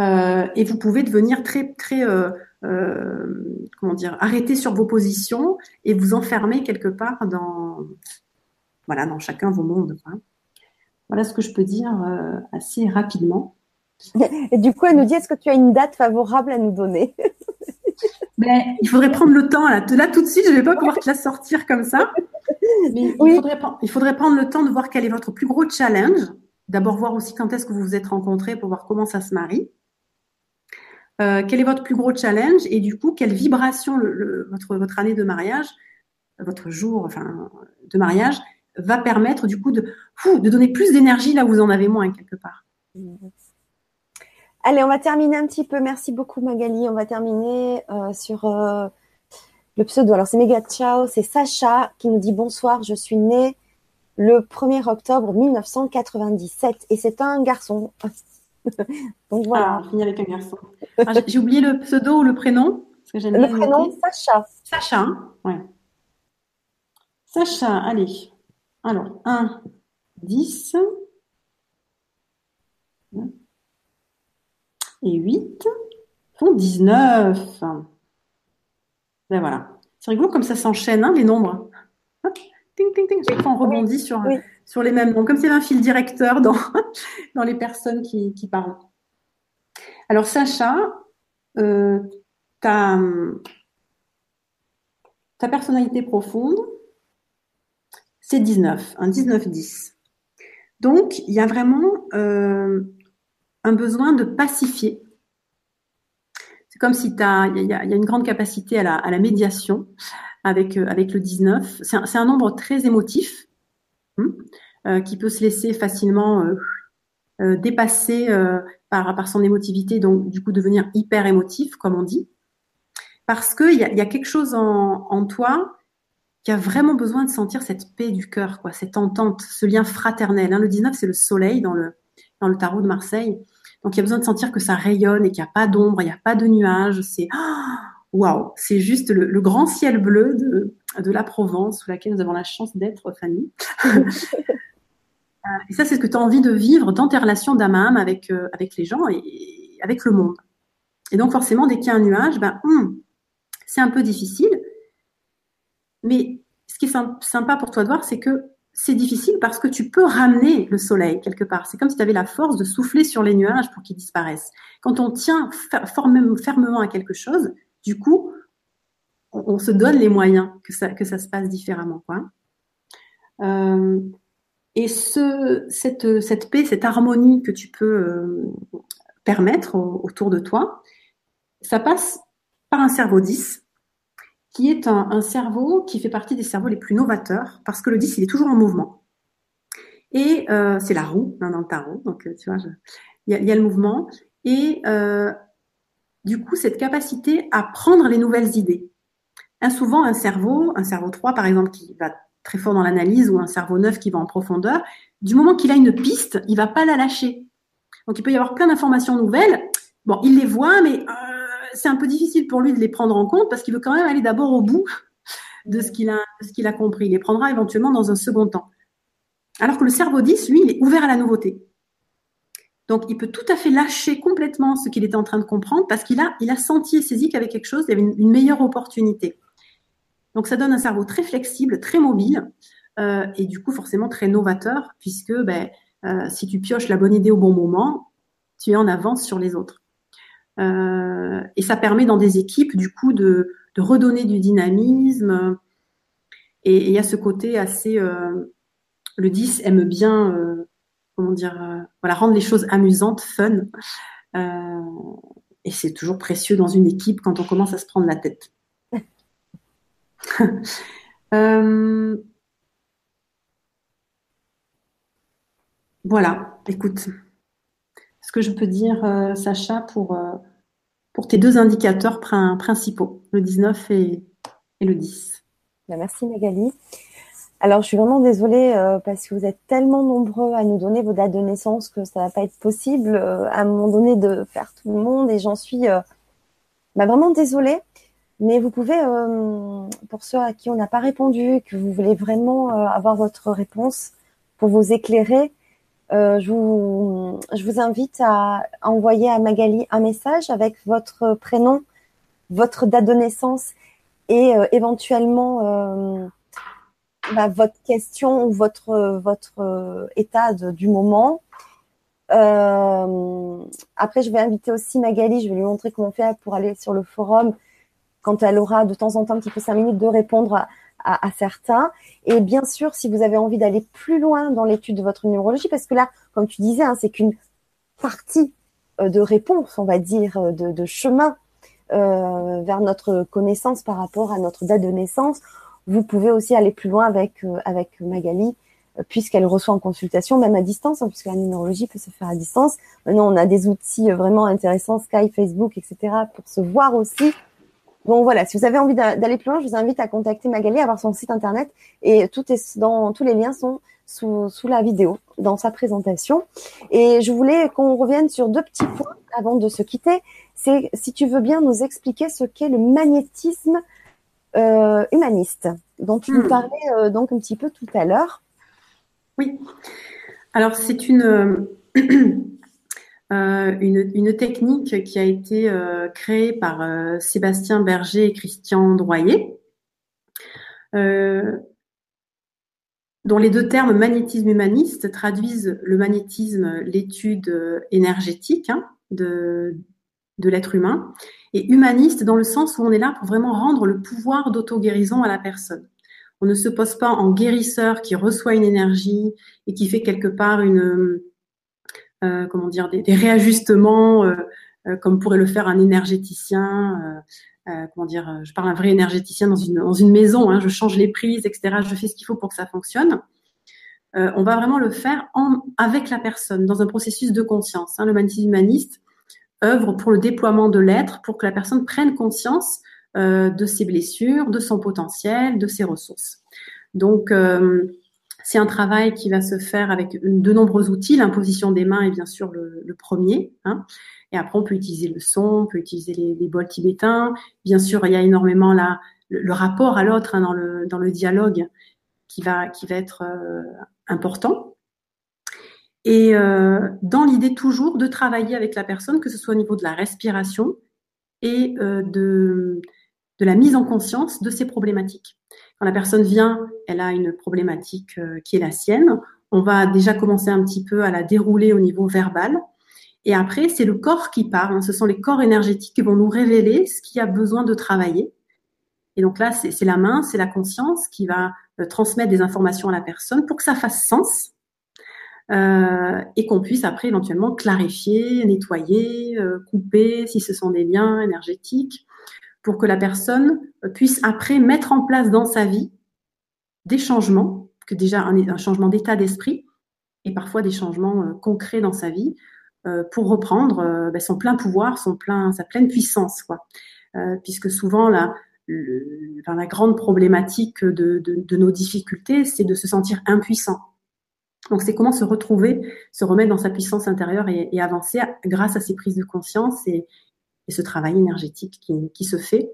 Euh, et vous pouvez devenir très très euh, euh, comment dire arrêter sur vos positions et vous enfermer quelque part dans voilà dans chacun vos mondes. Voilà ce que je peux dire assez rapidement. Et du coup, elle nous dit est-ce que tu as une date favorable à nous donner Mais il faudrait prendre le temps là. Là tout de suite, je ne vais pas pouvoir te la sortir comme ça. Mais il, faudrait, il faudrait prendre le temps de voir quel est votre plus gros challenge. D'abord voir aussi quand est-ce que vous vous êtes rencontrés pour voir comment ça se marie. Euh, quel est votre plus gros challenge et du coup, quelle vibration votre, votre année de mariage, votre jour enfin, de mariage, va permettre du coup de, de donner plus d'énergie là où vous en avez moins quelque part. Allez, on va terminer un petit peu. Merci beaucoup Magali. On va terminer euh, sur euh, le pseudo. Alors c'est Mega Ciao, c'est Sacha qui nous dit bonsoir, je suis née le 1er octobre 1997 et c'est un garçon. Donc voilà. Ah, avec un garçon. Ah, j'ai oublié le pseudo ou le prénom? le prénom, Sacha. Sacha, ouais. Sacha, allez. Alors, 1, 10. Et 8 font 19. Ben voilà. C'est rigolo comme ça s'enchaîne, hein, les nombres. ting, ting, ting. Chaque fois, on rebondit sur, sur les mêmes noms, comme c'est un fil directeur dans, dans les personnes qui, qui parlent. Alors, Sacha, euh, ta, ta personnalité profonde, c'est 19, un 19-10. Donc, il y a vraiment euh, un besoin de pacifier. C'est comme si il y, a une grande capacité à la, médiation avec, euh, avec le 19. C'est un, nombre très émotif. Hmm, euh, qui peut se laisser facilement euh, dépasser par, par son émotivité, donc du coup devenir hyper émotif, comme on dit, parce qu'il y a, y a quelque chose en, en toi qui a vraiment besoin de sentir cette paix du cœur, quoi, cette entente, ce lien fraternel. Hein. Le 19, c'est le soleil dans le, dans le tarot de Marseille. Donc, il y a besoin de sentir que ça rayonne et qu'il n'y a pas d'ombre, il n'y a pas de nuages. C'est waouh, c'est juste le, le, grand ciel bleu de, de la Provence, sous laquelle nous avons la chance d'être, Fanny. et ça, c'est ce que tu as envie de vivre dans tes relations d'âme à âme avec, euh, avec les gens et, avec le monde. Et donc, forcément, dès qu'il y a un nuage, ben, hum, c'est un peu difficile. Mais ce qui est sympa pour toi de voir, c'est que c'est difficile parce que tu peux ramener le soleil quelque part. C'est comme si tu avais la force de souffler sur les nuages pour qu'ils disparaissent. Quand on tient fermement à quelque chose, du coup, on, se donne les moyens que ça, se passe différemment. Quoi. Euh, et ce, cette, cette paix, cette harmonie que tu peux euh, permettre autour de toi, ça passe par un cerveau 10 qui est un, cerveau qui fait partie des cerveaux les plus novateurs, parce que le 10, il est toujours en mouvement. Et euh, c'est la roue hein, dans le tarot, donc euh, tu vois, il y, a le mouvement. Et euh, du coup, cette capacité à prendre les nouvelles idées. Un, souvent, un cerveau, un cerveau 3 par exemple, qui va très fort dans l'analyse, ou un cerveau 9 qui va en profondeur, du moment qu'il a une piste, il va pas la lâcher. Donc il peut y avoir plein d'informations nouvelles. Bon, il les voit, mais c'est un peu difficile pour lui de les prendre en compte parce qu'il veut quand même aller d'abord au bout de ce qu'il a, compris. Il les prendra éventuellement dans un second temps. Alors que le cerveau 10, lui, il est ouvert à la nouveauté. Donc, il peut tout à fait lâcher complètement ce qu'il était en train de comprendre parce qu'il a, senti et saisi avait quelque chose, il y avait une, meilleure opportunité. Donc, ça donne un cerveau très flexible, très mobile euh, et du coup, forcément très novateur puisque ben, euh, si tu pioches la bonne idée au bon moment, tu es en avance sur les autres. Euh, et ça permet dans des équipes, du coup, de, redonner du dynamisme. Et il y a ce côté assez. Euh, le 10 aime bien, euh, comment dire, voilà, rendre les choses amusantes, fun. et c'est toujours précieux dans une équipe quand on commence à se prendre la tête. voilà, écoute, ce que je peux dire, Sacha, pour, pour tes deux indicateurs principaux, le 19 et, le 10. Ben, merci Magali. Alors, je suis vraiment désolée euh, parce que vous êtes tellement nombreux à nous donner vos dates de naissance que ça va pas être possible euh, à un moment donné de faire tout le monde et j'en suis euh, ben, vraiment désolée. Mais vous pouvez, pour ceux à qui on n'a pas répondu, que vous voulez vraiment avoir votre réponse pour vous éclairer, euh, je, vous, invite à envoyer à Magali un message avec votre prénom, votre date de naissance et euh, éventuellement euh, bah, votre question ou votre, votre état du moment. après, je vais inviter aussi Magali, je vais lui montrer comment faire pour aller sur le forum quand elle aura de temps en temps un petit peu cinq minutes de répondre à, à, certains. Et bien sûr, si vous avez envie d'aller plus loin dans l'étude de votre numérologie, parce que là, comme tu disais, hein, c'est qu'une partie euh, de réponse, on va dire, euh, de, chemin euh, vers notre connaissance par rapport à notre date de naissance. Vous pouvez aussi aller plus loin avec avec Magali, puisqu'elle reçoit en consultation, même à distance, hein, puisque la numérologie peut se faire à distance. Maintenant, on a des outils vraiment intéressants, Skype, Facebook, etc., pour se voir aussi donc voilà, si vous avez envie d'aller plus loin, je vous invite à contacter Magali, à voir son site internet et tout est dans tous les liens sont sous, sous la vidéo dans sa présentation. Et je voulais qu'on revienne sur deux petits points avant de se quitter. C'est si tu veux bien nous expliquer ce qu'est le magnétisme euh, humaniste, dont tu nous hmm. parlais euh, donc un petit peu tout à l'heure. Oui. Alors c'est une Euh, une, une, technique qui a été euh, créée par euh, Sébastien Berger et Christian Droyer, dont les deux termes magnétisme humaniste traduisent le magnétisme, l'étude énergétique hein, de, de l'être humain, et humaniste dans le sens où on est là pour vraiment rendre le pouvoir d'auto-guérison à la personne. On ne se pose pas en guérisseur qui reçoit une énergie et qui fait quelque part une, euh, comment dire, des, réajustements, euh, euh, comme pourrait le faire un énergéticien. comment dire, je parle un vrai énergéticien dans une, dans une maison. Hein, je change les prises, etc. Je fais ce qu'il faut pour que ça fonctionne. on va vraiment le faire avec la personne, dans un processus de conscience. Hein. Le magnétisme humaniste œuvre pour le déploiement de l'être, pour que la personne prenne conscience euh, de ses blessures, de son potentiel, de ses ressources. Donc, euh, c'est un travail qui va se faire avec de nombreux outils. L'imposition des mains est bien sûr le, premier. Hein. Et après, on peut utiliser le son, on peut utiliser les, bols tibétains. Bien sûr, il y a énormément là le, rapport à l'autre hein, dans, le, dialogue qui va, être euh, important. Et euh, dans l'idée toujours de travailler avec la personne, que ce soit au niveau de la respiration et euh, de, de la mise en conscience de ces problématiques. Quand la personne vient, elle a une problématique euh, qui est la sienne. On va déjà commencer un petit peu à la dérouler au niveau verbal. Et après, c'est le corps qui parle. Hein. Ce sont les corps énergétiques qui vont nous révéler ce qui a besoin de travailler. Et donc là, c'est la main, c'est la conscience qui va euh, transmettre des informations à la personne pour que ça fasse sens euh, et qu'on puisse après éventuellement clarifier, nettoyer, euh, couper si ce sont des liens énergétiques pour que la personne puisse après mettre en place dans sa vie des changements, que déjà un, changement d'état d'esprit et parfois des changements concrets dans sa vie pour reprendre ben, son plein pouvoir, son plein, sa pleine puissance, quoi. puisque souvent là, la grande problématique de, nos difficultés, c'est de se sentir impuissant. Donc c'est comment se retrouver, se remettre dans sa puissance intérieure et, avancer grâce à ces prises de conscience et, ce travail énergétique qui, se fait.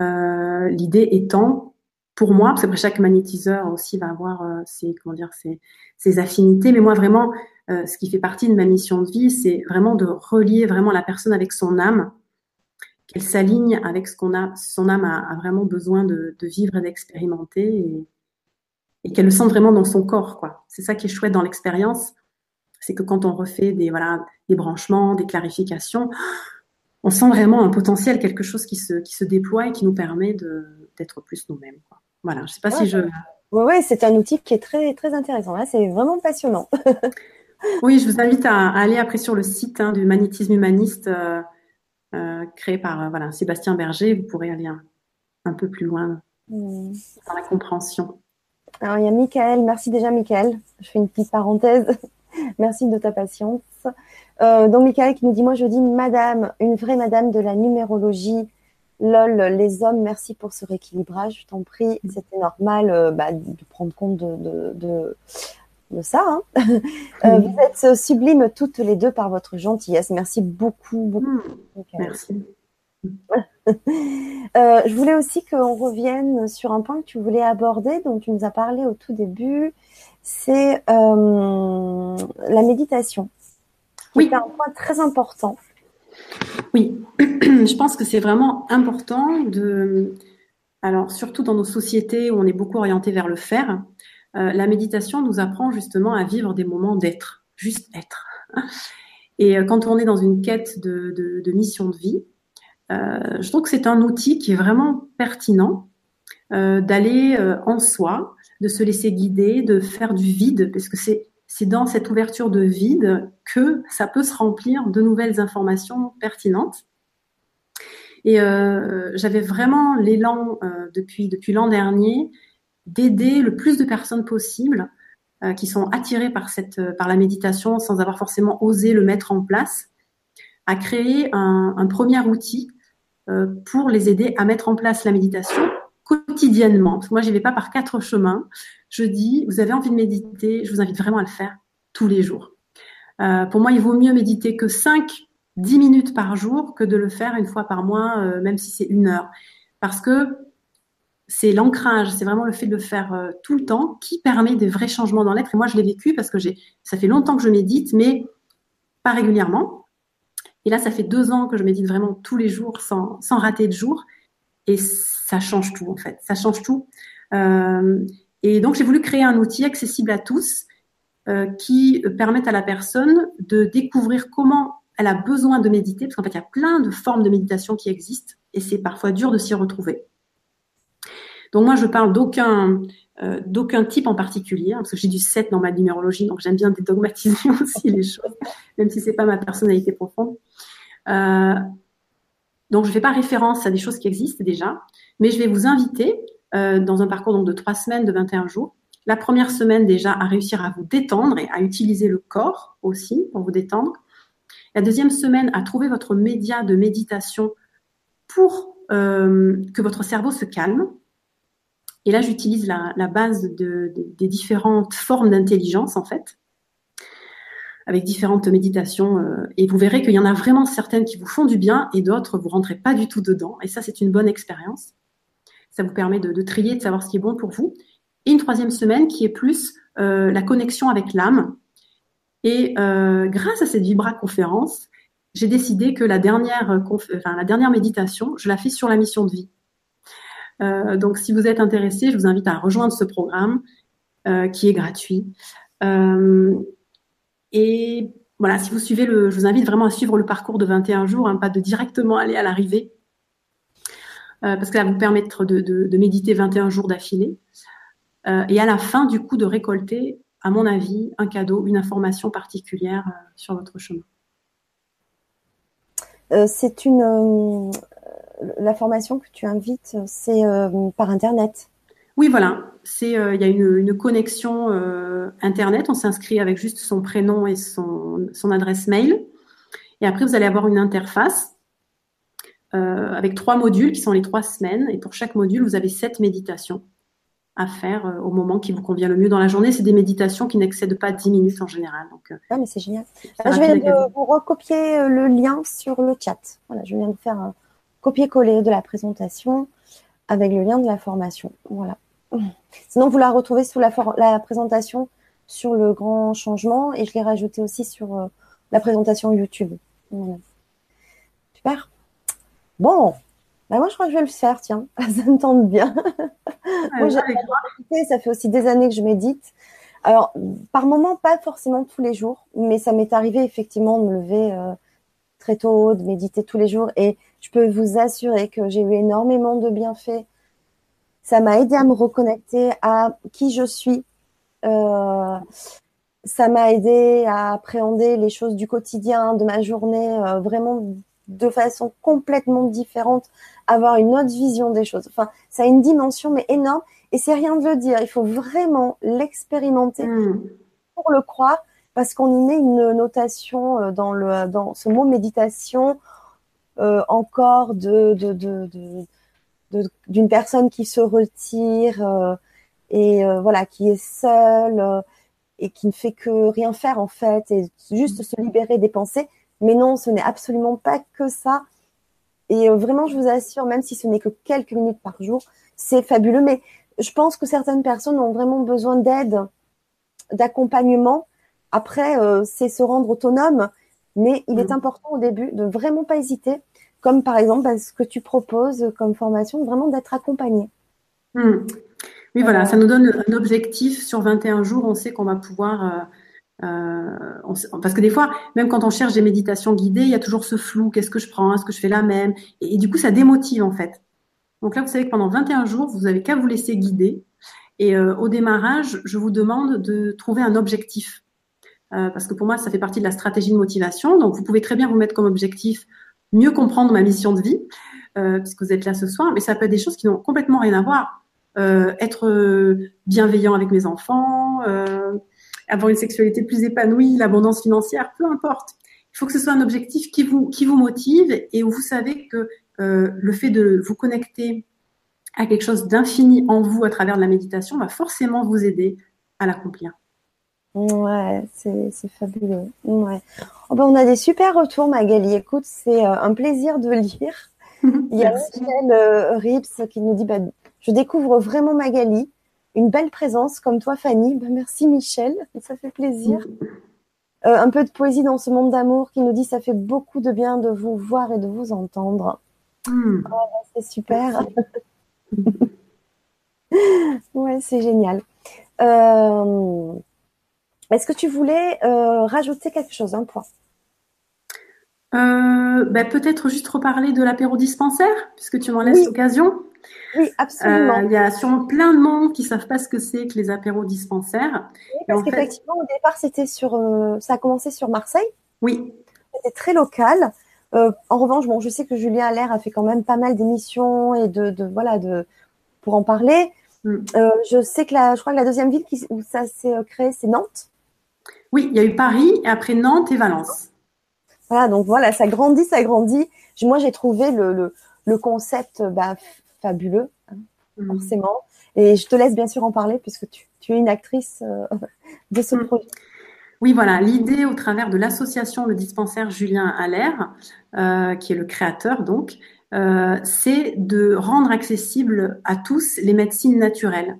Euh, l'idée étant, pour moi, parce que chaque magnétiseur aussi va avoir euh, ses, comment dire, ses, affinités, mais moi vraiment, euh, ce qui fait partie de ma mission de vie, c'est vraiment de relier vraiment la personne avec son âme qu'elle s'aligne avec ce qu'on a, son âme a, vraiment besoin de, vivre et d'expérimenter et, qu'elle le sente vraiment dans son corps. C'est ça qui est chouette dans l'expérience, c'est que quand on refait des voilà des branchements, des clarifications, on sent vraiment un potentiel, quelque chose qui se qui se déploie et qui nous permet d'être plus nous-mêmes. Voilà, je sais pas si je. Oui, ouais, c'est un outil qui est très très intéressant. Là, c'est vraiment passionnant. oui, je vous invite à, aller après sur le site hein, du magnétisme humaniste. Euh, euh, créé par euh, voilà, Sébastien Berger. Vous pourrez aller un, peu plus loin mmh. dans la compréhension. Alors, il y a Michael. Merci déjà, Michael. Je fais une petite parenthèse. Merci de ta patience. Euh, donc, Michael qui nous dit Moi, je dis madame, une vraie madame de la numérologie. Lol, les hommes, merci pour ce rééquilibrage. Je t'en prie, c'était normal euh, bah, de prendre compte de, de, de ça. Hein. Euh, vous êtes sublimes toutes les deux par votre gentillesse. Merci beaucoup, beaucoup. Hmm. Merci. Euh, je voulais aussi qu'on revienne sur un point que tu voulais aborder, dont tu nous as parlé au tout début, c'est euh, la méditation. Oui. C'est un point très important. Oui, je pense que c'est vraiment important de, alors surtout dans nos sociétés où on est beaucoup orienté vers le faire, euh, la méditation nous apprend justement à vivre des moments d'être, juste être. Et euh, quand on est dans une quête de, mission de vie, euh, je trouve que c'est un outil qui est vraiment pertinent d'aller en soi, de se laisser guider, de faire du vide, parce que c'est c'est dans cette ouverture de vide que ça peut se remplir de nouvelles informations pertinentes. Et j'avais vraiment l'élan depuis depuis l'an dernier d'aider le plus de personnes possible euh, qui sont attirées par euh, la méditation sans avoir forcément osé le mettre en place, à créer un, premier outil euh, pour les aider à mettre en place la méditation quotidiennement. Moi, j'y vais pas par quatre chemins. Je dis, vous avez envie de méditer, je vous invite vraiment à le faire tous les jours. Pour moi, il vaut mieux méditer que 5, 10 minutes par jour que de le faire une fois par mois, même si c'est une heure. Parce que c'est l'ancrage, c'est vraiment le fait de le faire euh, tout le temps qui permet des vrais changements dans l'être. Et moi, je l'ai vécu parce que j'ai, ça fait longtemps que je médite, mais pas régulièrement. Et là, ça fait deux ans que je médite vraiment tous les jours, sans, sans rater de jour. Et ça change tout, en fait. Ça change tout. Euh, et donc, j'ai voulu créer un outil accessible à tous euh, qui permette à la personne de découvrir comment elle a besoin de méditer, parce qu'en fait, il y a plein de formes de méditation qui existent, et c'est parfois dur de s'y retrouver. Donc moi, je parle d'aucun euh, d'aucun type en particulier, hein, parce que j'ai du 7 dans ma numérologie, donc j'aime bien dédogmatiser aussi les choses, même si c'est pas ma personnalité profonde. Euh, donc je ne fais pas référence à des choses qui existent déjà, mais je vais vous inviter euh, dans un parcours donc, de trois semaines, de 21 jours. La première semaine déjà à réussir à vous détendre et à utiliser le corps aussi pour vous détendre. La deuxième semaine à trouver votre média de méditation pour que votre cerveau se calme, et là, j'utilise la, base des différentes formes d'intelligence, en fait, avec différentes méditations. Euh, et vous verrez qu'il y en a vraiment certaines qui vous font du bien et d'autres, vous rentrez pas du tout dedans. Et ça, c'est une bonne expérience. Ça vous permet de, trier, de savoir ce qui est bon pour vous. Et une troisième semaine qui est plus euh, la connexion avec l'âme. Et euh, grâce à cette Vibra conférence, j'ai décidé que la dernière, enfin, la dernière méditation, je la fais sur la mission de vie. Euh, donc, si vous êtes intéressé, je vous invite à rejoindre ce programme euh, qui est gratuit. Euh, et voilà, si vous suivez le, je vous invite vraiment à suivre le parcours de 21 jours, hein, pas de directement aller à l'arrivée, parce que ça va vous permettre de, de, de méditer 21 jours d'affilée. Et à la fin, du coup, de récolter, à mon avis, un cadeau, une information particulière sur votre chemin. c'est une la formation que tu invites, c'est euh, par Internet. Oui, voilà. C'est, euh, il y a une, connexion euh, Internet. On s'inscrit avec juste son prénom et son, son, adresse mail. Et après, vous allez avoir une interface avec trois modules qui sont les trois semaines. Et pour chaque module, vous avez sept méditations à faire au moment qui vous convient le mieux dans la journée. C'est des méditations qui n'excèdent pas 10 minutes en général. Donc, ah, mais c'est génial. je viens de vous recopier le lien sur le chat. Voilà, je viens de faire un, copier-coller de la présentation avec le lien de la formation. Voilà. Sinon, vous la retrouvez sous la, la présentation sur le grand changement et je l'ai rajouté aussi sur euh, la présentation YouTube. Super. Bon, bah moi je crois que je vais le faire, tiens, ça me tente bien. moi, ça fait aussi des années que je médite. Alors, par moment, pas forcément tous les jours, mais ça m'est arrivé effectivement de me lever euh, très tôt, de méditer tous les jours. Et je peux vous assurer que j'ai eu énormément de bienfaits. Ça m'a aidé à me reconnecter à qui je suis. Euh, ça m'a aidé à appréhender les choses du quotidien, de ma journée, euh, vraiment de façon complètement différente, avoir une autre vision des choses. Enfin, ça a une dimension mais énorme et c'est rien de le dire. Il faut vraiment l'expérimenter hmm. pour le croire parce qu'on y met une notation euh, dans le dans ce mot méditation euh, encore de d'une personne qui se retire euh, et voilà qui est seule et qui ne fait que rien faire en fait et juste se libérer des pensées mais non ce n'est absolument pas que ça et vraiment je vous assure même si ce n'est que quelques minutes par jour c'est fabuleux mais je pense que certaines personnes ont vraiment besoin d'aide d'accompagnement après, euh, c'est se rendre autonome, mais il est mm. important au début de vraiment pas hésiter, comme par exemple bah, ce que tu proposes comme formation, vraiment d'être accompagné. Mm. Oui, voilà, ça nous donne un objectif sur 21 jours. On sait qu'on va pouvoir. Euh, euh, parce que des fois, même quand on cherche des méditations guidées, il y a toujours ce flou. Qu'est-ce que je prends Est-ce que je fais la même? Et, du coup, ça démotive en fait. Donc là, vous savez que pendant 21 jours, vous avez qu'à vous laisser guider. Et au démarrage, je vous demande de trouver un objectif. Euh, parce que pour moi, ça fait partie de la stratégie de motivation. Donc, vous pouvez très bien vous mettre comme objectif mieux comprendre ma mission de vie, euh, puisque vous êtes là ce soir, mais ça peut être des choses qui n'ont complètement rien à voir. Euh, être bienveillant avec mes enfants, avoir une sexualité plus épanouie, l'abondance financière, peu importe. Il faut que ce soit un objectif qui vous, qui vous motive et où vous savez que le fait de vous connecter à quelque chose d'infini en vous à travers de la méditation va forcément vous aider à l'accomplir. Ouais, c'est fabuleux. Ouais. Oh ben, on a des super retours, Magali. Écoute, c'est euh, un plaisir de lire. Il y a Michel euh, Rips qui nous dit bah, Je découvre vraiment Magali. Une belle présence comme toi, Fanny. Ben, merci, Michel. Ça fait plaisir. Euh, un peu de poésie dans ce monde d'amour qui nous dit Ça fait beaucoup de bien de vous voir et de vous entendre. Hmm. Oh, ben, c'est super. ouais, c'est génial. Euh, est-ce que tu voulais euh, rajouter quelque chose, un point? Ben, Peut-être juste reparler de l'apéro dispensaire, puisque tu m'en laisses l'occasion. Oui, absolument. Euh, il y a sûrement plein de monde qui ne savent pas ce que c'est que les apéros dispensaires. Oui, parce qu'effectivement, au départ, c'était sur, ça a commencé sur Marseille. Oui. C'était très local. en revanche, bon, je sais que Julien Allaire a fait quand même pas mal d'émissions et de, voilà, de, pour en parler. Mm. je sais que la, je crois que la deuxième ville qui, où ça s'est créé, c'est Nantes. Oui, il y a eu Paris, et après Nantes et Valence. Voilà, donc voilà, ça grandit, ça grandit. Moi, j'ai trouvé le, le, concept bah, fabuleux, hein, mm. forcément. Et je te laisse bien sûr en parler puisque tu, tu es une actrice euh, de ce mm. projet. Oui, voilà, l'idée au travers de l'association Le Dispensaire Julien Allaire, euh, qui est le créateur donc, euh, c'est de rendre accessible à tous les médecines naturelles.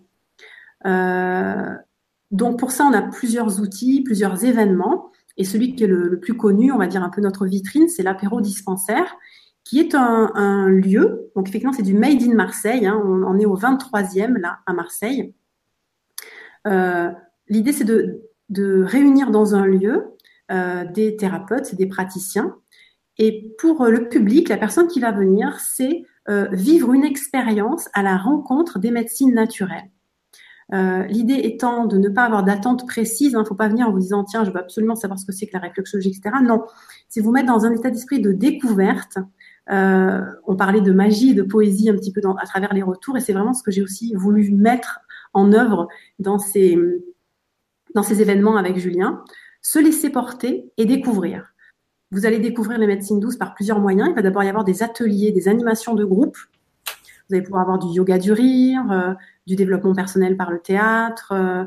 Donc pour ça, on a plusieurs outils, plusieurs événements. Et celui qui est le, plus connu, on va dire un peu notre vitrine, c'est l'apéro dispensaire, qui est un, lieu. Donc effectivement, c'est du Made in Marseille. Hein. on est au 23e là à Marseille. Euh, l'idée, c'est de, réunir dans un lieu euh, des thérapeutes, des praticiens. Et pour le public, la personne qui va venir, c'est euh, vivre une expérience à la rencontre des médecines naturelles. Euh, L'idée étant de ne pas avoir d'attente précise. Il hein, ne faut pas venir en vous disant tiens, je veux absolument savoir ce que c'est que la réflexologie, etc. Non, c'est vous mettre dans un état d'esprit de découverte. Euh, on parlait de magie, de poésie un petit peu à travers les retours, et c'est vraiment ce que j'ai aussi voulu mettre en œuvre dans ces dans ces événements avec Julien. Se laisser porter et découvrir. Vous allez découvrir les médecines douces par plusieurs moyens. Il va d'abord y avoir des ateliers, des animations de groupe. Vous allez pouvoir avoir du yoga du rire, euh, du développement personnel par le théâtre, euh,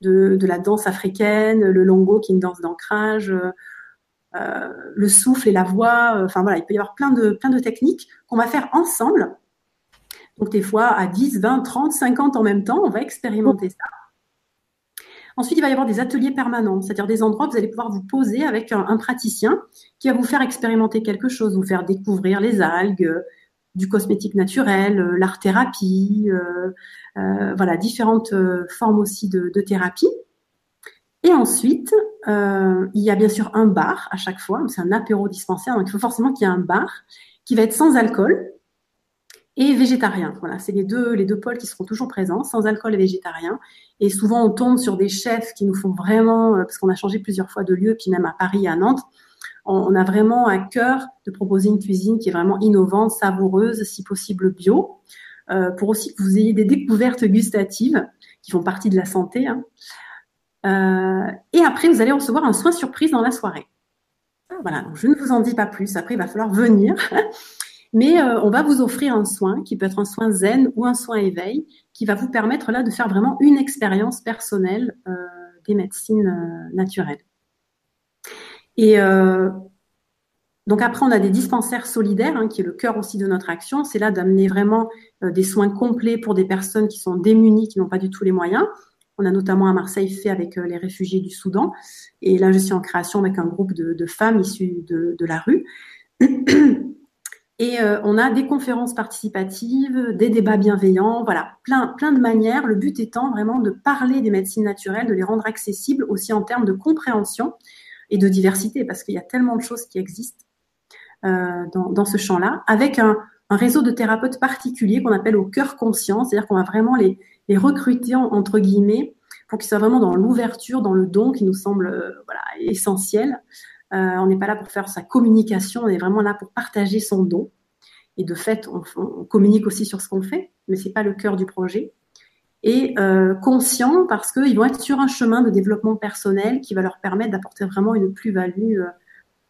de, la danse africaine, le longo qui est une danse d'ancrage, le souffle et la voix. Enfin voilà, il peut y avoir plein de, plein de techniques qu'on va faire ensemble. Donc des fois à 10, 20, 30, 50 en même temps, on va expérimenter ça. Ensuite, il va y avoir des ateliers permanents, c'est-à-dire des endroits où vous allez pouvoir vous poser avec un, praticien qui va vous faire expérimenter quelque chose, vous faire découvrir les algues, du cosmétique naturel, euh, l'art-thérapie, euh, euh, voilà, différentes formes aussi de, thérapie. Et ensuite, il y a bien sûr un bar à chaque fois, c'est un apéro dispensaire, donc il faut forcément qu'il y ait un bar qui va être sans alcool et végétarien. Voilà, c'est les deux, les deux pôles qui seront toujours présents, sans alcool et végétarien. Et souvent, on tombe sur des chefs qui nous font vraiment, parce qu'on a changé plusieurs fois de lieu, puis même à Paris et à Nantes, on a vraiment à cœur de proposer une cuisine qui est vraiment innovante, savoureuse, si possible bio, euh, pour aussi que vous ayez des découvertes gustatives qui font partie de la santé. Hein. Euh, et après, vous allez recevoir un soin surprise dans la soirée. Voilà, je ne vous en dis pas plus. Après, il va falloir venir. Mais euh, on va vous offrir un soin qui peut être un soin zen ou un soin éveil qui va vous permettre là de faire vraiment une expérience personnelle des médecines naturelles. Et euh, donc après, on a des dispensaires solidaires, hein, qui est le cœur aussi de notre action. C'est là d'amener vraiment euh, des soins complets pour des personnes qui sont démunies, qui n'ont pas du tout les moyens. On a notamment à Marseille fait avec euh, les réfugiés du Soudan. Et là, je suis en création avec un groupe de, femmes issues de, la rue. Et euh, on a des conférences participatives, des débats bienveillants, voilà, plein, de manières. Le but étant vraiment de parler des médecines naturelles, de les rendre accessibles aussi en termes de compréhension et de diversité, parce qu'il y a tellement de choses qui existent euh, dans, ce champ-là, avec un, un, réseau de thérapeutes particuliers qu'on appelle au cœur conscient, c'est-à-dire qu'on va vraiment les, les recruter entre guillemets pour qu'ils soient vraiment dans l'ouverture, dans le don qui nous semble euh, voilà, essentiel. Euh, on n'est pas là pour faire sa communication, on est vraiment là pour partager son don. Et de fait, on, communique aussi sur ce qu'on fait, mais c'est pas le cœur du projet et euh, conscients parce qu'ils vont être sur un chemin de développement personnel qui va leur permettre d'apporter vraiment une plus-value euh,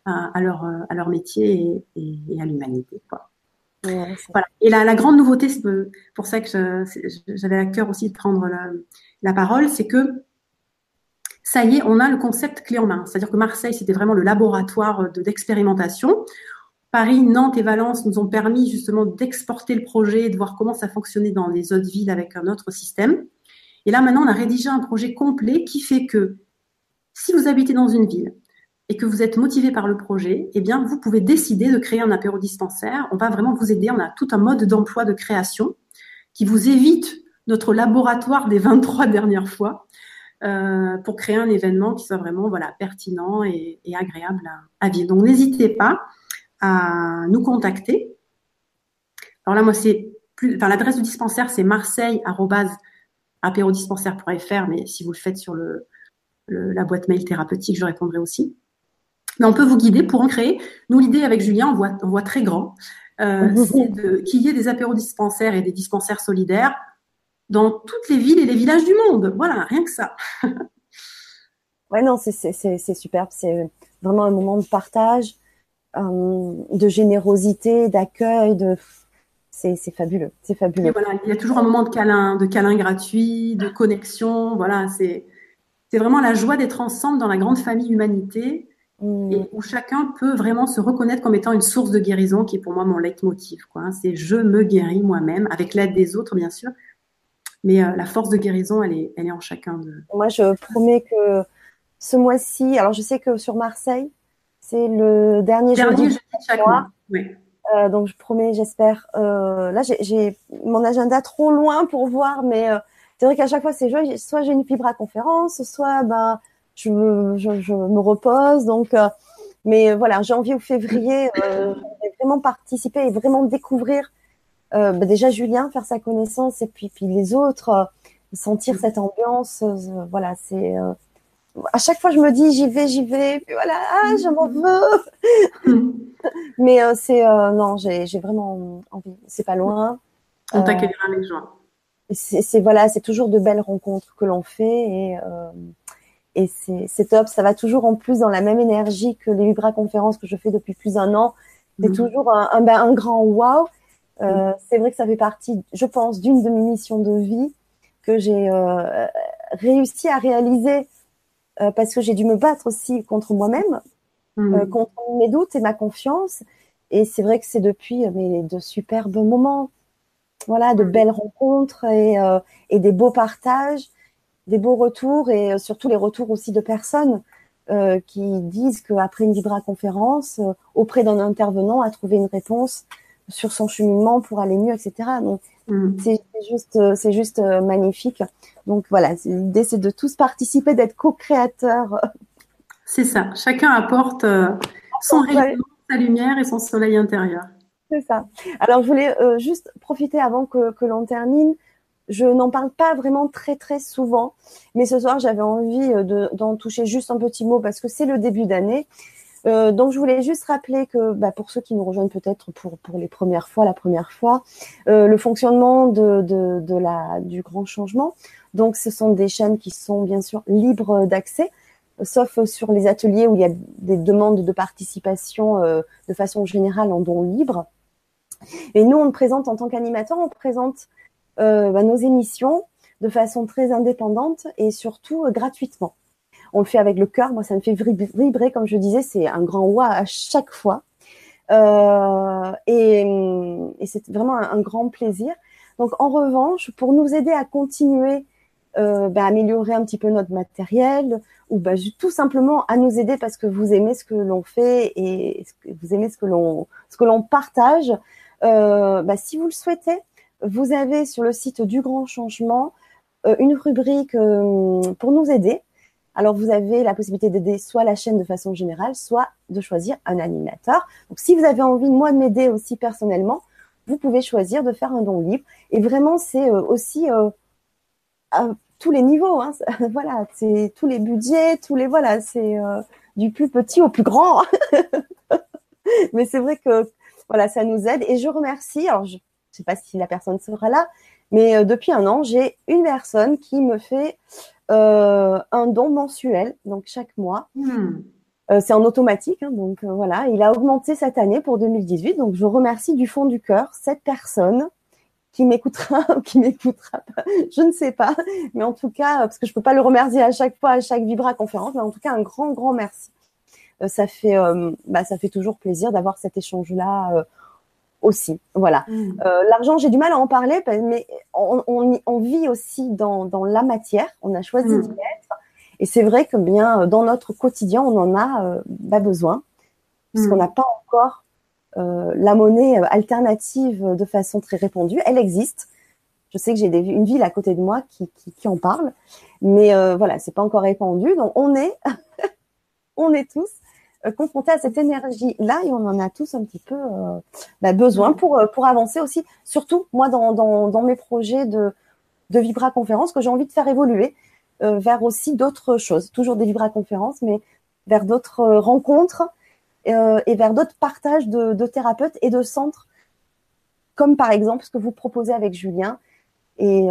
à, leur, à leur métier et, à l'humanité. Voilà. Et la, la, grande nouveauté, c'est pour ça que j'avais à cœur aussi de prendre la, la parole, c'est que ça y est, on a le concept clé en main. C'est-à-dire que Marseille, c'était vraiment le laboratoire d'expérimentation. Paris, Nantes et Valence nous ont permis justement d'exporter le projet, de voir comment ça fonctionnait dans les autres villes avec un autre système. Et là, maintenant, on a rédigé un projet complet qui fait que si vous habitez dans une ville et que vous êtes motivé par le projet, eh bien, vous pouvez décider de créer un apéro dispensaire. On va vraiment vous aider. On a tout un mode d'emploi de création qui vous évite notre laboratoire des 23 dernières fois euh, pour créer un événement qui soit vraiment voilà pertinent et, agréable à, vivre. Donc, n'hésitez pas à nous contacter. Alors là, moi, c'est plus, enfin, l'adresse du dispensaire, c'est marseille.apérodispensaire.fr, mais si vous le faites sur la boîte mail thérapeutique, je répondrai aussi. Mais on peut vous guider pour en créer. Nous, l'idée avec Julien, on voit, on voit très grand, euh, c'est qu'il y ait des apérodispensaires et des dispensaires solidaires dans toutes les villes et les villages du monde. Voilà, rien que ça. ouais, non, c'est superbe. C'est vraiment un moment de partage. Euh, de générosité, d'accueil, de c'est fabuleux, c'est fabuleux. voilà, il y a toujours un moment de câlin, de câlin gratuit, de connexion. Voilà, c'est vraiment la joie d'être ensemble dans la grande famille humanité. Et où chacun peut vraiment se reconnaître comme étant une source de guérison qui est pour moi mon leitmotiv. Quoi. Hein. C'est je me guéris moi-même avec l'aide des autres bien sûr, mais euh, la force de guérison elle est elle est en chacun de. Moi je promets que ce mois-ci, alors je sais que sur Marseille c'est le dernier, jeudi, de chaque mois. Euh, donc je promets, j'espère. Euh, là, j'ai mon agenda trop loin pour voir, mais c'est vrai qu'à chaque fois, c'est soit j'ai une fibre à conférence, soit ben je me, je, je me repose. Donc, euh, mais voilà, janvier ou février, euh, vraiment participer et vraiment découvrir ben déjà Julien, faire sa connaissance, et puis puis les autres, sentir cette ambiance. voilà, c'est à chaque fois, je me dis, j'y vais, j'y vais, puis voilà, ah, je m'en veux. Mais euh, c'est euh, non, j'ai vraiment envie. C'est pas loin. On t'accueillera avec joie. C'est voilà, c'est toujours de belles rencontres que l'on fait et euh, et c'est top. Ça va toujours en plus dans la même énergie que les Vibra conférences que je fais depuis plus d'un an. C'est mm. toujours un, un, ben, un grand wow. Euh, mm. C'est vrai que ça fait partie, je pense, d'une de mes missions de vie que j'ai euh, réussi à réaliser euh, parce que j'ai dû me battre aussi contre moi-même, mmh. euh, contre mes doutes et ma confiance. Et c'est vrai que c'est depuis euh, mais, de superbes moments, voilà, de mmh. belles rencontres et, et des beaux partages, des beaux retours et surtout les retours aussi de personnes euh, qui disent qu'après une Vibra conférence, auprès d'un intervenant, a trouvé une réponse sur son cheminement pour aller mieux, etc. Donc mm. c'est juste, c'est juste euh, magnifique. Donc voilà, l'idée c'est de tous participer, d'être co-créateurs. C'est ça. Chacun apporte euh, son rayon, sa lumière et son soleil intérieur. C'est ça. Alors je voulais euh, juste profiter avant que, que l'on termine. Je n'en parle pas vraiment très très souvent, mais ce soir j'avais envie d'en toucher juste un petit mot parce que c'est le début d'année euh, donc je voulais juste rappeler que bah, pour ceux qui nous rejoignent peut-être pour, les premières fois, la première fois, euh, le fonctionnement du grand changement. Donc ce sont des chaînes qui sont bien sûr libres d'accès, sauf sur les ateliers où il y a des demandes de participation euh, de façon générale en don libre. Et nous, on présente en tant qu'animateur, on présente euh, bah, nos émissions de façon très indépendante et surtout euh, gratuitement on le fait avec le cœur. Moi, ça me fait vibrer, comme je disais, c'est un grand wa à chaque fois. Euh, et, c'est vraiment un, grand plaisir. Donc, en revanche, pour nous aider à continuer euh, à améliorer un petit peu notre matériel, ou ben, tout simplement à nous aider parce que vous aimez ce que l'on fait et vous aimez ce que l'on partage. Euh, ben, si vous le souhaitez, vous avez sur le site du Grand Changement une rubrique pour nous aider. Alors, vous avez la possibilité d'aider soit la chaîne de façon générale, soit de choisir un animateur. Donc, si vous avez envie, moi, de m'aider aussi personnellement, vous pouvez choisir de faire un don libre. Et vraiment, c'est euh, aussi euh, à tous les niveaux. Hein. voilà, c'est tous les budgets, tous les voilà, c'est euh, du plus petit au plus grand. Mais c'est vrai que voilà, ça nous aide. Et je remercie. Alors, ne sais pas si la personne sera là, mais depuis un an, j'ai une personne qui me fait euh, un don mensuel, donc chaque mois. Hmm. Euh, c'est en automatique, hein, donc euh, voilà. Il a augmenté cette année pour 2018, donc je remercie du fond du cœur cette personne qui m'écoutera ou qui m'écoutera pas, je ne sais pas, mais en tout cas, parce que je peux pas le remercier à chaque fois, à chaque Vibra conférence, mais en tout cas un grand grand merci. ça fait, bah, ça fait toujours plaisir d'avoir cet échange là aussi. Voilà. Mm. Euh, l'argent, j'ai du mal à en parler, mais on, vit aussi dans, la matière. On a choisi mm. d'y être. Et c'est vrai que bien euh, dans notre quotidien, on en a euh, besoin, puisqu'on mm. n'a pas encore la monnaie alternative de façon très répandue. Elle existe. Je sais que j'ai une ville à côté de moi qui, en parle, mais voilà, c'est pas encore répandu. Donc on est, on est tous euh, confrontés à cette énergie-là et on en a tous un petit peu euh, bah, besoin pour, euh, pour avancer aussi. Surtout, moi, dans, mes projets de, de Vibra Conférence, que j'ai envie de faire évoluer vers aussi d'autres choses. Toujours des Vibra Conférences, mais vers d'autres rencontres et vers d'autres partages de, de, thérapeutes et de centres, comme par exemple ce que vous proposez avec Julien. Et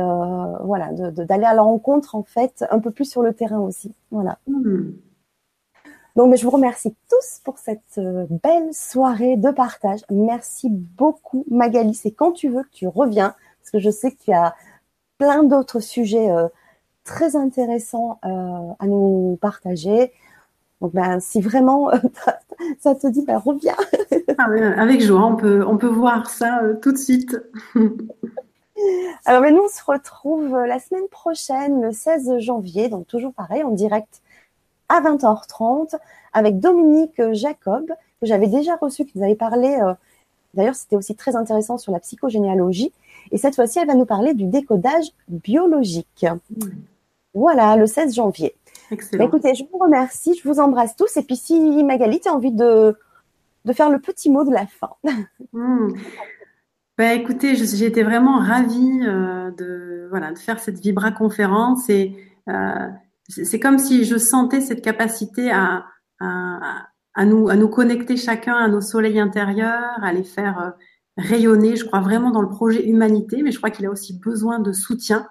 voilà, d'aller à la rencontre, en fait, un peu plus sur le terrain aussi. Voilà. Hmm. Donc, mais je vous remercie tous pour cette euh, belle soirée de partage. Merci beaucoup, Magali. C'est quand tu veux que tu reviens, parce que je sais que tu as plein d'autres sujets euh, très intéressants euh, à nous partager. Donc, ben, si vraiment ça te dit, ben, reviens. Ah avec joie, on peut, on peut voir ça tout de suite. Alors, ben, nous, on se retrouve la semaine prochaine, le 16 janvier, donc toujours pareil, en direct à 20h30 avec Dominique Jacob, que j'avais déjà reçu, qui nous avait parlé euh, D'ailleurs, c'était aussi très intéressant sur la psychogénéalogie. Et cette fois-ci, elle va nous parler du décodage biologique. Voilà, le 16 janvier. Excellent. Bah, écoutez, je vous remercie, je vous embrasse tous. Et puis si Magali, tu as envie de, de faire le petit mot de la fin. Hmm. Bah, écoutez, j'ai été vraiment ravie euh, de, voilà, de faire cette Vibra conférence et euh, c'est comme si je sentais cette capacité à, à, à, nous, à nous connecter chacun à nos soleils intérieurs, à les faire euh, rayonner. Je crois vraiment dans le projet humanité, mais je crois qu'il a aussi besoin de soutien.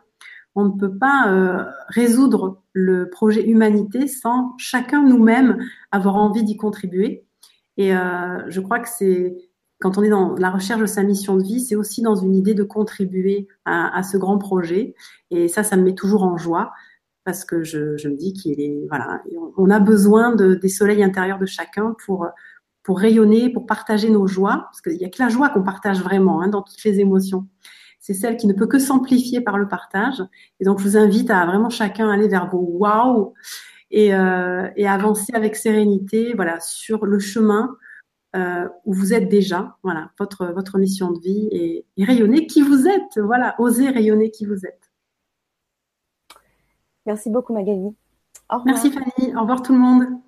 On ne peut pas euh, résoudre le projet humanité sans chacun nous-mêmes avoir envie d'y contribuer. Et euh, je crois que c'est quand on est dans la recherche de sa mission de vie, c'est aussi dans une idée de contribuer à, à, ce grand projet. Et ça, ça me met toujours en joie parce que je, je me dis qu'il est voilà, on a besoin de, des soleils intérieurs de chacun pour pour rayonner, pour partager nos joies, parce qu'il n'y a que la joie qu'on partage vraiment hein, dans toutes les émotions. C'est celle qui ne peut que s'amplifier par le partage. Et donc, je vous invite à vraiment chacun aller vers vos waouh et, euh, et avancer avec sérénité, voilà, sur le chemin euh, où vous êtes déjà, voilà, votre votre mission de vie et, et rayonner qui vous êtes, voilà, oser rayonner qui vous êtes. Merci beaucoup Magali. Merci Fanny. Au revoir tout le monde.